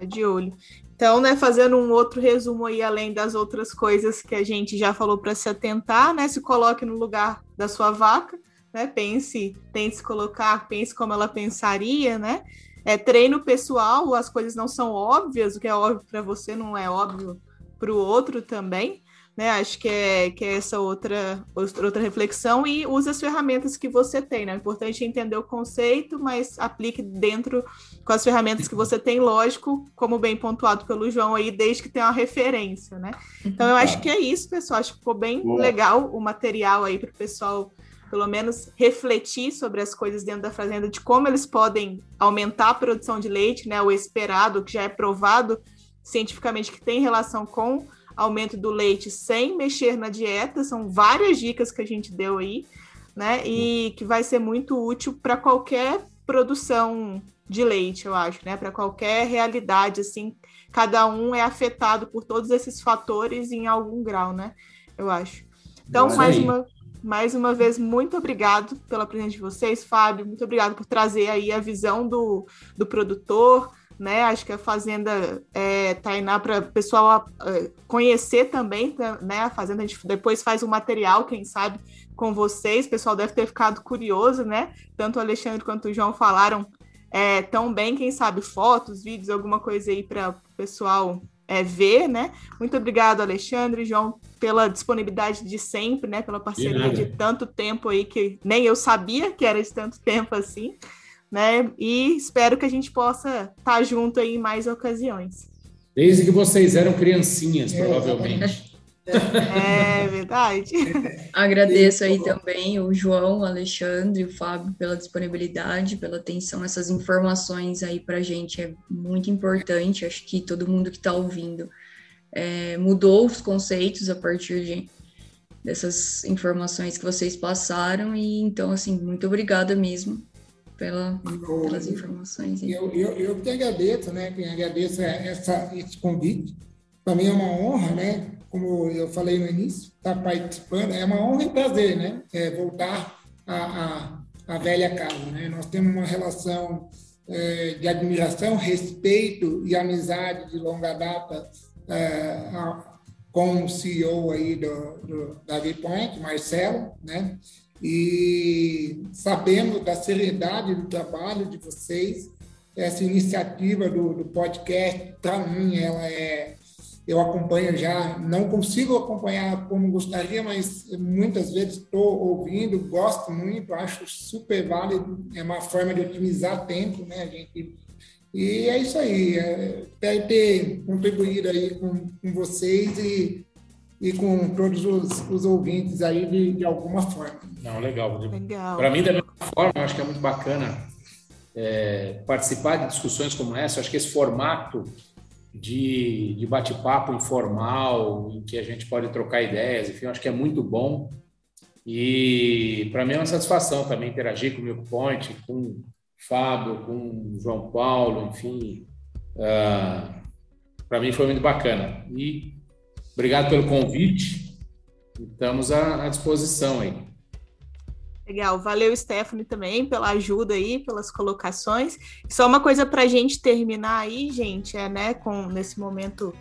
S1: É de olho. Então, né, fazendo um outro resumo aí, além das outras coisas que a gente já falou para se atentar, né? Se coloque no lugar da sua vaca, né? Pense, tente se colocar, pense como ela pensaria, né? É, treino pessoal, as coisas não são óbvias, o que é óbvio para você não é óbvio para o outro também, né? Acho que é, que é essa outra, outra reflexão e use as ferramentas que você tem, né? O importante é entender o conceito, mas aplique dentro com as ferramentas que você tem, lógico, como bem pontuado pelo João aí, desde que tenha uma referência, né? Então eu acho que é isso, pessoal. Acho que ficou bem Boa. legal o material aí para o pessoal pelo menos refletir sobre as coisas dentro da fazenda, de como eles podem aumentar a produção de leite, né, o esperado, que já é provado cientificamente que tem relação com aumento do leite sem mexer na dieta, são várias dicas que a gente deu aí, né, e que vai ser muito útil para qualquer produção de leite, eu acho, né? Para qualquer realidade, assim, cada um é afetado por todos esses fatores em algum grau, né? Eu acho. Então, mais uma, mais uma vez, muito obrigado pela presença de vocês, Fábio. Muito obrigado por trazer aí a visão do, do produtor, né? Acho que a Fazenda é, Tainá para o pessoal é, conhecer também, tá, né? A Fazenda, a gente depois faz um material, quem sabe, com vocês. O pessoal deve ter ficado curioso, né? Tanto o Alexandre quanto o João falaram é, tão bem, quem sabe, fotos, vídeos, alguma coisa aí para o pessoal é, ver, né? Muito obrigado, Alexandre, João, pela disponibilidade de sempre, né? Pela parceria de, de tanto tempo aí que nem eu sabia que era de tanto tempo assim, né? E espero que a gente possa estar tá junto aí em mais ocasiões.
S4: Desde que vocês eram criancinhas, provavelmente.
S1: É verdade.
S2: Agradeço aí também o João, o Alexandre, o Fábio pela disponibilidade, pela atenção. Essas informações aí para a gente é muito importante. Acho que todo mundo que está ouvindo é, mudou os conceitos a partir de, dessas informações que vocês passaram. E então, assim, muito obrigada mesmo pela, pelas informações.
S3: Eu, eu, eu que agradeço, né? Que agradeço essa, esse convite. Para mim é uma honra, né? como eu falei no início, estar tá participando, é uma honra e prazer, né? É voltar à, à, à velha casa, né? Nós temos uma relação é, de admiração, respeito e amizade de longa data é, a, com o CEO aí do, do, da Point, Marcelo, né? E sabemos da seriedade do trabalho de vocês, essa iniciativa do, do podcast, para mim, ela é eu acompanho já, não consigo acompanhar como gostaria, mas muitas vezes estou ouvindo, gosto muito, acho super válido, é uma forma de otimizar tempo, né, gente? E é isso aí, é, espero ter contribuído aí com, com vocês e, e com todos os, os ouvintes aí de, de alguma forma.
S4: Não, legal. legal. Para mim, da mesma forma, eu acho que é muito bacana é, participar de discussões como essa, eu acho que esse formato de, de bate-papo informal, em que a gente pode trocar ideias, enfim, acho que é muito bom. E para mim é uma satisfação também interagir com o Milk Point, com o Fábio, com o João Paulo, enfim. Uh, para mim foi muito bacana. E obrigado pelo convite. Estamos à, à disposição aí.
S1: Legal, valeu Stephanie também pela ajuda aí, pelas colocações. Só uma coisa para a gente terminar aí, gente, é né, com nesse momento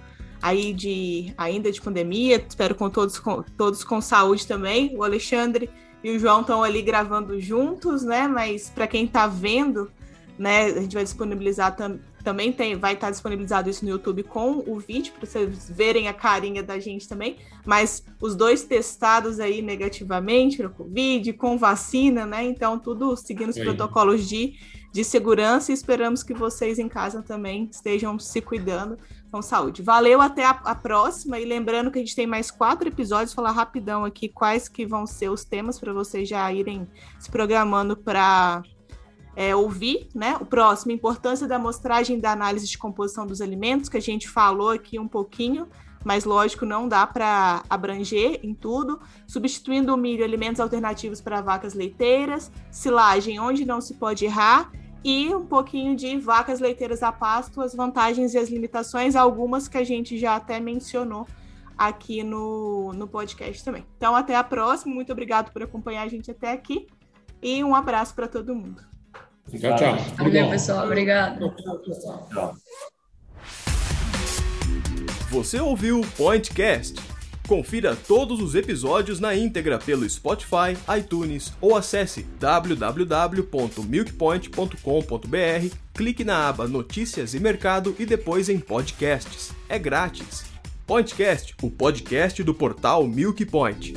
S1: aí de ainda de pandemia, espero com todos com, todos com saúde também. O Alexandre e o João estão ali gravando juntos, né? Mas para quem está vendo, né, a gente vai disponibilizar tam, também tem, vai estar disponibilizado isso no YouTube com o vídeo, para vocês verem a carinha da gente também. Mas os dois testados aí negativamente para Covid, com vacina, né? Então, tudo seguindo os protocolos de, de segurança e esperamos que vocês em casa também estejam se cuidando com saúde. Valeu, até a, a próxima. E lembrando que a gente tem mais quatro episódios, falar rapidão aqui quais que vão ser os temas para vocês já irem se programando para é, ouvir, né? O próximo, importância da amostragem da análise de composição dos alimentos, que a gente falou aqui um pouquinho, mas lógico, não dá para abranger em tudo. Substituindo o milho, alimentos alternativos para vacas leiteiras, silagem onde não se pode errar, e um pouquinho de vacas leiteiras a pasto, as vantagens e as limitações, algumas que a gente já até mencionou aqui no, no podcast também. Então, até a próxima. Muito obrigado por acompanhar a gente até aqui. E um abraço para todo mundo.
S4: Tchau, tchau.
S2: Valeu, pessoal. Obrigado.
S6: Tchau. Você ouviu o Pointcast? Confira todos os episódios na íntegra pelo Spotify, iTunes ou acesse www.milkpoint.com.br, clique na aba Notícias e Mercado e depois em Podcasts. É grátis. Pointcast, o podcast do portal Milk Point.